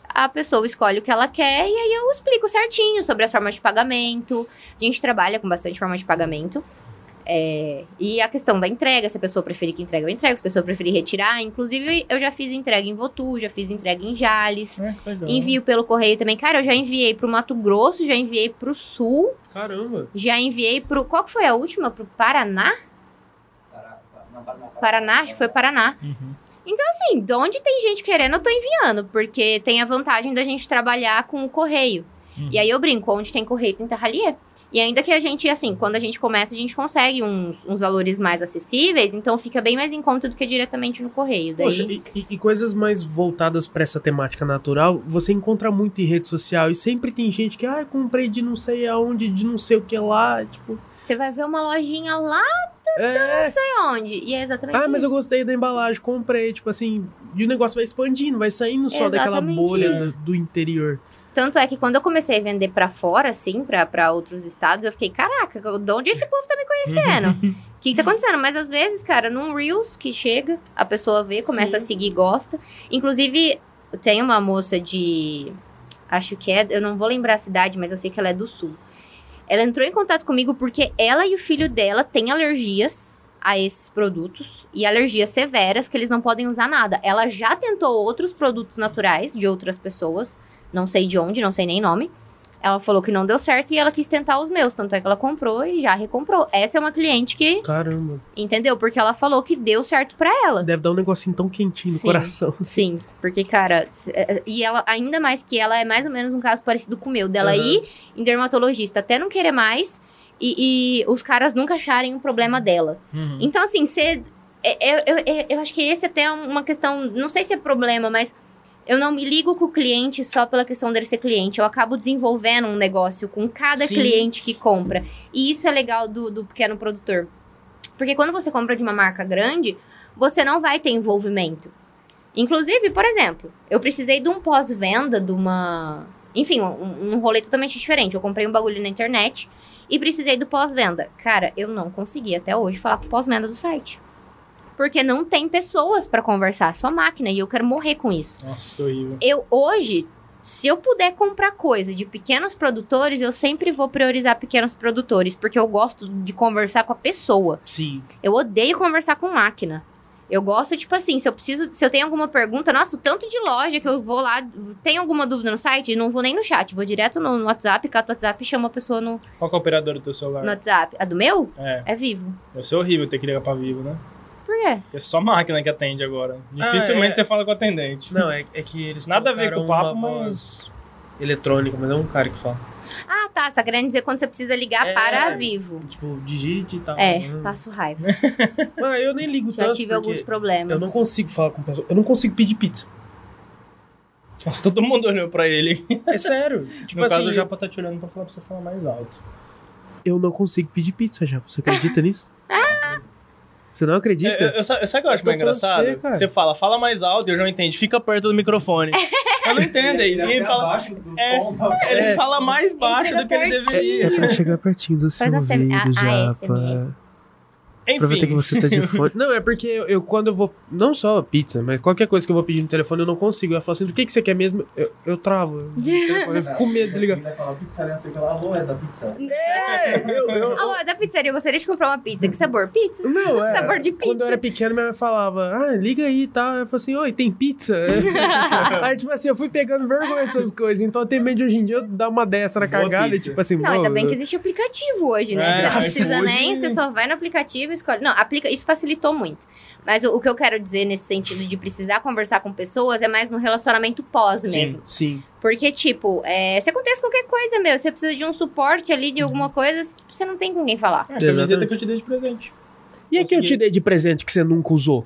a pessoa escolhe o que ela quer e aí eu explico certinho sobre as formas de pagamento. A gente trabalha com bastante forma de pagamento. É, e a questão da entrega, se a pessoa preferir que entregue, eu entrego. Se a pessoa preferir retirar, inclusive eu já fiz entrega em Votu, já fiz entrega em Jales. É. Envio pelo correio também. Cara, eu já enviei pro Mato Grosso, já enviei pro Sul, Caramba. já enviei pro. Qual que foi a última? Pro Paraná? Paraná? Acho que foi Paraná. Uhum. Assim, de onde tem gente querendo, eu tô enviando, porque tem a vantagem da gente trabalhar com o correio. Uhum. E aí eu brinco, onde tem correio tem terralier. E ainda que a gente, assim, quando a gente começa, a gente consegue uns, uns valores mais acessíveis, então fica bem mais em conta do que diretamente no correio. Daí, Poxa, e, e- e coisas mais voltadas pra essa temática natural, você encontra muito em rede social e sempre tem gente que, ah, comprei de não sei aonde, de não sei o que lá, tipo, você vai ver uma lojinha lá é, não sei onde. E é exatamente ah, mas eu isso. gostei da embalagem, comprei, tipo assim, e o negócio vai expandindo, vai saindo só daquela bolha isso. do, do interior. Tanto é que quando eu comecei a vender pra fora, assim, pra, pra outros estados, eu fiquei, caraca, de onde esse povo tá me conhecendo? O que, tá acontecendo? Mas às vezes, cara, num Reels que chega, a pessoa vê, começa Sim. a seguir e gosta. Inclusive, tem uma moça de. Acho que é. Eu não vou lembrar a cidade, mas eu sei que ela é do sul. Ela entrou em contato comigo porque ela e o filho dela têm alergias a esses produtos e alergias severas que eles não podem usar nada. Ela já tentou outros produtos naturais de outras pessoas, não sei de onde, não sei nem nome. Ela falou que não deu certo e ela quis tentar os meus. Tanto é que ela comprou e já recomprou. Essa é uma cliente que, Caramba. entendeu? Porque ela falou que deu certo pra ela. Deve dar um negocinho tão quentinho no Sim. coração. Sim, porque, cara, é- é- e ela, ainda mais que ela é mais ou menos um caso parecido com o meu, dela Aham. ir em dermatologista até não querer mais e, e os caras nunca acharem um problema dela. Uhum. Então, assim, você. Eu, eu, eu, eu acho que esse até é uma questão. Não sei se é problema, mas eu não me ligo com o cliente só pela questão dele ser cliente. Eu acabo desenvolvendo um negócio com cada Sim. cliente que compra. E isso é legal do, do pequeno produtor. Porque quando você compra de uma marca grande, você não vai ter envolvimento. Inclusive, por exemplo, eu precisei de um pós-venda de uma. Enfim, um, um rolê totalmente diferente. Eu comprei um bagulho na internet e precisei do pós-venda. Cara, eu não consegui até hoje falar com o pós-venda do site. Porque não tem pessoas pra conversar, só máquina, e eu quero morrer com isso. Nossa, que horrível. Eu hoje, se eu puder comprar coisa de pequenos produtores, eu sempre vou priorizar pequenos produtores, porque eu gosto de conversar com a pessoa. Sim. Eu odeio conversar com máquina. Eu gosto, tipo assim, se eu preciso, se eu tenho alguma pergunta, nossa, o tanto de loja que eu vou lá, tem alguma dúvida no site, não vou nem no chat, vou direto no, no WhatsApp, cato o WhatsApp e chamo a pessoa no, Qual é o operador do teu celular? no WhatsApp. A do meu? É, É vivo. deve ser horrível ter que ligar pra Vivo, né? Por quê? Porque é só máquina que atende agora. Dificilmente é. você fala com o atendente. Não, é, é que eles Nada a ver com o papo, mas- eletrônica, mas é um cara que fala. Ah, tá. Você tá querendo dizer quando você precisa ligar É. para a Vivo. Tipo, digite e tal. É, Hum. passo raiva. Mas eu nem ligo Já tanto tive porque alguns problemas. Eu não consigo falar com pessoas. Eu não consigo pedir pizza. Nossa, todo mundo olhou pra ele. É sério. tipo no assim, caso, o Japa tá te olhando pra falar pra você falar mais alto. eu não consigo pedir pizza já. Você acredita nisso? Você não acredita? Eu, eu, sa- sabe o que eu acho Eu mais engraçado? você. Você fala, fala mais alto, eu já entendi. Fica perto do microfone. eu não entendo. Ele, Ele fala, é, ele É. fala mais baixo chega do que ele deveria. É pra chegar pertinho do seu Faz a ouvido, a- a Japa. Aproveita que Enfim. você tá de fone. Não, é porque eu, eu, quando eu vou. Não só pizza, mas qualquer coisa que eu vou pedir no telefone, eu não consigo. Eu falo assim, do que, que você quer mesmo? Eu, eu travo. Eu, eu fico com medo de ligar. Vai falar pizzaria, você fala, alô, é da pizza. É, eu, eu, Alô, é da pizzaria, eu gostaria de comprar uma pizza. Que sabor? Pizza? Não, é. Sabor de Quando eu pizza. era pequeno, minha mãe falava, ah, liga aí e tal. Eu falei assim, oi, tem pizza? aí, tipo assim, eu fui pegando vergonha dessas coisas. Então eu tenho medo de hoje em dia eu dar uma dessa na Boa cagada e pizza. tipo assim, Não, ainda "Pô, bem que existe aplicativo hoje, né? É, que você não precisa hoje- nem, você só vai no aplicativo escolhe. Não, aplica, isso facilitou muito. Mas o, o que eu quero dizer nesse sentido de precisar conversar com pessoas é mais no relacionamento pós Sim. mesmo. Sim. Porque, tipo, é, se acontece qualquer coisa, meu, você precisa de um suporte ali de alguma coisa, você não tem com quem falar. É a camiseta que eu te dei de presente. E a que eu te dei de presente que você nunca usou?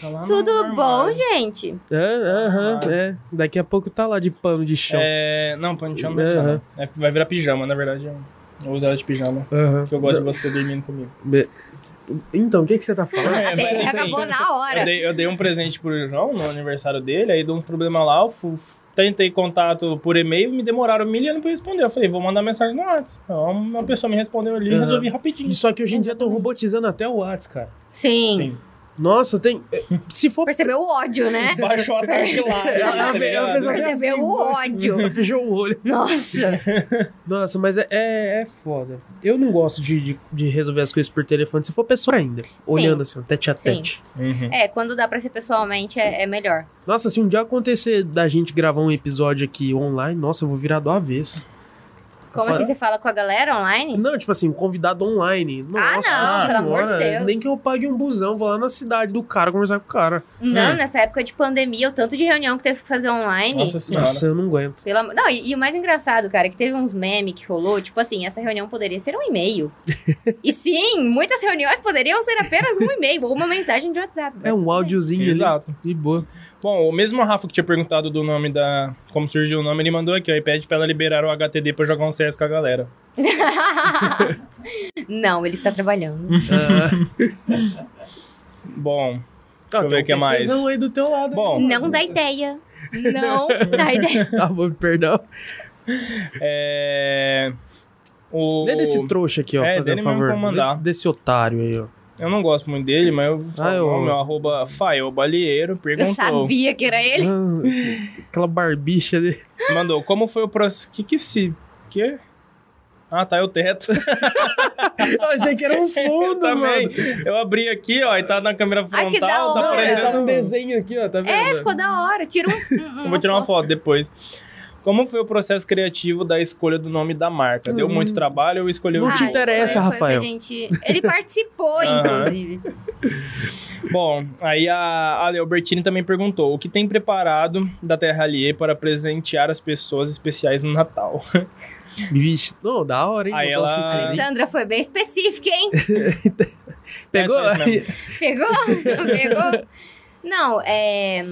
Tá Tudo armário. bom, gente? É, aham, é. Daqui a pouco tá lá de pano de chão. É, não, pano de chão não. Aham. É, vai virar pijama, na verdade. Eu, eu uso ela de pijama. Aham. Porque eu gosto de você dormindo comigo. Be- Então, o que, que você tá falando? É, mas DR enfim. acabou na hora. Eu dei, eu dei um presente pro João no aniversário dele, aí deu uns problemas lá, eu fu- tentei contato por e-mail, me demoraram mil anos pra responder. Eu falei, vou mandar mensagem no WhatsApp. Aí Uma pessoa me respondeu ali e Aham. resolvi rapidinho. Só que hoje em dia estão robotizando até o WhatsApp, cara. Sim. Sim. Nossa, tem. Se for. Percebeu o ódio, né? Baixou a. Ela- ela- fez uma- Percebeu assim, o ódio. Fechou o olho. Nossa. Nossa, mas é, é, é foda. Eu não gosto de, de, de resolver as coisas por telefone, se for pessoa ainda. Olhando assim, tete a tete. Uhum. É, quando dá pra ser pessoalmente é, é melhor. Nossa, se um dia acontecer da gente gravar um episódio aqui online, nossa, eu vou virar do avesso. Como Fala- assim você fala com a galera online? Não, tipo assim, um convidado online. Ah, Nossa não, pelo amor de Deus. Nem que eu pague um busão, vou lá na cidade do cara conversar com o cara. Não, Hum. nessa época de pandemia, o tanto de reunião que teve que fazer online. Nossa senhora. Nossa, eu não aguento. Pelo. Não, e, e o mais engraçado, cara, é que teve uns memes que rolou, tipo assim, essa reunião poderia ser um e-mail. e sim, muitas reuniões poderiam ser apenas um e-mail ou uma mensagem de WhatsApp. É um áudiozinho. Exato. De boa. Bom, o mesmo Rafa que tinha perguntado do nome da. Como surgiu o nome, ele mandou aqui, ó. E pede pra ela liberar o HTD pra jogar um CS com a galera. Não, ele está trabalhando. Ah, Bom, tá, eu ver tem o que mais. Aí do teu lado. Bom. Não dá ideia. Não dá ideia. Tá bom, perdão. é. O... Lê desse trouxa aqui, ó, É, fazendo favor. desse, desse otário aí, ó. Eu não gosto muito dele, mas eu vou falar Ah, eu- o meu arroba Fael Balieiro Eu perguntou. sabia que era ele. Ah, Aquela barbicha dele. Mandou, como foi o processo. Que que se. Que? Ah, tá, é o teto. Eu achei que era um fundo, Também. mano. Eu abri aqui, ó, e tá na câmera frontal. Ai, que da tá hora. Não, tá aparecendo. num desenho aqui, ó, tá vendo? É, ficou da hora. Tira um. um- Eu vou tirar uma foto depois. Como foi o processo criativo da escolha do nome da marca? Deu Hum. muito trabalho ou escolheu Não o te Ah, interessa, foi- foi Rafael. pra gente... Ele participou, inclusive. Bom, aí a Ale Albertini também perguntou: o que tem preparado da Terra Allier para presentear as pessoas especiais no Natal? Vixe, não, da hora, hein? Aí ela- kitzinhos. Alessandra foi bem específica, hein? Pegou? É Pegou? Pegou? Não, é...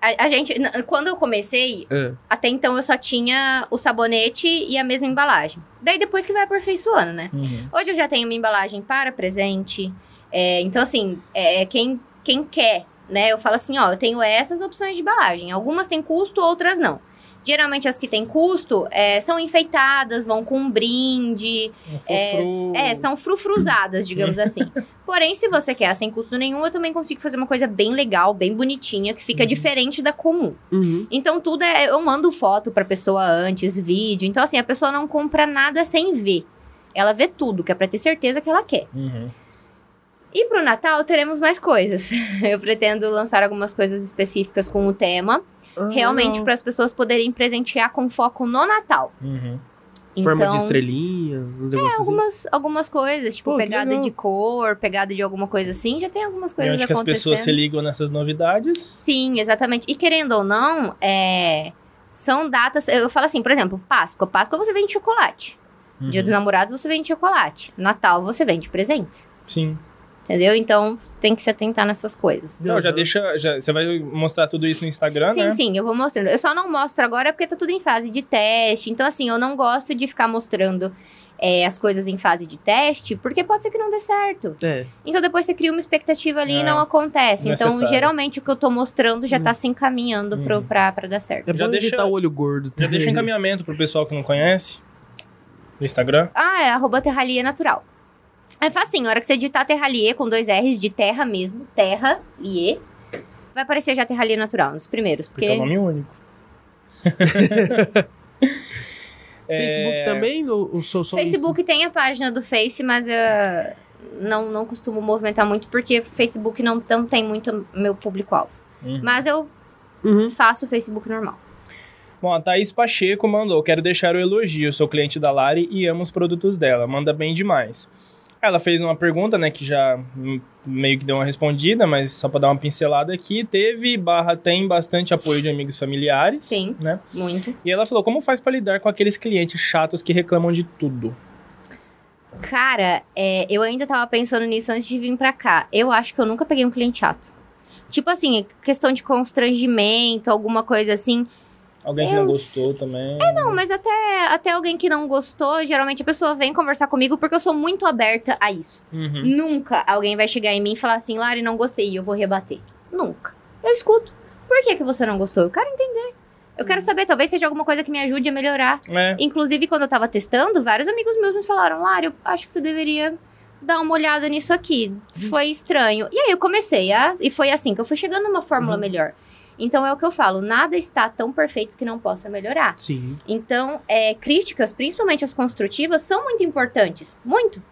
A, a gente... Quando eu comecei, Ah, até então eu só tinha o sabonete e a mesma embalagem. Daí depois que vai aperfeiçoando, né? Uhum. Hoje eu já tenho uma embalagem para presente. é, então, assim, é, quem, quem quer, né? Eu falo assim, ó, eu tenho essas opções de embalagem. Algumas têm custo, outras não. Geralmente as que têm custo é, são enfeitadas, vão com um brinde. Um É, é, são frufruzadas, digamos assim. Porém, se você quer sem custo nenhum, eu também consigo fazer uma coisa bem legal, bem bonitinha, que fica Uhum. diferente da comum. uhum. Então, tudo é. Eu mando foto pra pessoa antes, vídeo. Então, assim, a pessoa não compra nada sem ver. Ela vê tudo, que é pra ter certeza que ela quer. Uhum. E pro Natal teremos mais coisas. Eu pretendo lançar algumas coisas específicas com o tema, Ah, realmente para as pessoas poderem presentear com foco no Natal. Uhum. Forma então, de estrelinha, uns negócios assim. algumas, algumas coisas, tipo Pô, pegada de cor, pegada de alguma coisa assim, já tem algumas coisas onde que as acontecendo. pessoas se ligam nessas novidades? Sim, exatamente. E querendo ou não, é, são datas. Eu falo assim, por exemplo, Páscoa. Páscoa você vende chocolate. Dia Uhum. dos namorados você vende chocolate. Natal você vende presentes. Sim. Entendeu? Então tem que se atentar nessas coisas. Não, já Uhum. deixa. Já, você vai mostrar tudo isso no Instagram, sim, né? sim, eu vou mostrando. Eu só não mostro agora porque tá tudo em fase de teste. Então, assim, eu não gosto de ficar mostrando é, as coisas em fase de teste, porque pode ser que não dê certo. É. Então depois você cria uma expectativa ali É, e não acontece. Então, necessário. geralmente, o que eu tô mostrando já Hum. tá se encaminhando pro, Hum. pra, pra dar certo. É Já deixa- o olho gordo. Já deixa um encaminhamento pro pessoal que não conhece. No Instagram. Ah, é arroba Terralie Natural. É facinho, a hora que você digitar Terralie com dois R's de terra mesmo, Terra, Lie, vai aparecer já Terralie Natural, nos primeiros. Porque Porque é o nome único. É, Facebook também? Ou, ou só, só Facebook tem a página do Face, mas eu não, não costumo movimentar muito, porque Facebook não, não tem muito meu público-alvo. Uhum. Mas eu? Uhum. faço o Facebook normal. Bom, a Thaís Pacheco mandou: Quero deixar o elogio. Sou cliente da Lari e amo os produtos dela. Manda bem demais. Ela fez uma pergunta, né, que já meio que deu uma respondida, mas só pra dar uma pincelada aqui. Teve barra tem bastante apoio de amigos e familiares. Sim, Né? muito. E ela falou: Como faz pra lidar com aqueles clientes chatos que reclamam de tudo? Cara, é, eu ainda tava pensando nisso antes de vir pra cá. Eu acho que eu nunca peguei um cliente chato. Tipo assim, questão de constrangimento, alguma coisa assim. Alguém que não gostou também. Não, mas até, até alguém que não gostou, geralmente a pessoa vem conversar comigo porque eu sou muito aberta a isso. Uhum. Nunca alguém vai chegar em mim e falar assim, Lari, não gostei, e eu vou rebater. Nunca. Eu escuto. Por que, que você não gostou? Eu quero entender. Eu quero saber, talvez seja alguma coisa que me ajude a melhorar. É. Inclusive, quando eu tava testando, vários amigos meus me falaram, Lari, eu acho que você deveria dar uma olhada nisso aqui. Foi estranho. E aí eu comecei a. E foi assim que eu fui chegando numa fórmula Uhum. melhor. Então é o que eu falo, nada está tão perfeito que não possa melhorar. Sim. Então, é, críticas, principalmente as construtivas, são muito importantes. Muito.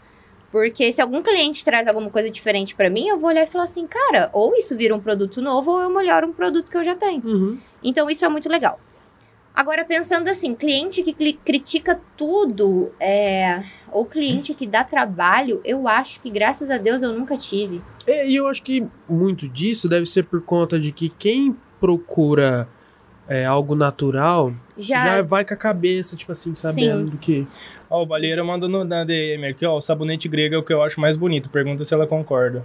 Porque se algum cliente traz alguma coisa diferente pra mim, eu vou olhar e falar assim, cara, ou isso vira um produto novo, ou eu melhoro um produto que eu já tenho. Uhum. Então, isso é muito legal. Agora, pensando assim, cliente que critica tudo, é, ou cliente que dá trabalho, eu acho que, graças a Deus, eu nunca tive. É, E eu acho que muito disso deve ser por conta de que quem procura é, algo natural Já, já vai com a cabeça, tipo assim, sabendo do que. Ó, o Baleira mandou no, na DM aqui, ó. O sabonete grego é o que eu acho mais bonito. Pergunta se ela concorda.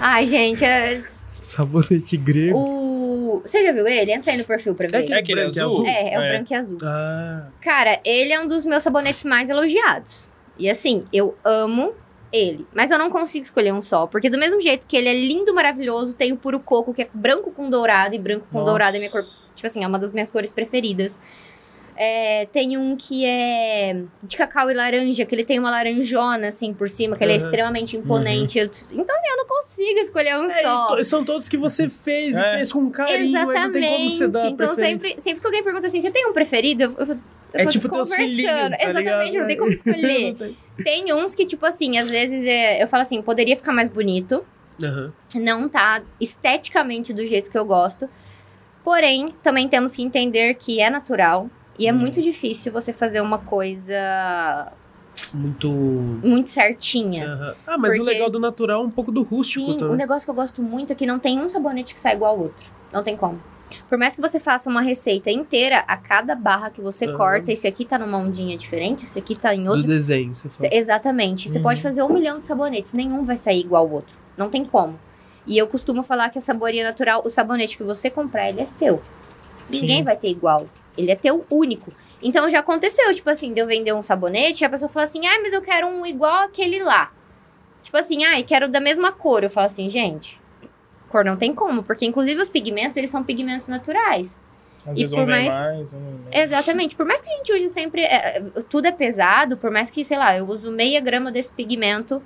ai, gente, é- Sabonete grego. o... Você já viu ele? Entra aí no perfil pra ver. É aquele É aquele branco e azul? azul? É, é o É. branco e azul. Ah, Cara, ele é um dos meus sabonetes mais elogiados. E assim, eu amo ele. Mas eu não consigo escolher um só. Porque do mesmo jeito que ele é lindo, maravilhoso, tem o puro coco, que é branco com dourado. E branco com Nossa. dourado é minha cor. Tipo assim, é uma das minhas cores preferidas. É, tem um que é de cacau e laranja, que ele tem uma laranjona assim por cima, que ele é extremamente imponente. Eu- então, assim, eu não consigo escolher um É, só. e to- são todos que você fez e É. fez com carinho, aí não tem como você dar então, sempre, sempre que alguém pergunta assim, você tem um preferido? Eu, eu, eu É tipo teus filhinhos, tá Exatamente, ligado? não tem como escolher. Tem. uns que, tipo assim, às vezes é, eu falo assim, poderia ficar mais bonito. Aham. Não tá esteticamente do jeito que eu gosto. Porém, também temos que entender que é natural e é Hum. muito difícil você fazer uma coisa Muito. muito certinha. Aham. Ah, mas o Porque- legal do natural é um pouco do rústico Sim, o também. negócio que eu gosto muito é que não tem um sabonete que sai igual ao outro. Não tem como. Por mais que você faça uma receita inteira, a cada barra que você Aham. corta, esse aqui tá numa ondinha diferente, esse aqui tá em Do outro. desenho, você fala. Exatamente. Você Uhum. pode fazer um milhão de sabonetes, nenhum vai sair igual ao outro. Não tem como. E eu costumo falar que a saboria natural, o sabonete que você comprar, ele é seu. Ninguém Sim. vai ter igual. Ele é teu único. Então já aconteceu, tipo assim, de eu vender um sabonete e a pessoa fala assim: ah, mas eu quero um igual aquele lá. Tipo assim, ah, quero da mesma cor. Eu falo assim, gente, cor não tem como, porque inclusive os pigmentos, eles são pigmentos naturais. Às E vezes por um mais- mais, um. Exatamente. Por mais que a gente use sempre. é, é, tudo é pesado, por mais que, sei lá, eu uso meia grama desse pigmento.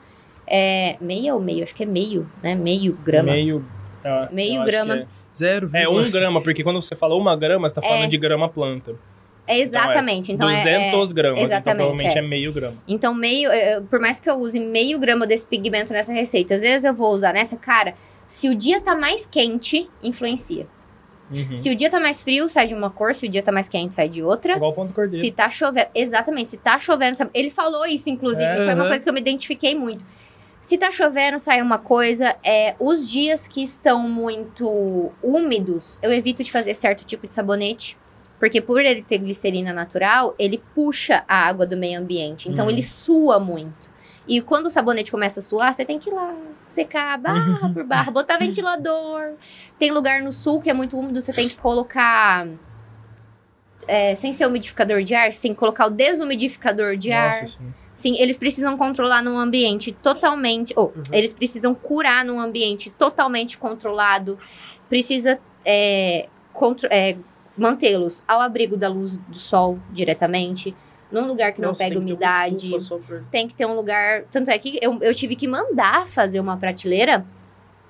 É, meia ou meio? Acho que é meio, né? Meio grama. Meio, é, Meio grama. que Zero. É, é um grama, porque quando você falou uma grama, você tá falando É. de grama planta. É exatamente. Então, é- 200 gramas, então exatamente, provavelmente é. é. meio grama. Então, meio. é, Por mais que eu use meio grama desse pigmento nessa receita, às vezes eu vou usar nessa, cara. Se o dia tá mais quente, influencia. Uhum. Se o dia tá mais frio, sai de uma cor. Se o dia tá mais quente, sai de outra. Igual o ponto cordeiro. Se tá chovendo. Exatamente, se tá chovendo. sabe? Ele falou isso, inclusive. É. Foi uma Aham. coisa que eu me identifiquei muito. Se tá chovendo, sai uma coisa. É, os dias que estão muito úmidos, eu evito de fazer certo tipo de sabonete. Porque por ele ter glicerina natural, ele puxa a água do meio ambiente. Então Uhum. ele sua muito. E quando o sabonete começa a suar, você tem que ir lá secar barra por barra, botar ventilador. Tem lugar no sul que é muito úmido, você tem que colocar. é, sem ser umidificador de ar, que colocar o desumidificador de ar. Nossa, sim. Sim, eles precisam controlar num ambiente totalmente. Ou, Uhum. eles precisam curar num ambiente totalmente controlado. Precisa é, contro- é, mantê-los ao abrigo da luz do sol diretamente. Num lugar que não Nossa, pega tem que umidade só pra- tem que ter um lugar. Tanto é que eu, eu tive que mandar fazer uma prateleira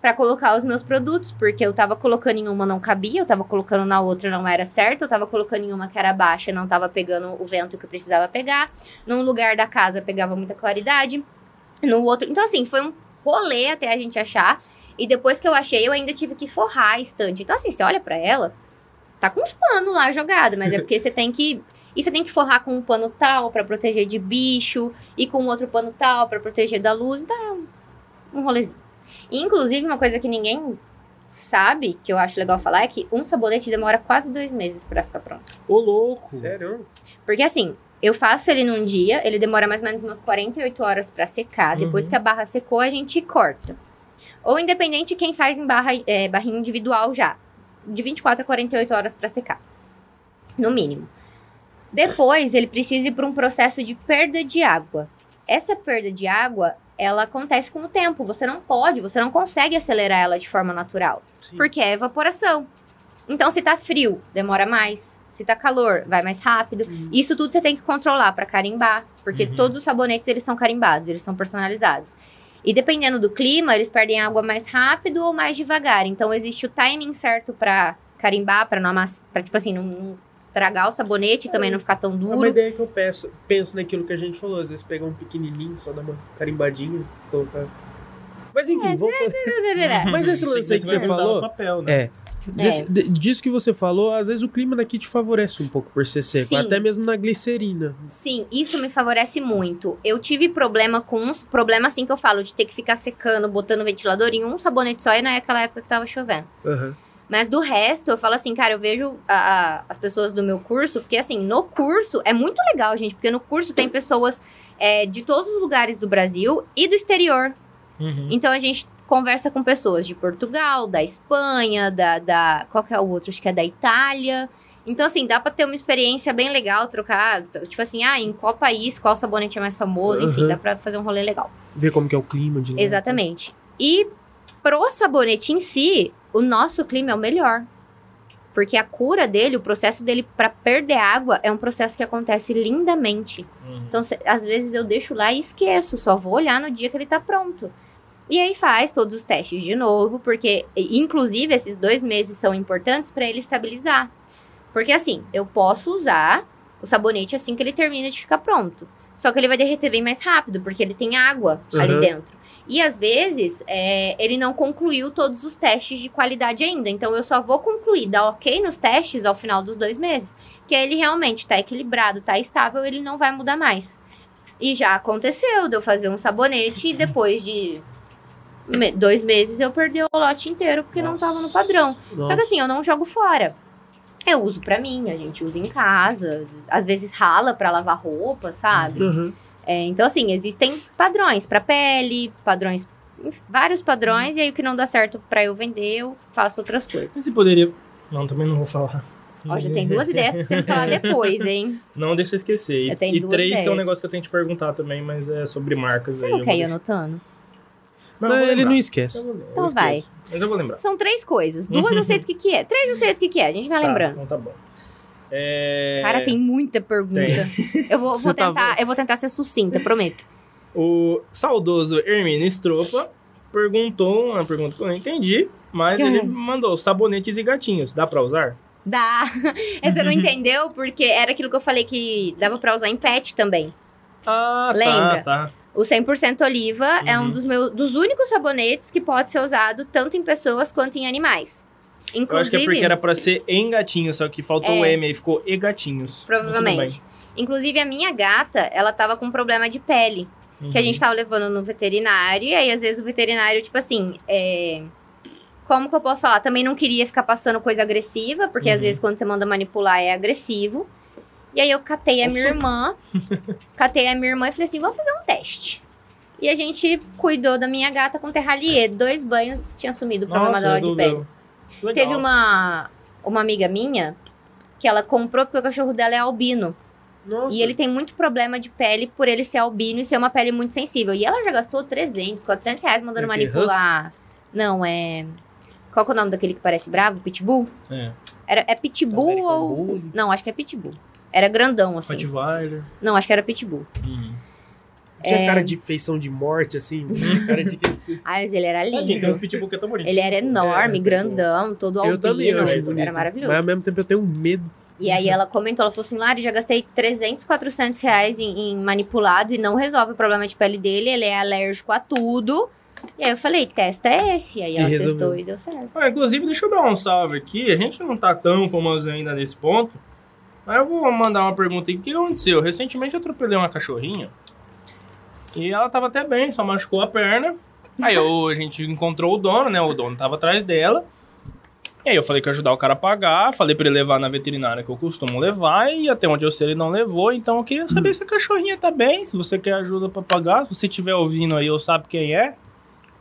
pra colocar os meus produtos, porque eu tava colocando em uma não cabia, eu tava colocando na outra não era certo, eu tava colocando em uma que era baixa e não tava pegando o vento que eu precisava pegar. Num lugar da casa pegava muita claridade, no outro. Então, assim, foi um rolê até a gente achar. E depois que eu achei, eu ainda tive que forrar a estante. Então, assim, você olha pra ela, tá com uns panos lá jogado, mas é porque você tem que. E você tem que forrar com um pano tal pra proteger de bicho, e com outro pano tal pra proteger da luz. Então é um, um rolezinho. E, inclusive, uma coisa que ninguém sabe, que eu acho legal falar, é que um sabonete demora quase dois meses pra ficar pronto. Ô, louco. Sério? Porque assim, eu faço ele num dia, ele demora mais ou menos umas 48 horas pra secar. Depois Uhum. que a barra secou, a gente corta. Ou independente quem faz em barra, é, barrinha individual já. De 24 a 48 horas pra secar. No mínimo. Depois, ele precisa ir para um processo de perda de água. Essa perda de água, ela acontece com o tempo. Você não pode, você não consegue acelerar ela de forma natural. Sim. Porque é evaporação. Então, se tá frio, demora mais. Se tá calor, vai mais rápido. Uhum. Isso tudo você tem que controlar para carimbar, porque Uhum. todos os sabonetes eles são carimbados, eles são personalizados. E dependendo do clima, eles perdem água mais rápido ou mais devagar. Então existe o timing certo para carimbar, para não amassar, para tipo assim, não, não estragar o sabonete e também não ficar tão É uma duro. ideia que eu penso, penso naquilo que a gente falou. Às vezes pegar um pequenininho, só dar uma carimbadinha, colocar. Mas enfim, É, voltando. Mas esse lance aí que você falou- papel, né? É. Desse- de- disso que você falou, às vezes o clima daqui te favorece um pouco por ser seco, Sim. até mesmo na glicerina. Sim, isso me favorece muito. Eu tive problema com uns problema assim que eu falo de ter que ficar secando, botando ventilador em um sabonete só e naquela época que tava chovendo. Aham. Mas do resto, eu falo assim, cara, eu vejo a- a- as pessoas do meu curso, porque assim, no curso é muito legal, gente, porque no curso tem pessoas é, de todos os lugares do Brasil e do exterior. Uhum. Então a gente conversa com pessoas de Portugal, da Espanha, da. da qual que é o outro? Acho que é da Itália. Então, assim, dá pra ter uma experiência bem legal, trocar, tipo assim, ah, em qual país, qual sabonete é mais famoso, enfim, Uhum. dá pra fazer um rolê legal. Ver como que é o clima de lá. Exatamente. E pro sabonete em si, o nosso clima é o melhor. Porque a cura dele, o processo dele pra perder água é um processo que acontece lindamente. Uhum. Então, às vezes eu deixo lá e esqueço, só vou olhar no dia que ele tá pronto. E aí faz todos os testes de novo, porque inclusive esses dois meses são importantes pra ele estabilizar. Porque assim, eu posso usar o sabonete assim que ele termina de ficar pronto. Só que ele vai derreter bem mais rápido, porque ele tem água ali Uhum. dentro. E às vezes é, ele não concluiu todos os testes de qualidade ainda. Então eu só vou concluir, dar ok nos testes ao final dos dois meses. Que ele realmente tá equilibrado, tá estável, ele não vai mudar mais. E já aconteceu de eu fazer um sabonete e depois de me- dois meses eu perdi o lote inteiro porque não Nossa. tava no padrão. Só Nossa. que assim, eu não jogo fora. Eu uso pra mim, a gente usa em casa. Às vezes rala pra lavar roupa, sabe? Uhum. É, então, assim, existem padrões pra pele, padrões, vários padrões, e aí o que não dá certo pra eu vender, eu faço outras coisas. Você poderia. Não, também não vou falar. Ó, já tem duas ideias pra você me falar depois, hein? Não deixa eu esquecer. E, Eu tenho e duas três, que é um ideias. negócio que eu tenho que te perguntar também, mas é sobre marcas Você aí. não eu quer ir anotando? Não, vou ele não Eu esquece. vou- eu Então esqueço. vai. Mas eu vou lembrar. São três coisas. Duas eu sei do que, que é. Três eu sei do que, que é. A gente vai Tá, lembrando. Então tá bom. É, Cara, tem muita pergunta. Eu vou, vou tá tentar, eu vou tentar ser sucinta, prometo. O saudoso Hermínio Estropa perguntou uma pergunta que eu não entendi, mas ele mandou sabonetes e gatinhos. Dá pra usar? Dá. Você não entendeu? Porque era aquilo que eu falei que dava pra usar em pet também. Ah, Lembra? tá, tá. O 100% oliva é um Uhum. dos, meus, dos únicos sabonetes que pode ser usado tanto em pessoas quanto em animais. Eu Inclusive, acho que é porque era pra ser em gatinhos, só que faltou o É. M aí, ficou e gatinhos. provavelmente. Inclusive, a minha gata, ela tava com problema de pele. Tudo Que a bem. gente tava levando no veterinário. E aí, às vezes, o veterinário, tipo assim, é... Como que eu posso falar? Também não queria ficar passando coisa agressiva, porque às Uhum. vezes quando você manda manipular é agressivo. E aí eu catei a minha Nossa. irmã, catei a minha irmã e falei assim: vamos fazer um teste. E a gente cuidou da minha gata com terralier. Dois banhos tinha sumido o problema Nossa, dela de pele. Legal. Teve uma, uma amiga minha que ela comprou porque o cachorro dela é albino. Nossa. E ele tem muito problema de pele por ele ser albino e ser uma pele muito sensível. E ela já gastou 300, 400 reais mandando É manipular. Não, é. Qual é o nome daquele que parece bravo? Pitbull? É. Era, é Pitbull ou. Bully. Não, acho que é Pitbull. Era grandão, assim. Rottweiler. Não, acho que era Pitbull. Uhum. Tinha É. cara de feição de morte, assim. cara de que... Ai, mas ele era Tadinho, tem uns lindo. pitbull que é tão bonito. Ele era enorme, É, grandão, todo albino. Eu também acho Era bonito. Era maravilhoso. Mas ao mesmo tempo eu tenho medo. E aí ela comentou, ela falou assim, Lari, já gastei 300, 400 reais em, em manipulado e não resolve o problema de pele dele, ele é alérgico a tudo. E aí eu falei, testa esse. E aí E ela resolveu. testou e deu certo. Ah, inclusive, deixa eu dar um salve aqui. A gente não tá tão famoso ainda nesse ponto. Mas eu vou mandar uma pergunta aí. O que aconteceu? Recentemente eu atropelei uma cachorrinha. E ela tava até bem, só machucou a perna. Aí eu, a gente encontrou o dono, né? O dono tava atrás dela. E aí eu falei que ia ajudar o cara a pagar. Falei pra ele levar na veterinária que eu costumo levar. E até onde eu sei ele não levou. Então eu queria saber se a cachorrinha tá bem. Se você quer ajuda pra pagar. Se você estiver ouvindo aí, eu sabe quem é.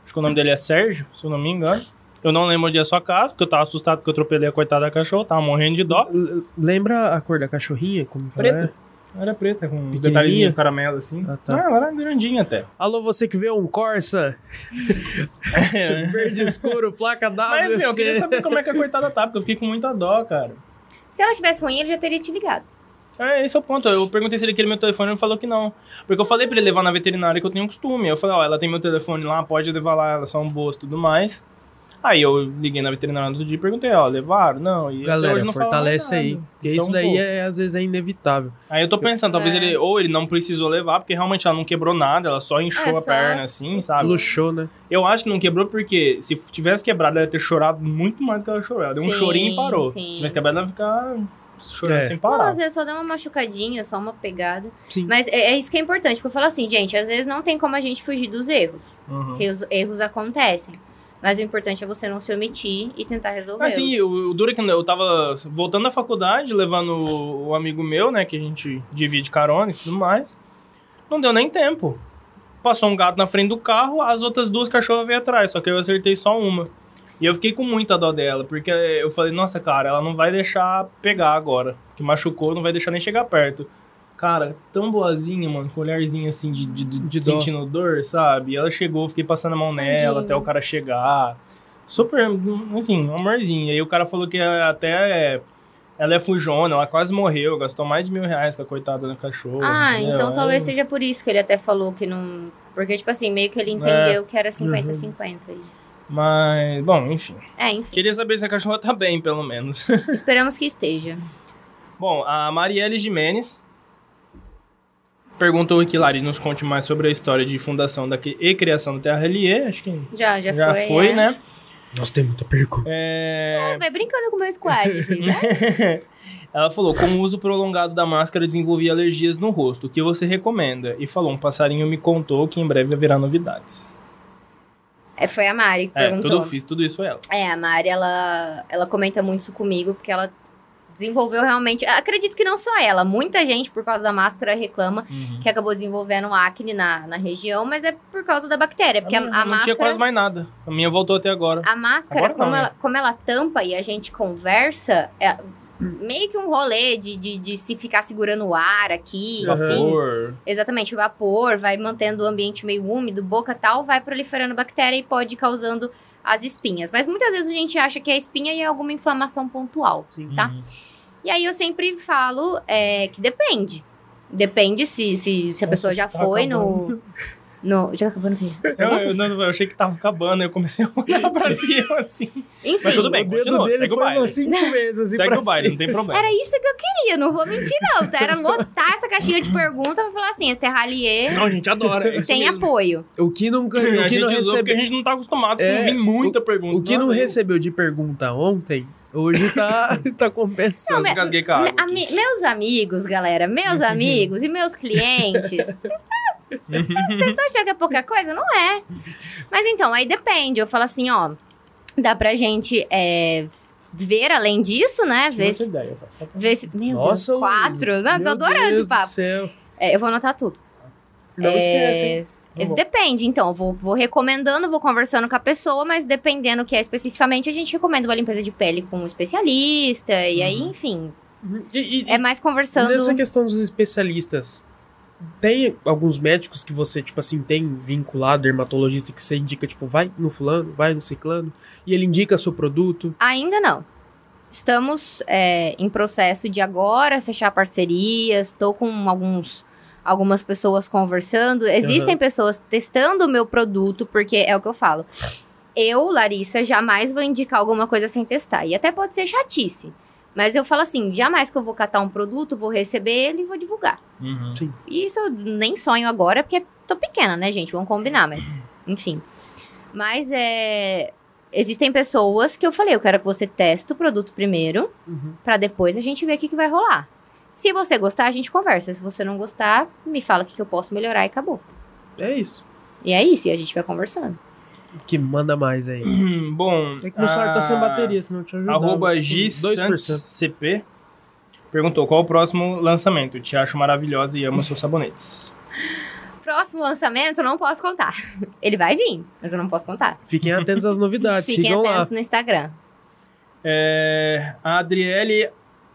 Acho que o nome dele é Sérgio, se eu não me engano. Eu não lembro onde é a sua casa, porque eu tava assustado porque eu atropelei a coitada da cachorra, tava morrendo de dó. Lembra a cor da cachorrinha? Como que ela é? Preta. Era preta, com uns Pequenininha? detalhezinhos de caramelo assim. Ah, tá. Ah, ela era grandinha até. Alô, você que vê um Corsa verde escuro, placa Mas enfim, eu queria saber como é que a coitada tá, porque eu fiquei com muita dó, cara. Se ela tivesse ruim, ele já teria te ligado. É, esse é o ponto. Eu perguntei se ele queria meu telefone e ele falou que não. Porque eu falei pra ele levar na veterinária que eu tenho costume. Eu falei, ó, ela tem meu telefone lá, pode levar lá, elas são boas e tudo mais. Aí eu liguei na veterinária no outro dia e perguntei, ó, levaram? Não. E até Galera, hoje não fortalece aí. Porque Então, isso daí pô, é, às vezes é inevitável. Aí eu tô pensando, talvez É. ele, ou ele não precisou levar, porque realmente ela não quebrou nada, ela só inchou É, a só- perna assim, sabe? Luxou, né? Eu acho que não quebrou porque se tivesse quebrado, ela ia ter chorado muito mais do que ela chorou. Ela deu um Sim, chorinho e parou. sim. Se tivesse quebrado, ela ia ficar chorando É. sem Não, parar. às vezes só dá uma machucadinha, só uma pegada. Sim. Mas é, é isso que é importante, porque eu falo assim, gente, às vezes não tem como a gente fugir dos erros. Uhum. Erros, erros acontecem. Mas o importante é você não se omitir e tentar resolver. Assim, o, o duro que eu tava voltando da faculdade, levando o, o amigo meu, né, que a gente divide carona e tudo mais. Não deu nem tempo. Passou um gato na frente do carro, as outras duas cachorras veio atrás, só que eu acertei só uma. E eu fiquei com muita dó dela, porque eu falei, nossa, cara, ela não vai deixar pegar agora. Que machucou, não vai deixar nem chegar perto. Cara, tão boazinha, mano, com um olharzinho assim de, de, de, De sentindo dor, sabe? E ela chegou, fiquei passando a mão nela Tadinho. até o cara chegar. Super, assim, um amorzinho. E aí o cara falou que até ela é fujona, ela quase morreu, gastou mais de mil reais com a coitada da cachorra. Ah, entendeu? então É- talvez seja por isso que ele até falou que não. Porque, tipo assim, meio que ele entendeu que era 50-50 aí. Mas, bom, enfim. É, enfim. Queria saber se a cachorra tá bem, pelo menos. Esperamos que esteja. Bom, a Marielle Jimenez Perguntou aqui, Lari, nos conte mais sobre a história de fundação da, e criação do Terra Relier. Acho que Já, já, já foi. foi, é. né? Nossa, tem muita pergunta. É... Vai brincando com o meu squad, né? Ela falou, com o uso prolongado da máscara desenvolvi alergias no rosto. O que você recomenda? E falou, um passarinho me contou que em breve haverá novidades. É, foi a Mari que É, perguntou. tudo fiz, tudo isso foi ela. É, a Mari, ela, ela comenta muito isso comigo, porque ela desenvolveu realmente. Acredito que não só ela, muita gente, por causa da máscara, reclama que acabou desenvolvendo acne na, na região, mas é por causa da bactéria. Porque a, minha a não máscara. tinha quase mais nada. A minha voltou até agora. A máscara, Agora não, como, né? ela, como ela tampa e a gente conversa, é meio que um rolê de, de, de se ficar segurando o ar aqui, enfim. Vapor. Exatamente, o vapor vai mantendo o ambiente meio úmido, boca tal, vai proliferando bactéria e pode ir causando as espinhas. Mas muitas vezes a gente acha que é espinha e é alguma inflamação pontual, tá? Uhum. E aí eu sempre falo é, que depende. Depende se, se, se a Nossa, pessoa já tá foi no, no. Já tá acabando aqui. Eu, eu, não, eu achei que tava acabando, eu comecei a olhar pra cima assim. Enfim, Mas tudo bem, o dedo continua, dele segue o foi umas cinco vezes assim Segue o baile, não tem problema. era isso que eu queria, não vou mentir, não. Era lotar essa caixinha de perguntas pra falar assim: a Terralier Não, a gente adora. É isso tem mesmo. apoio. O que não, A o que não gente usou porque a recebeu, gente não tá acostumado É, com vir muita pergunta. o que não Nossa, recebeu de pergunta ontem, hoje tá, tá compensando. Não, engasguei com a água Ami- aqui. meus amigos, galera, meus amigos e meus clientes. Vocês estão achando que é pouca coisa? Não é. Mas então, aí depende. Eu falo assim, ó. Dá pra gente é, ver além disso, né? Ver Tive se. ideia, tá? Ver se meu Nossa, Deus, quatro. Luiz, Não, tô meu adorando Deus o papo. Do céu. É, eu vou anotar tudo. Não É, esquece, hein? Vou. Depende, então, eu vou, vou recomendando, vou conversando com a pessoa, mas dependendo o que é especificamente, a gente recomenda uma limpeza de pele com um especialista, e aí, Uhum. enfim, E, e- é mais conversando. nessa questão dos especialistas, tem alguns médicos que você, tipo assim, tem vinculado, dermatologista, que você indica, tipo, vai no fulano, vai no ciclano, e ele indica seu produto. Ainda não. Estamos é, em processo de agora fechar parcerias. Estou com alguns, algumas pessoas conversando. Existem pessoas testando o meu produto, porque é o que eu falo. Eu, Larissa, jamais vou indicar alguma coisa sem testar. E até pode ser chatice. Mas eu falo assim, jamais que eu vou catar um produto, vou receber ele e vou divulgar. Uhum. E isso eu nem sonho agora, porque tô pequena, né, gente? Vamos combinar, mas enfim. Mas é. Existem pessoas que eu falei, eu quero que você teste o produto primeiro, Uhum. pra depois a gente ver o que, que vai rolar. Se você gostar, a gente conversa. Se você não gostar, me fala o que, que eu posso melhorar e acabou. É isso. E é isso, e a gente vai conversando. Que manda mais aí. Bom. É que meu celular tá sem a- bateria, senão eu te ajudava. Arroba Com G 2%. Santos CP perguntou qual o próximo lançamento. Te acho maravilhosa e amo seus sabonetes. Próximo lançamento, eu não posso contar. Ele vai vir, mas eu não posso contar. Fiquem atentos às novidades, Fiquem sigam lá. atentos no Instagram. É, a Adriele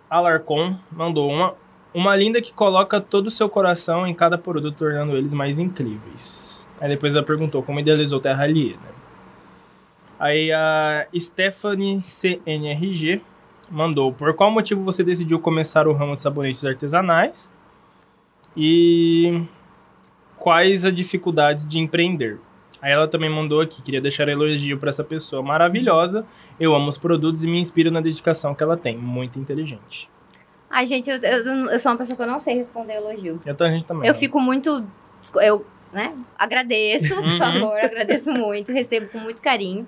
Alarcon mandou uma. Uma linda que coloca todo o seu coração em cada produto, tornando eles mais incríveis. Aí depois ela perguntou como idealizou Terra Aliena. Aí a Stephanie CNRG mandou: Por qual motivo você decidiu começar o ramo de sabonetes artesanais? E quais as dificuldades de empreender? Aí ela também mandou aqui, queria deixar elogio para essa pessoa maravilhosa. Eu amo os produtos e me inspiro na dedicação que ela tem. Muito inteligente. Ai, gente, eu, eu, eu sou uma pessoa que eu não sei responder elogio. Eu, a gente também. Eu fico muito. Eu, né? Agradeço, por Uhum. favor, agradeço muito, recebo com muito carinho.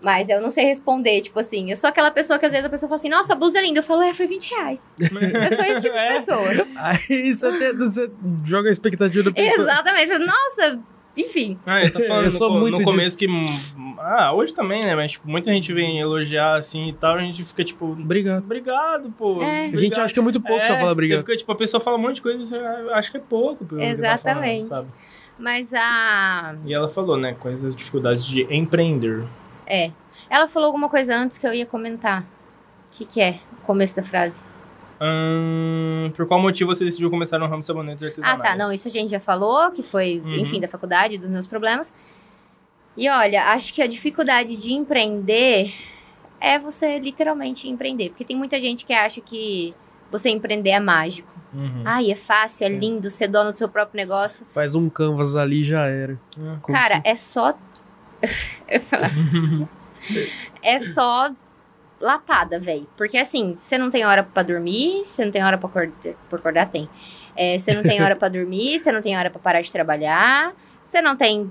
Mas eu não sei responder, tipo assim. Eu sou aquela pessoa que às vezes a pessoa fala assim, nossa, a blusa é linda. Eu falo, é, foi 20 reais. Eu sou esse tipo de É. pessoa. Aí você, você joga a expectativa da pessoa. Exatamente. Eu falo, Nossa, enfim. Ah, eu tô falando Eu no, sou co- muito no começo que. Ah, hoje também, né? Mas tipo, muita gente vem elogiar assim e tal, a gente fica tipo. Obrigado. Obrigado, pô. É. A gente acha que é muito pouco só falar Você obrigado. fica, tipo, a pessoa fala um monte de coisa e você acha que é pouco. pelo que tá Exatamente. falando, sabe? Mas a. E ela falou, né? Quais as dificuldades de empreender. É. Ela falou alguma coisa antes que eu ia comentar. O que, que é? O começo da frase. Hum, por qual motivo você decidiu começar no ramo de sabonetes Ah, artesanais? tá. Não, isso a gente já falou, que foi, Uhum. enfim, da faculdade, dos meus problemas. E olha, acho que a dificuldade de empreender é você literalmente empreender. Porque tem muita gente que acha que você empreender é mágico. Uhum. Ai, é fácil, é lindo ser dono do seu próprio negócio. Faz um canvas ali e já era. Como Cara, é só. É só lapada, velho. Porque assim, você não tem hora pra dormir, você não tem hora pra acordar, pra acordar tem. É, você não tem hora pra dormir, você não tem hora pra parar de trabalhar, você não tem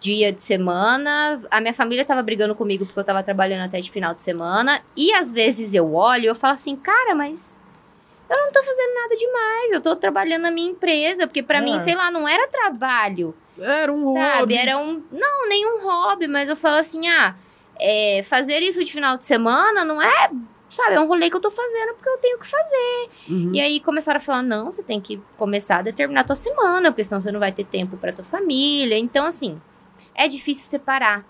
dia de semana. A minha família tava brigando comigo porque eu tava trabalhando até de final de semana. E às vezes eu olho e eu falo assim, cara, mas eu não tô fazendo nada demais. Eu tô trabalhando na minha empresa, porque pra É. mim, sei lá, não era trabalho. Era um sabe? hobby. Era um. Não, nenhum hobby, mas eu falo assim, ah, é, fazer isso de final de semana não é. Sabe, é um rolê que eu tô fazendo porque eu tenho que fazer. Uhum. E aí começaram a falar: não, você tem que começar a determinar a tua semana, porque senão você não vai ter tempo pra tua família. Então, assim, é difícil separar.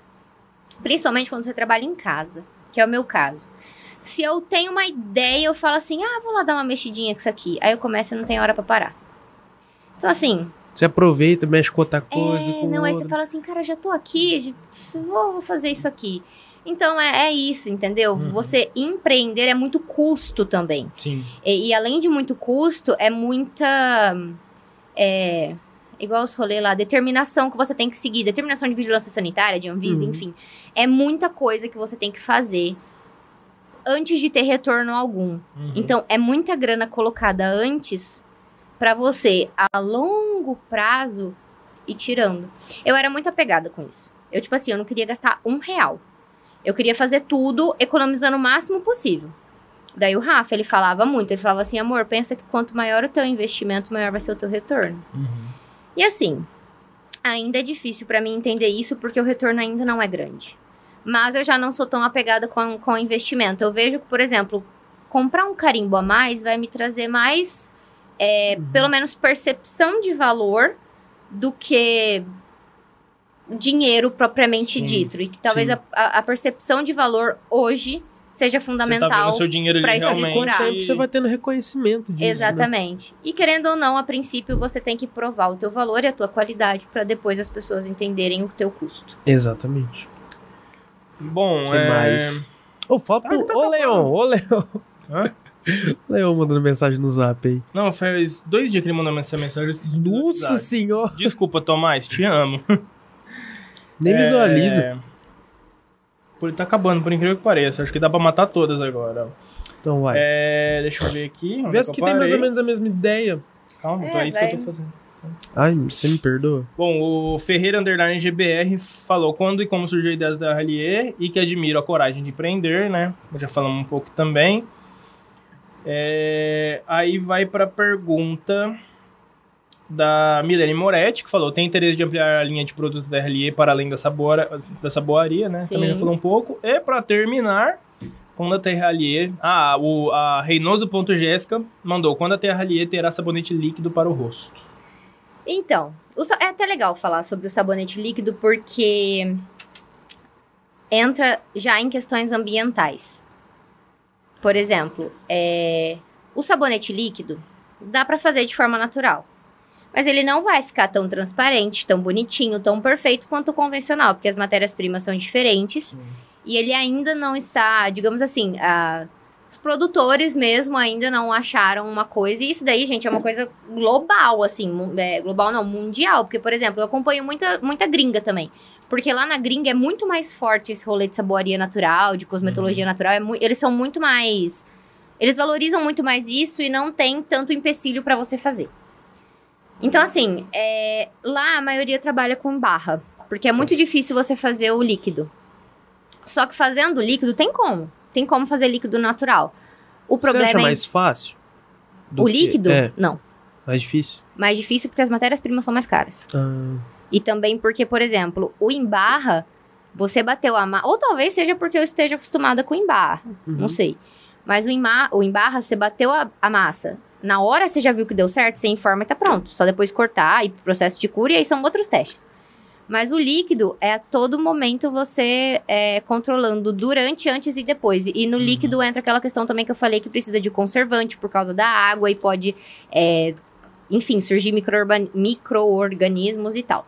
Principalmente quando você trabalha em casa, que é o meu caso. Se eu tenho uma ideia, eu falo assim: ah, vou lá dar uma mexidinha com isso aqui. Aí eu começo e não tem hora pra parar. Então, assim, Você aproveita, mexe com outra coisa. é, não, aí você fala assim, cara, já tô aqui, vou, vou fazer isso aqui. Então é, é isso, entendeu? Uhum. Você empreender é muito custo também. Sim. E, e além de muito custo, é muita. É, igual os rolês lá, determinação que você tem que seguir, determinação de vigilância sanitária, de Anvisa, Uhum. enfim. É muita coisa que você tem que fazer antes de ter retorno algum. Uhum. Então, é muita grana colocada antes pra você, a longo prazo, ir tirando. Eu era muito apegada com isso. Eu, tipo assim, eu não queria gastar um real. Eu queria fazer tudo economizando o máximo possível. Daí o Rafa, ele falava muito. Ele falava assim, amor, pensa que quanto maior o teu investimento, maior vai ser o teu retorno. Uhum. E assim, ainda é difícil pra mim entender isso porque o retorno ainda não é grande. Mas eu já não sou tão apegada com, com investimento. Eu vejo que, por exemplo, comprar um carimbo a mais vai me trazer mais, é, Uhum. pelo menos, percepção de valor do que dinheiro propriamente Sim, dito. E que talvez a, a- percepção de valor hoje seja tá fundamental. Com o realmente. você vai tendo reconhecimento disso. né? Exatamente. E querendo ou não, a princípio você tem que provar o teu valor e a tua qualidade pra depois as pessoas entenderem o teu custo. Exatamente. Bom, que é... mais? Ô, fala pro... tá Ô. Leon, ô, Leon. Hã? Leon mandando mensagem no zap aí. Não, faz dois dias que ele mandou essa mensagem. Nossa senhora. Desculpa, Tomás, te amo. Nem É, visualiza. Pô, ele tá acabando, por incrível que pareça. Acho que dá pra matar todas agora. Então vai. É, deixa eu ver aqui. Vê é eu que tem mais ou menos a mesma ideia. Calma, É, então é isso vai. que eu tô fazendo. Ai, você me perdoa? Bom, o Ferreira Underline GBR falou quando e como surgiu a ideia da Rallier e que admira a coragem de empreender, né? Já falamos um pouco também. É, aí vai pra pergunta da Milene Moretti, que falou: tem interesse de ampliar a linha de produtos da Rallier para além da, sabora, da saboaria, né? Sim. Também já falou um pouco. E pra terminar, quando a Terra Rallier. Ah, o, a Reinoso.Jéssica mandou: quando a Terra Rallier terá sabonete líquido para o rosto. Então, é até legal falar sobre o sabonete líquido porque entra já em questões ambientais. Por exemplo, é, o sabonete líquido dá pra fazer de forma natural. Mas ele não vai ficar tão transparente, tão bonitinho, tão perfeito quanto o convencional, porque as matérias-primas são diferentes. E ele ainda não está, digamos assim, a- os produtores mesmo ainda não acharam uma coisa. E isso daí, gente, é uma coisa global, assim, é, global não, mundial. Porque, por exemplo, eu acompanho muita, muita gringa também. Porque lá na gringa é muito mais forte esse rolê de saboaria natural, de cosmetologia natural. É eles são muito mais. Eles valorizam muito mais isso e não tem tanto empecilho pra você fazer. Então, assim, é, lá a maioria trabalha com barra. Porque é muito difícil você fazer o líquido. Só que fazendo o líquido tem como. Tem como fazer líquido natural. O problema Você acha é mais fácil? o líquido? É, Não. mais difícil. Mais difícil porque as matérias-primas são mais caras. Ah, E também porque, por exemplo, o embarra, você bateu a massa. Ou talvez seja porque eu esteja acostumada com embarra. uhum. Não sei. Mas o, ima- o embarra, você bateu a, a massa. Na hora você já viu que deu certo, você informa e tá pronto. Só depois cortar e processo de cura, e aí são outros testes. Mas o líquido é a todo momento você é, controlando durante, antes e depois. E no líquido entra aquela questão também que eu falei que precisa de conservante por causa da água e pode, é, enfim, surgir microorgan- micro-organismos e tal.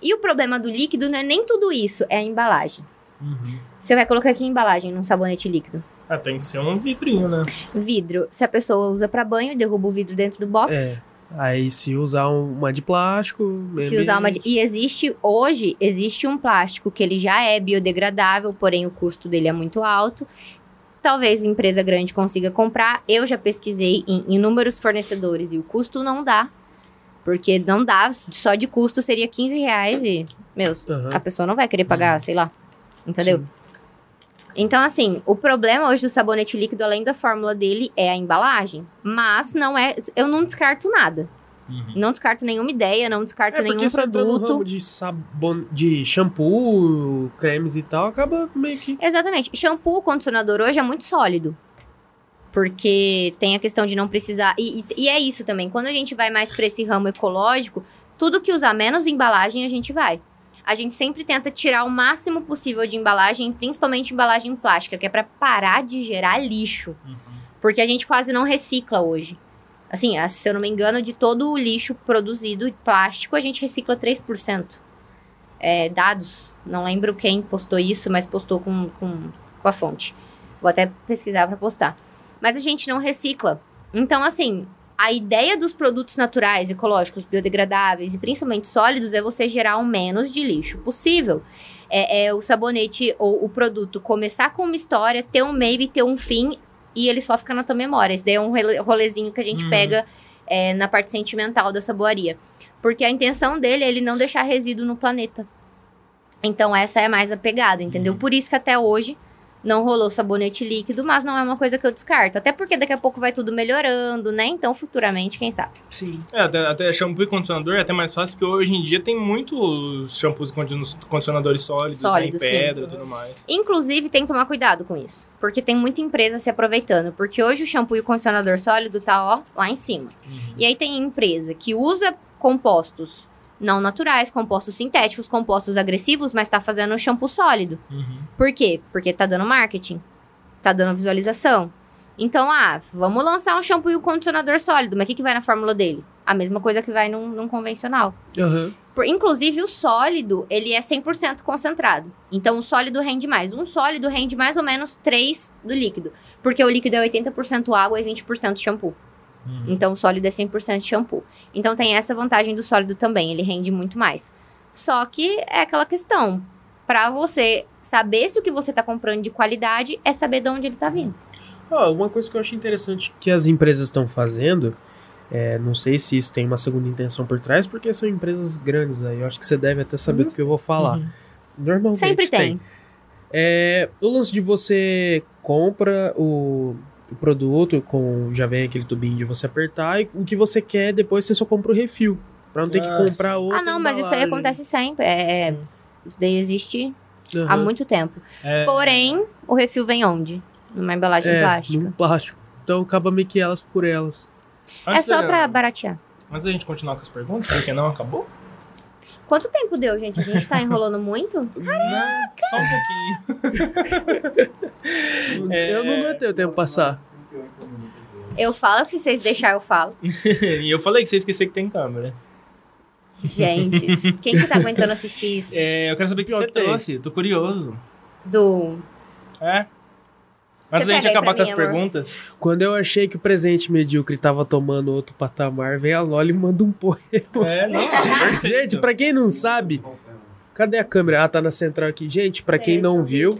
E o problema do líquido não é nem tudo isso, é a embalagem. Uhum. Você vai colocar aqui embalagem num sabonete líquido. Ah, tem que ser um vidrinho, né? Vidro. Se a pessoa usa pra banho, derruba o vidro dentro do box. É. Aí se usar um- uma de plástico. Se usar uma. ambiente. E existe, hoje, existe um plástico que ele já é biodegradável, porém o custo dele é muito alto. talvez empresa grande consiga comprar. Eu já pesquisei em inúmeros fornecedores e o custo não dá. Porque não dá, só de custo seria 15 reais e, meus, Aham. a pessoa não vai querer pagar, sei lá. Entendeu? Sim. Então, assim, o problema hoje do sabonete líquido, além da fórmula dele, é a embalagem. Mas não é. Eu não descarto nada. Uhum. Não descarto nenhuma ideia, não descarto É nenhum produto. ramo de, sabon... de shampoo, cremes e tal, acaba meio que... Exatamente. Shampoo, condicionador hoje é muito sólido. Porque tem a questão de não precisar. E, e- e é isso também. Quando a gente vai mais para esse ramo ecológico, tudo que usar menos embalagem, a gente vai. A gente sempre tenta tirar o máximo possível de embalagem, principalmente embalagem plástica, que é para parar de gerar lixo. Uhum. Porque a gente quase não recicla hoje. Assim, se eu não me engano, de todo o lixo produzido plástico, a gente recicla 3%. É, dados, não lembro quem postou isso, mas postou com, com, com a fonte. Vou até pesquisar para postar. Mas a gente não recicla. Então, assim, a ideia dos produtos naturais, ecológicos, biodegradáveis e principalmente sólidos é você gerar o menos de lixo possível. É, é o sabonete ou o produto começar com uma história, ter um meio e ter um fim, e ele só fica na tua memória. Esse daí é um role- rolezinho que a gente Uhum. pega é, na parte sentimental da saboaria. Porque a intenção dele é ele não deixar resíduo no planeta. Então, essa é mais a pegada, entendeu? Uhum. Por isso que até hoje não rolou sabonete líquido, mas não é uma coisa que eu descarto. Até porque daqui a pouco vai tudo melhorando, né? Então, futuramente, quem sabe? Sim. É, até, até shampoo e condicionador é até mais fácil, porque hoje em dia tem muitos shampoos e condicionadores sólidos, Sólidos, né, em sim. pedra e tudo mais. Inclusive, tem que tomar cuidado com isso. Porque tem muita empresa se aproveitando. Porque hoje o shampoo e o condicionador sólido tá, ó, lá em cima. Uhum. E aí tem empresa que usa compostos não naturais, compostos sintéticos, compostos agressivos, mas tá fazendo shampoo sólido. Uhum. Por quê? Porque tá dando marketing, tá dando visualização. Então, ah, vamos lançar um shampoo e um condicionador sólido, mas o que, que vai na fórmula dele? A mesma coisa que vai num, num convencional. Aham. Por- inclusive, o sólido, ele é 100% concentrado. Então, o sólido rende mais. Um sólido rende mais ou menos 3 do líquido. Porque o líquido é 80% água e 20% shampoo. Uhum. Então, o sólido é 100% shampoo. Então, tem essa vantagem do sólido também, ele rende muito mais. Só que é aquela questão, Pra você saber se o que você tá comprando de qualidade é saber de onde ele tá vindo. Ó, uma coisa que eu achei interessante que as empresas estão fazendo, é, não sei se isso tem uma segunda intenção por trás, porque são empresas grandes aí. Eu acho que você deve até saber do que eu vou falar. Uhum. Normalmente Sempre tem. É, o lance de você compra o, o produto com já vem aquele tubinho de você apertar e o que você quer depois você só compra o refil para não ter que Ah, comprar outro. Ah, não, mas isso aí acontece sempre. É, é- isso daí existe há muito tempo. É, Porém, o refil vem onde? Numa embalagem é, plástica. num plástico. Então acaba meio que elas por elas. É só da- pra baratear. Antes da gente continuar com as perguntas, porque não acabou? Quanto tempo deu, gente? A gente tá enrolando muito? Não, só um pouquinho. É. Eu não aguentei o tempo passar. Eu falo que se vocês deixarem, eu falo. e eu falei que você esqueceu que tem câmera. Gente, quem que tá aguentando assistir isso? É, eu quero saber o que você que tem. trouxe. Tô curioso. Do. É? Antes da gente acabar com as mim, amor. perguntas. Quando eu achei que o presente medíocre tava tomando outro patamar, veio a Loli e manda um poema. É, não, perfeito. Gente, pra quem não sabe, cadê a câmera? Ah, tá na central aqui. Gente, pra quem não viu,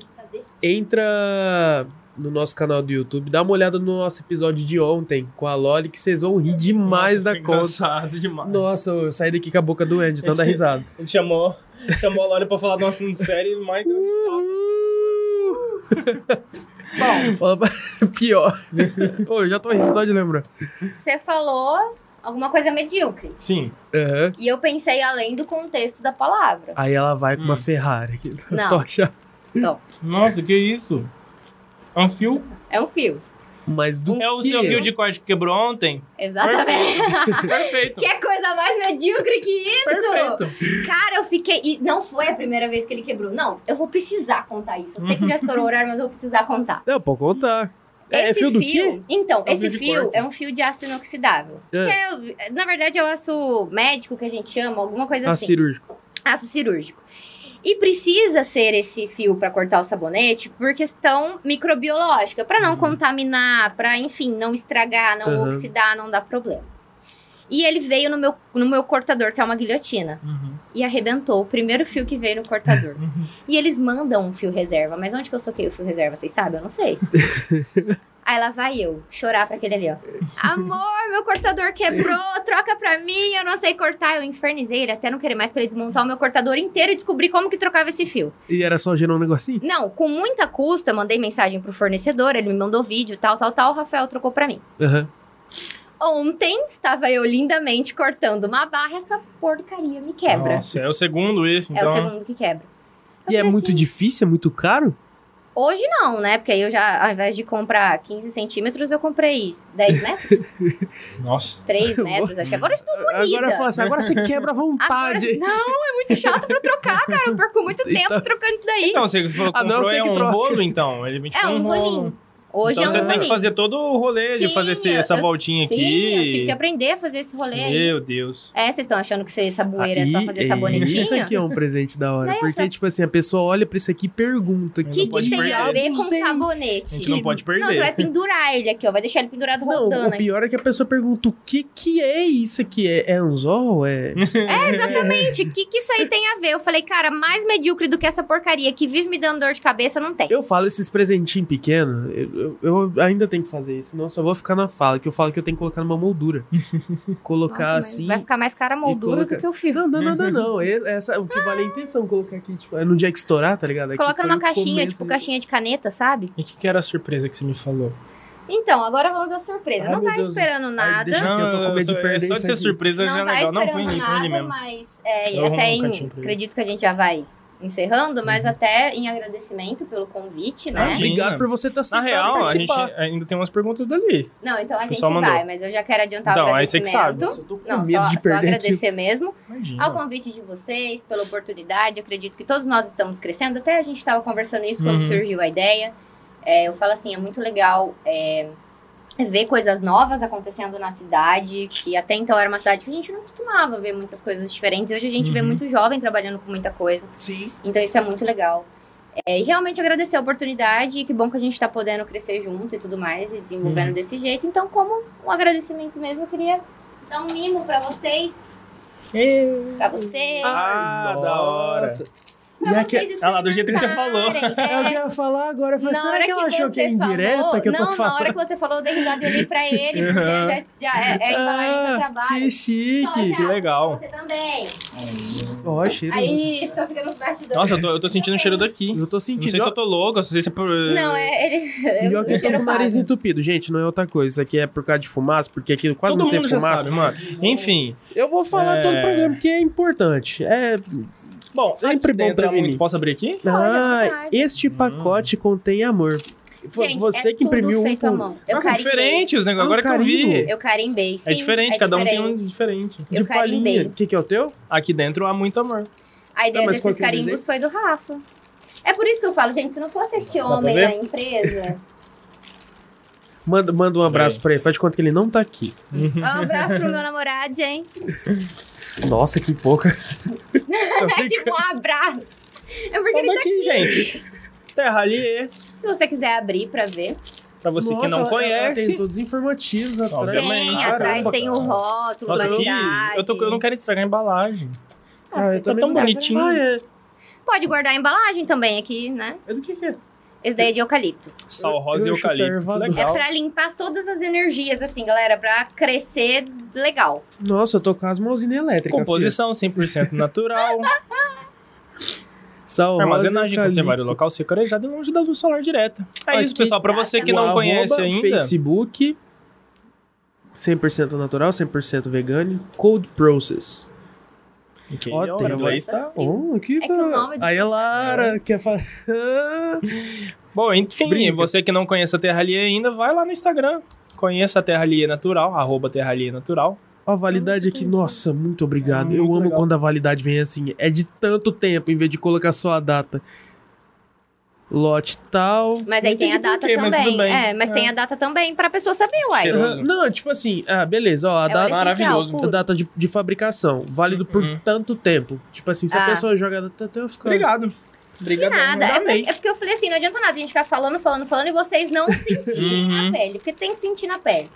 entra no nosso canal do YouTube, dá uma olhada no nosso episódio de ontem com a Loli, que vocês vão rir demais Nossa, da conta. engraçado demais. Nossa, eu saí daqui com a boca doendo, de tanta risada. A gente chamou, chamou a Loli pra falar um assunto sério, mas... Bom, Fala pra... Pior. Ô, eu já tô rindo só de lembrar. você falou alguma coisa medíocre. Sim. Aham. E eu pensei além do contexto da palavra. Aí ela vai com uma Hum. Ferrari. aqui. Não. Tocha. Então, Nossa, que isso? É um fio? é um fio. Mas do É o quê? seu fio de corte que quebrou ontem? Exatamente. Perfeito. que coisa mais medíocre que isso? Perfeito. Cara, eu fiquei. E não foi a primeira vez que ele quebrou. Não, eu vou precisar contar isso. Eu sei que já estourou o horário, mas eu vou precisar contar. Não, pode contar. É, é Esse fio do quê? Então, É um esse fio fio é um fio de aço inoxidável. É. Que é, na verdade, é o aço médico que a gente chama, alguma coisa Ah, assim. cirúrgico. Aço cirúrgico. E precisa ser esse fio para cortar o sabonete por questão microbiológica, para não Uhum. contaminar, para enfim, não estragar, não Uhum. oxidar, não dar problema. E ele veio no meu, no meu cortador, que é uma guilhotina. Uhum. e arrebentou o primeiro fio que veio no cortador. e eles mandam um fio reserva, mas onde que eu soquei o fio reserva, vocês sabem? Eu não sei. Aí lá vai eu, chorar pra aquele ali, ó. Amor, meu cortador quebrou, troca pra mim, eu não sei cortar. Eu infernizei ele até não querer mais pra ele desmontar o meu cortador inteiro e descobrir como que trocava esse fio. E era só gerar um negocinho? Não, com muita custa, mandei mensagem pro fornecedor, ele me mandou vídeo, tal, tal, tal, o Rafael trocou pra mim. Aham. Ontem estava eu lindamente cortando uma barra, essa porcaria me quebra. Nossa, é o segundo esse, é então. o segundo que quebra. Eu E é muito assim, difícil, é muito caro? Hoje não, né? Porque aí eu já, ao invés de comprar 15 centímetros, eu comprei 10 metros, Nossa. 3 metros. Acho que agora eu estou bonita. Agora fala assim, agora você quebra à Agora- vontade. Não, é muito chato pra eu trocar, cara. Eu perco muito tempo Então- trocando isso daí. Não, você falou que Ah, não, comprou sei é que um troca. rolo, então. Ele vem tipo é um rolo. rolinho. Hoje então é um você tem que fazer todo o rolê de Sim, fazer esse- essa eu- voltinha Sim, aqui. eu tive que aprender a fazer esse rolê aí. Meu Deus. É, vocês estão achando que ser saboeira é só Aí, fazer sabonetinho? Isso aqui é um presente da hora. Daí Porque, essa- tipo assim, a pessoa olha pra isso aqui e pergunta. O que, que pode tem a ver com sei. A sabonete? gente não pode perder. Não, você vai pendurar ele aqui, ó. Vai deixar ele pendurado Não, rodando o aqui. pior é que a pessoa pergunta o que que é isso aqui? É, é anzol? É... É, exatamente. O que, que isso aí tem a ver? Eu falei, cara, mais medíocre do que essa porcaria que vive me dando dor de cabeça, não tem. Eu falo esses presentinhos pequenos, eu, eu- eu ainda tenho que fazer isso, senão eu só vou ficar na fala, que eu falo que eu tenho que colocar numa moldura. Colocar Nossa, assim... Vai ficar mais cara a moldura coloca- do que o fio. Não, não, nada não. E- Essa, o que vale é a intenção, colocar aqui, tipo, é no dia que estourar, tá ligado? Aqui Coloca numa caixinha, começo tipo ali. caixinha de caneta, sabe? E o que, que era a surpresa que você me falou? Então, agora vamos à surpresa. Ai, não vai Deus. esperando nada. deixa- que eu tô com medo de só- perder é só de ser surpresa já não é vai legal. Não, põe, esperando nada, mesmo. mas é, até em, acredito que a gente já vai encerrando, mas Uhum. até em agradecimento pelo convite, né? Imagina. Obrigado por você estar Na real, a gente ainda tem umas perguntas dali. Não, então a gente pessoal vai, mandou. mas eu já quero adiantar Então, o aí você que sabe. agradecimento. Eu tô com Não, medo só, de só perder aqui. agradecer mesmo Imagina. ao convite de vocês, pela oportunidade. Acredito que todos nós estamos crescendo. Até a gente estava conversando isso quando Uhum. surgiu a ideia. É, eu falo assim, é muito legal é, ver coisas novas acontecendo na cidade, que até então era uma cidade que a gente não costumava ver muitas coisas diferentes. Hoje a gente vê Uhum. muito jovem trabalhando com muita coisa. Sim. Então isso é muito legal. É, e realmente agradecer a oportunidade, e que bom que a gente tá podendo crescer junto e tudo mais, e desenvolvendo Uhum. desse jeito. Então, como um agradecimento mesmo, eu queria dar um mimo pra vocês, pra você, Ah, da hora. E aqui- vocês lá, do jeito que você falou. Eu É, ia falar agora, eu falei, será que ela que achou que é indireta falou, que eu tô não, falando? na hora que você falou, eu dei risada e olhei pra ele, porque Uhum. já, já é, é embalagem do Ah, trabalho. que chique. Só Que legal. Você também. Ó, cheiro. Aí, só fica nos bastidores. Nossa, eu tô, eu tô sentindo o cheiro daqui. Eu tô Não sentindo. sei se eu tô louco, não sei se é por... Não, é ele. E eu olha que eu tô com o nariz entupido. Gente, não é outra coisa. Isso aqui é por causa de fumaça, porque aqui quase Todo não tem já fumaça. sabe, mano. Enfim. Eu vou falar É. todo o programa, porque é importante. É. Bom, Sempre bom prevenir. muito- Posso abrir aqui? Ah, este pacote contém amor. Foi Gente, você é que imprimiu tudo um. feito à mão. Eu Nossa, é diferente os negócios. Ah, Agora que eu carimbo. vi. Eu carimbei, sim. É diferente, é cada um tem diferente. um diferente. De Eu palhinha. carimbei. O que, que é o teu? Aqui dentro há muito amor. A ideia qual desses é carimbos foi do Rafa. É por isso que eu falo, gente, se não fosse este pra homem na empresa, Manda, manda um abraço pra ele. Faz de conta que ele não tá aqui. um abraço pro meu namorado, gente. Nossa, que pouca. É tipo um abraço. É porque ele Toma tá aqui, gente. Terra ali, Se você quiser abrir pra ver. pra você que Nossa, não ela- ela conhece. tem todos os informativos atrás. Tem, Caramba, atrás tem o rótulo, Nossa, aqui, eu, tô, eu não quero estragar a embalagem. Nossa, Ah, Tá tão não bonitinho. Ah, é. Pode guardar a embalagem também aqui, né? É do que, que é? Esse daí é de eucalipto. Sal rosa e eu eucalipto. É pra limpar todas as energias, assim, galera, pra crescer legal. Nossa, eu tô com as mãozinhas elétricas. Composição 100% natural. Sal, Armazenagem rosa, conservada local seco arejado e longe da luz solar direta. É isso, Aqui pessoal. Pra você que não conhece ainda. Facebook, 100% natural, 100% vegano, Cold Process. Que Ó, tem está. Oh, aqui É tá. que o nome do- Aí a Lara quer falar. Bom, enfim, Brinca. você que não conhece a Terra Alheia ainda, vai lá no Instagram. Conheça a Terra Alheia Natural, arroba Terra Alheia Natural. A validade aqui, nossa, muito obrigado. É, Eu muito amo legal. quando a validade vem assim. É de tanto tempo, em vez de colocar só a data. Lote tal. Mas aí tem a data quê, mas também. bem. É, mas É. tem a data também pra pessoa saber, uai. Aham. Não, tipo assim, ah, beleza, ó, a É data, maravilhoso. a data de, de fabricação, válido por Uhum. tanto tempo. Tipo assim, se a Ah. pessoa joga a data até eu ficar. Obrigado. Obrigado. nada. É, porque- é porque eu falei assim, não adianta nada a gente ficar falando, falando, falando e vocês não sentirem Uhum. na pele. Porque tem que sentir na pele.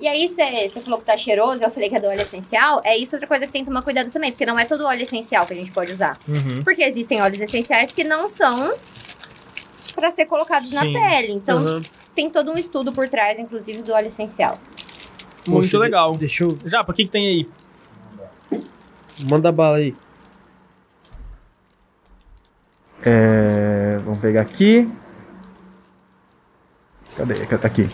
E aí, você falou que tá cheiroso, eu falei que é do óleo essencial. É isso outra coisa que tem que tomar cuidado também, porque não é todo óleo essencial que a gente pode usar. Uhum. Porque existem óleos essenciais que não são pra ser colocados na Sim. pele. Então, Aham. tem todo um estudo por trás, inclusive, do óleo essencial. Muito Poxa, legal. Deixa eu. Já, o que, que tem aí? Manda bala aí. É, vamos pegar aqui. Cadê? Tá aqui.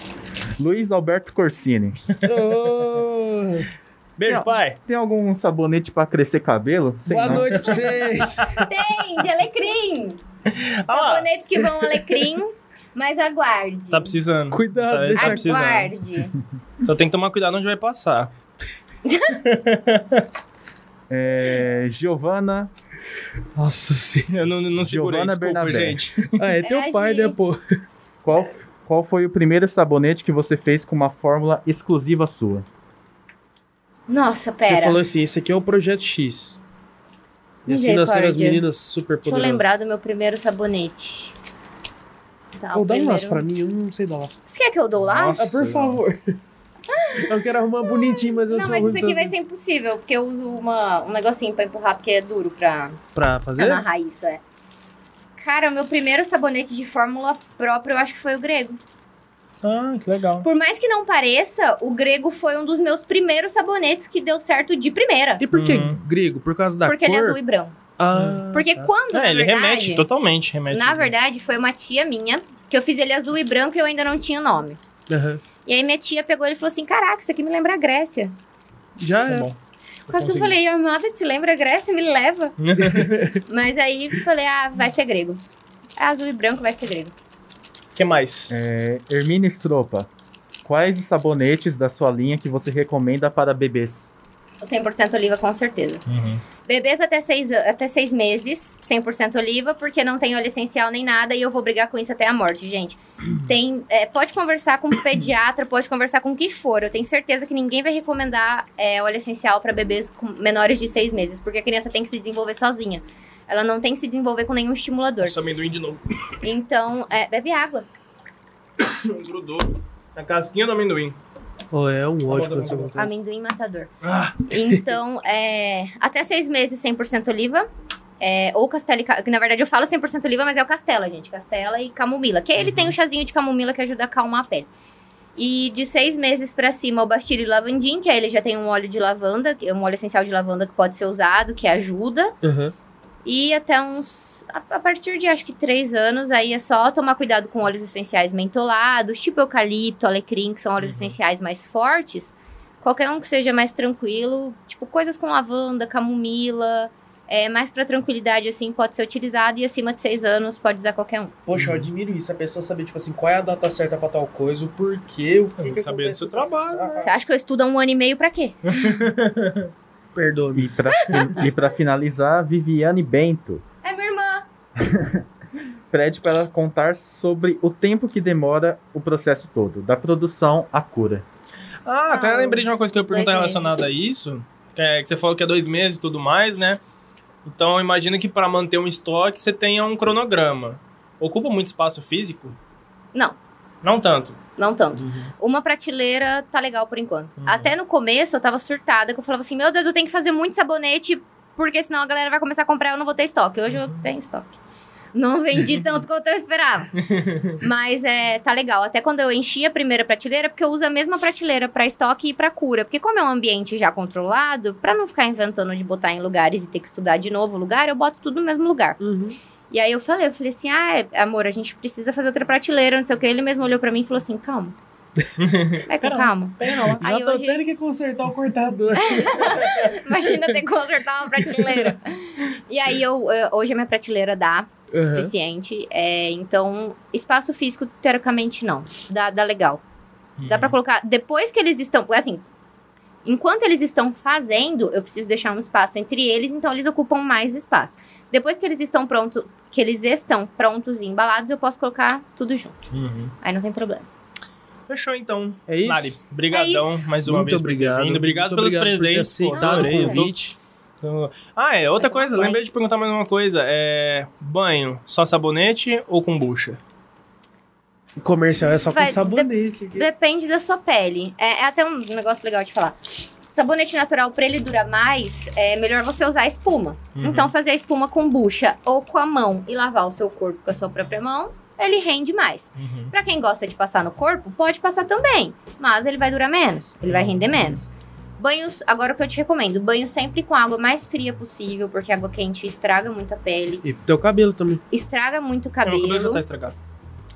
Luiz Alberto Corsini. Beijo, Não. pai. Tem algum sabonete pra crescer cabelo? Sei Boa não. noite pra vocês. Tem, de alecrim! Ah Sabonetes que vão alecrim, mas aguarde. tá precisando. Cuidado, Tá, tá precisando. Aguarde. Só tem que tomar cuidado onde vai passar. É, Giovana. Nossa senhora. Eu não, não segurei, Giovanna desculpa, Bernabé. gente. Ah, é É teu a pai, né, pô? Qual, qual foi o primeiro sabonete que você fez com uma fórmula exclusiva sua? Nossa, Você pera. falou assim, esse aqui é o Projeto X. E assim nasceram as meninas super Deixa eu poderosas. lembrar do meu primeiro sabonete. Tá, Ou o dá um laço primeiro- pra mim, eu não sei dar laço. Você quer que eu dou lá? Nossa. Ah, por favor. Eu quero arrumar bonitinho, mas eu Não, sou mas ruim isso pra- aqui vai ser impossível, porque eu uso uma, um negocinho pra empurrar, porque é duro pra Pra fazer? amarrar isso, é. Cara, o meu primeiro sabonete de fórmula própria, eu acho que foi o grego. Ah, que legal. Por mais que não pareça, o grego foi um dos meus primeiros sabonetes que deu certo de primeira. E por que Uhum. grego? Por causa da porque cor? ele é azul e branco. Ah, Porque quando, É, na ele verdade... remete, totalmente remete. Na verdade, foi uma tia minha, que eu fiz ele azul e branco e eu ainda não tinha nome. aham. E aí minha tia pegou ele e falou assim, caraca, isso aqui me lembra a Grécia. Já Tá é. bom. Quase que eu falei, amada, te lembra a Grécia? Me leva. Mas aí falei, ah, vai ser grego. É azul e branco, vai ser grego. O que mais? É, Hermine Stropa. Quais os sabonetes da sua linha que você recomenda para bebês? O 100% oliva, com certeza. Uhum. Bebês até seis, até seis meses, 100% oliva, porque não tem óleo essencial nem nada e eu vou brigar com isso até a morte, gente. Tem, é, pode conversar com o pediatra, pode conversar com o que for. Eu tenho certeza que ninguém vai recomendar é, óleo essencial para bebês com menores de seis meses, porque a criança tem que se desenvolver sozinha. Ela não tem que se desenvolver com nenhum estimulador. Nossa, amendoim de novo. Então, é, bebe água. Grudou. A casquinha do amendoim. Oh, é um bom, ódio tá quando isso tá acontece. Amendoim matador. Ah, Então, é, até seis meses 100% oliva. É, ou castela e que na verdade eu falo 100% oliva, mas é o castela, gente. Castela e camomila. Que ele tem o chazinho de camomila que ajuda a acalmar a pele. E de seis meses pra cima, o bastilho e lavandim, que aí ele já tem um óleo de lavanda, é um óleo essencial de lavanda que pode ser usado, que ajuda. Aham. E até uns. A, partir de acho que três anos, aí é só tomar cuidado com óleos essenciais mentolados, tipo eucalipto, alecrim, que são óleos essenciais mais fortes. Qualquer um que seja mais tranquilo, tipo coisas com lavanda, camomila, é, mais pra tranquilidade, assim, pode ser utilizado. E acima de seis anos, pode usar qualquer um. Poxa, eu admiro isso. A pessoa saber, tipo assim, qual é a data certa pra tal coisa, o porquê, o que, tem que que saber do seu trabalho, né? Você acha que eu estudo há um ano e meio pra quê? Perdoa-me. E pra, e pra finalizar, Viviane Bento. É minha irmã. Pede para ela contar sobre o tempo que demora o processo todo, da produção à cura. Ah, até Ah, lembrei de uma coisa que eu ia perguntar relacionada a isso. Que, é, que você falou que é dois meses e tudo mais, né? Então, imagina que para manter um estoque, você tenha um cronograma. Ocupa muito espaço físico? Não. Não tanto. Não tanto. Uma prateleira tá legal por enquanto. Uhum. Até no começo eu tava surtada, que eu falava assim: meu Deus, eu tenho que fazer muito sabonete, porque senão a galera vai começar a comprar e eu não vou ter estoque. Hoje eu tenho estoque. Não vendi tanto quanto eu esperava. Mas é, tá legal. Até quando eu enchi a primeira prateleira, porque eu uso a mesma prateleira pra estoque e pra cura. Porque como é um ambiente já controlado, pra não ficar inventando de botar em lugares e ter que estudar de novo o lugar, eu boto tudo no mesmo lugar. Uhum. E aí eu falei, eu falei assim, ah, é, amor, a gente precisa fazer outra prateleira, não sei o que. Ele mesmo olhou pra mim e falou assim, calma. Vai com calma. Pera lá. Aí Já tô hoje- tendo que consertar o cortador. Imagina ter que consertar uma prateleira. E aí eu, eu- hoje a minha prateleira dá o Uhum. suficiente. é, então, espaço físico, teoricamente, não. Dá, dá legal. Dá pra colocar. Depois que eles estão. Assim. Enquanto eles estão fazendo, eu preciso deixar um espaço entre eles, então eles ocupam mais espaço. Depois que eles estão prontos, que eles estão prontos e embalados, eu posso colocar tudo junto. Uhum. Aí não tem problema. Fechou então. É isso? Mari, brigadão É mais uma Muito vez obrigado. vindo. Obrigado Muito pelos obrigado por ter presentes. aceitado o convite. Ah, é, outra coisa, banho. lembrei de perguntar mais uma coisa. É. Banho, só sabonete ou com bucha? O comercial é só com Vai- sabonete. aqui. Depende da sua pele. É, é até um negócio legal de falar. Sabonete natural, pra ele durar mais, é melhor você usar espuma. Uhum. Então, fazer a espuma com bucha ou com a mão e lavar o seu corpo com a sua própria mão, ele rende mais. Uhum. Pra quem gosta de passar no corpo, pode passar também, mas ele vai durar menos, ele vai render menos. Banhos, agora o que eu te recomendo, banho sempre com água mais fria possível, porque água quente estraga muito a pele, E teu cabelo também. estraga muito o Não, o cabelo já cabelo, tá estragado.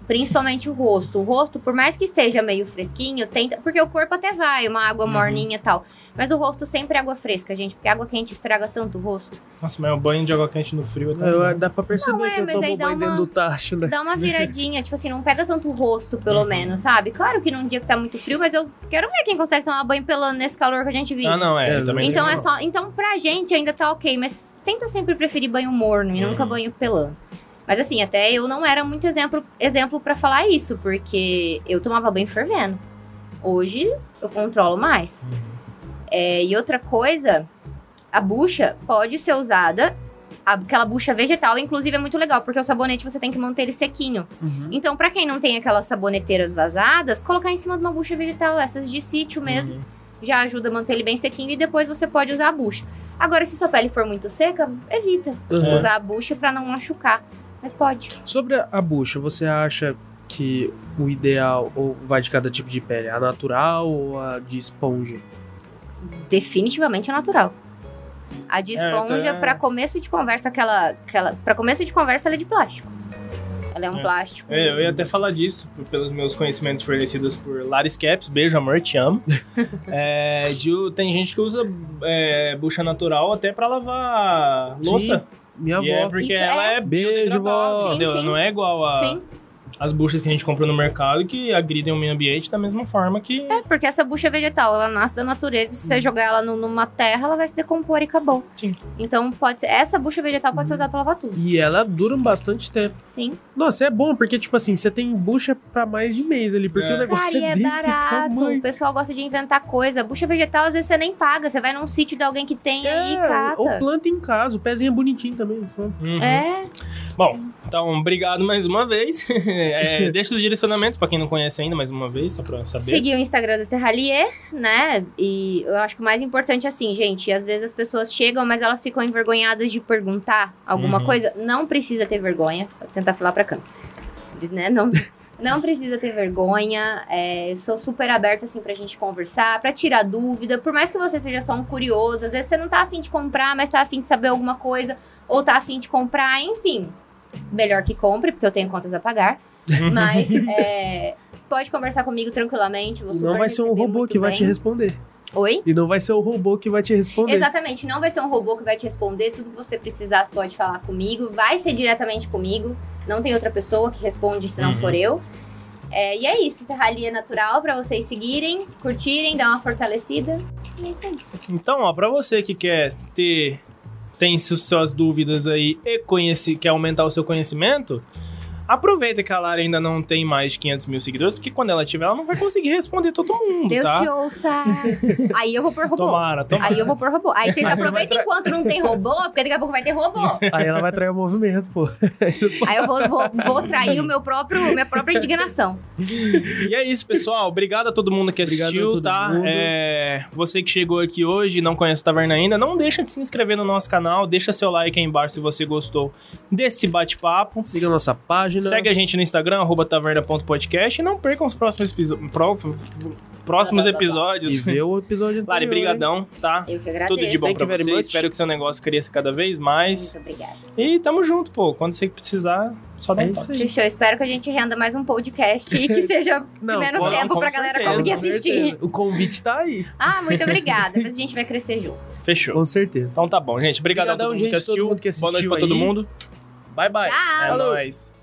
Principalmente o rosto. O rosto, por mais que esteja meio fresquinho, tenta, porque o corpo até vai, uma água Uhum. morninha e tal, mas o rosto sempre é água fresca, gente, porque água quente estraga tanto o rosto. Nossa, mas o banho de água quente no frio é tão Eu- dá pra perceber Não, é, que eu tomo banho uma- dentro do tacho, né? Dá uma viradinha, tipo assim, não pega tanto o rosto, pelo menos, sabe? Claro que num dia que tá muito frio, mas eu quero ver quem consegue tomar banho pelando nesse calor que a gente vive. Ah, não, é. É, eu também Então é só. Então, pra gente ainda tá ok, mas tenta sempre preferir banho morno e nunca Uhum. banho pelando. Mas assim, até eu não era muito exemplo, exemplo para falar isso, porque eu tomava banho fervendo. Hoje eu controlo mais. É, e outra coisa, a bucha pode ser usada, aquela bucha vegetal, inclusive é muito legal, porque o sabonete você tem que manter ele sequinho. Uhum. Então, pra quem não tem aquelas saboneteiras vazadas, colocar em cima de uma bucha vegetal, essas de sítio mesmo Uhum. já ajuda a manter ele bem sequinho e depois você pode usar a bucha. Agora, se sua pele for muito seca, evita Uhum. usar a bucha pra não machucar. Mas pode. Sobre a- a bucha, você acha que o ideal ou vai de cada tipo de pele? A natural ou a de esponja? Definitivamente é natural. A de É, esponja, tá- pra começo de conversa, aquela, aquela. Pra começo de conversa, ela é de plástico. Ela é um É. plástico. É, eu ia até falar disso, pelos meus conhecimentos fornecidos por Laris Caps. Beijo, amor, te amo. É, de- tem gente que usa é, bucha natural até pra lavar louça. Minha E é avó. porque Isso ela é- é Beijo, vó. Sim. Não é igual a, Sim. As buchas que a gente compra no mercado que agridem o meio ambiente da mesma forma que... É, porque essa bucha vegetal, ela nasce da natureza. Se você jogar ela no- numa terra, ela vai se decompor e acabou. Sim. Então, pode ser, essa bucha vegetal pode ser usada pra lavar tudo. E ela dura bastante tempo. Sim. Nossa, é bom, porque, tipo assim, você tem bucha pra mais de mês ali, porque É. o negócio Cara, é é desse barato. tamanho. O pessoal gosta de inventar coisa. Bucha vegetal, às vezes você nem paga. Você vai num sítio de alguém que tem aí e É, ou cata. planta em casa, o pezinho é bonitinho também. Uhum. É, Bom, então, obrigado mais uma vez. É, deixa os direcionamentos pra quem não conhece ainda, mais uma vez, só pra saber. seguir o Instagram da Terralier, né? E eu acho que o mais importante é assim, gente, às vezes as pessoas chegam, mas elas ficam envergonhadas de perguntar alguma Uhum. coisa. Não precisa ter vergonha. Vou tentar falar pra câmera. Né? Não, não precisa ter vergonha. É, sou super aberta, assim, pra gente conversar, pra tirar dúvida. Por mais que você seja só um curioso, às vezes você não tá afim de comprar, mas tá afim de saber alguma coisa, ou tá afim de comprar, enfim. Melhor que compre, porque eu tenho contas a pagar. Mas é, pode conversar comigo tranquilamente. Vou não vai ser um robô que vai bem. te responder. Oi? E não vai ser o robô que vai te responder. Exatamente, não vai ser um robô que vai te responder. Tudo que você precisar, você pode falar comigo. Vai ser diretamente comigo. Não tem outra pessoa que responde se não Uhum. for eu. É, e é isso, Terralia Natural pra vocês seguirem, curtirem, dar uma fortalecida. E é isso aí. Então, ó, pra você que quer ter tem su- suas dúvidas aí e conhece, quer aumentar o seu conhecimento, aproveita que a Lara ainda não tem mais de 500 mil seguidores, porque quando ela tiver, ela não vai conseguir responder todo mundo, Deus tá? te ouça. Aí eu vou por robô. Tomara, tomara. Aí eu vou por robô. Aí vocês aproveitem enquanto não tem robô, porque daqui a pouco vai ter robô. Aí ela vai trair o movimento, pô. Aí eu vou, vou, vou trair o meu próprio, minha própria indignação. E é isso, pessoal. Obrigado a todo mundo que Obrigado a assistiu, todo tá? mundo. É, você que chegou aqui hoje e não conhece o Taverna ainda, não deixa de se inscrever no nosso canal, deixa seu like aí embaixo se você gostou desse bate-papo. Siga a nossa página. Segue a gente no Instagram, arroba taverna.podcast e não percam os próximos, episo- próximos E episódios. vê o episódio anterior. Lari, brigadão, tá? Eu que agradeço. Tudo de bom Thank pra you very você. much. Espero que seu negócio cresça cada vez mais. Muito obrigada. E tamo junto, pô. Quando você precisar, só dá É um isso toque. aí. Fechou. Espero que a gente renda mais um podcast e que seja Não, menos tempo com pra galera certeza, conseguir assistir. O convite tá aí. Ah, muito obrigada. Mas a gente vai crescer junto. Fechou. Com certeza. Então tá bom, gente. Obrigado a Obrigadão, todo mundo gente, que assistiu. todo mundo que Boa noite assistiu pra todo aí. mundo. Bye, bye. Tchau. É nóis.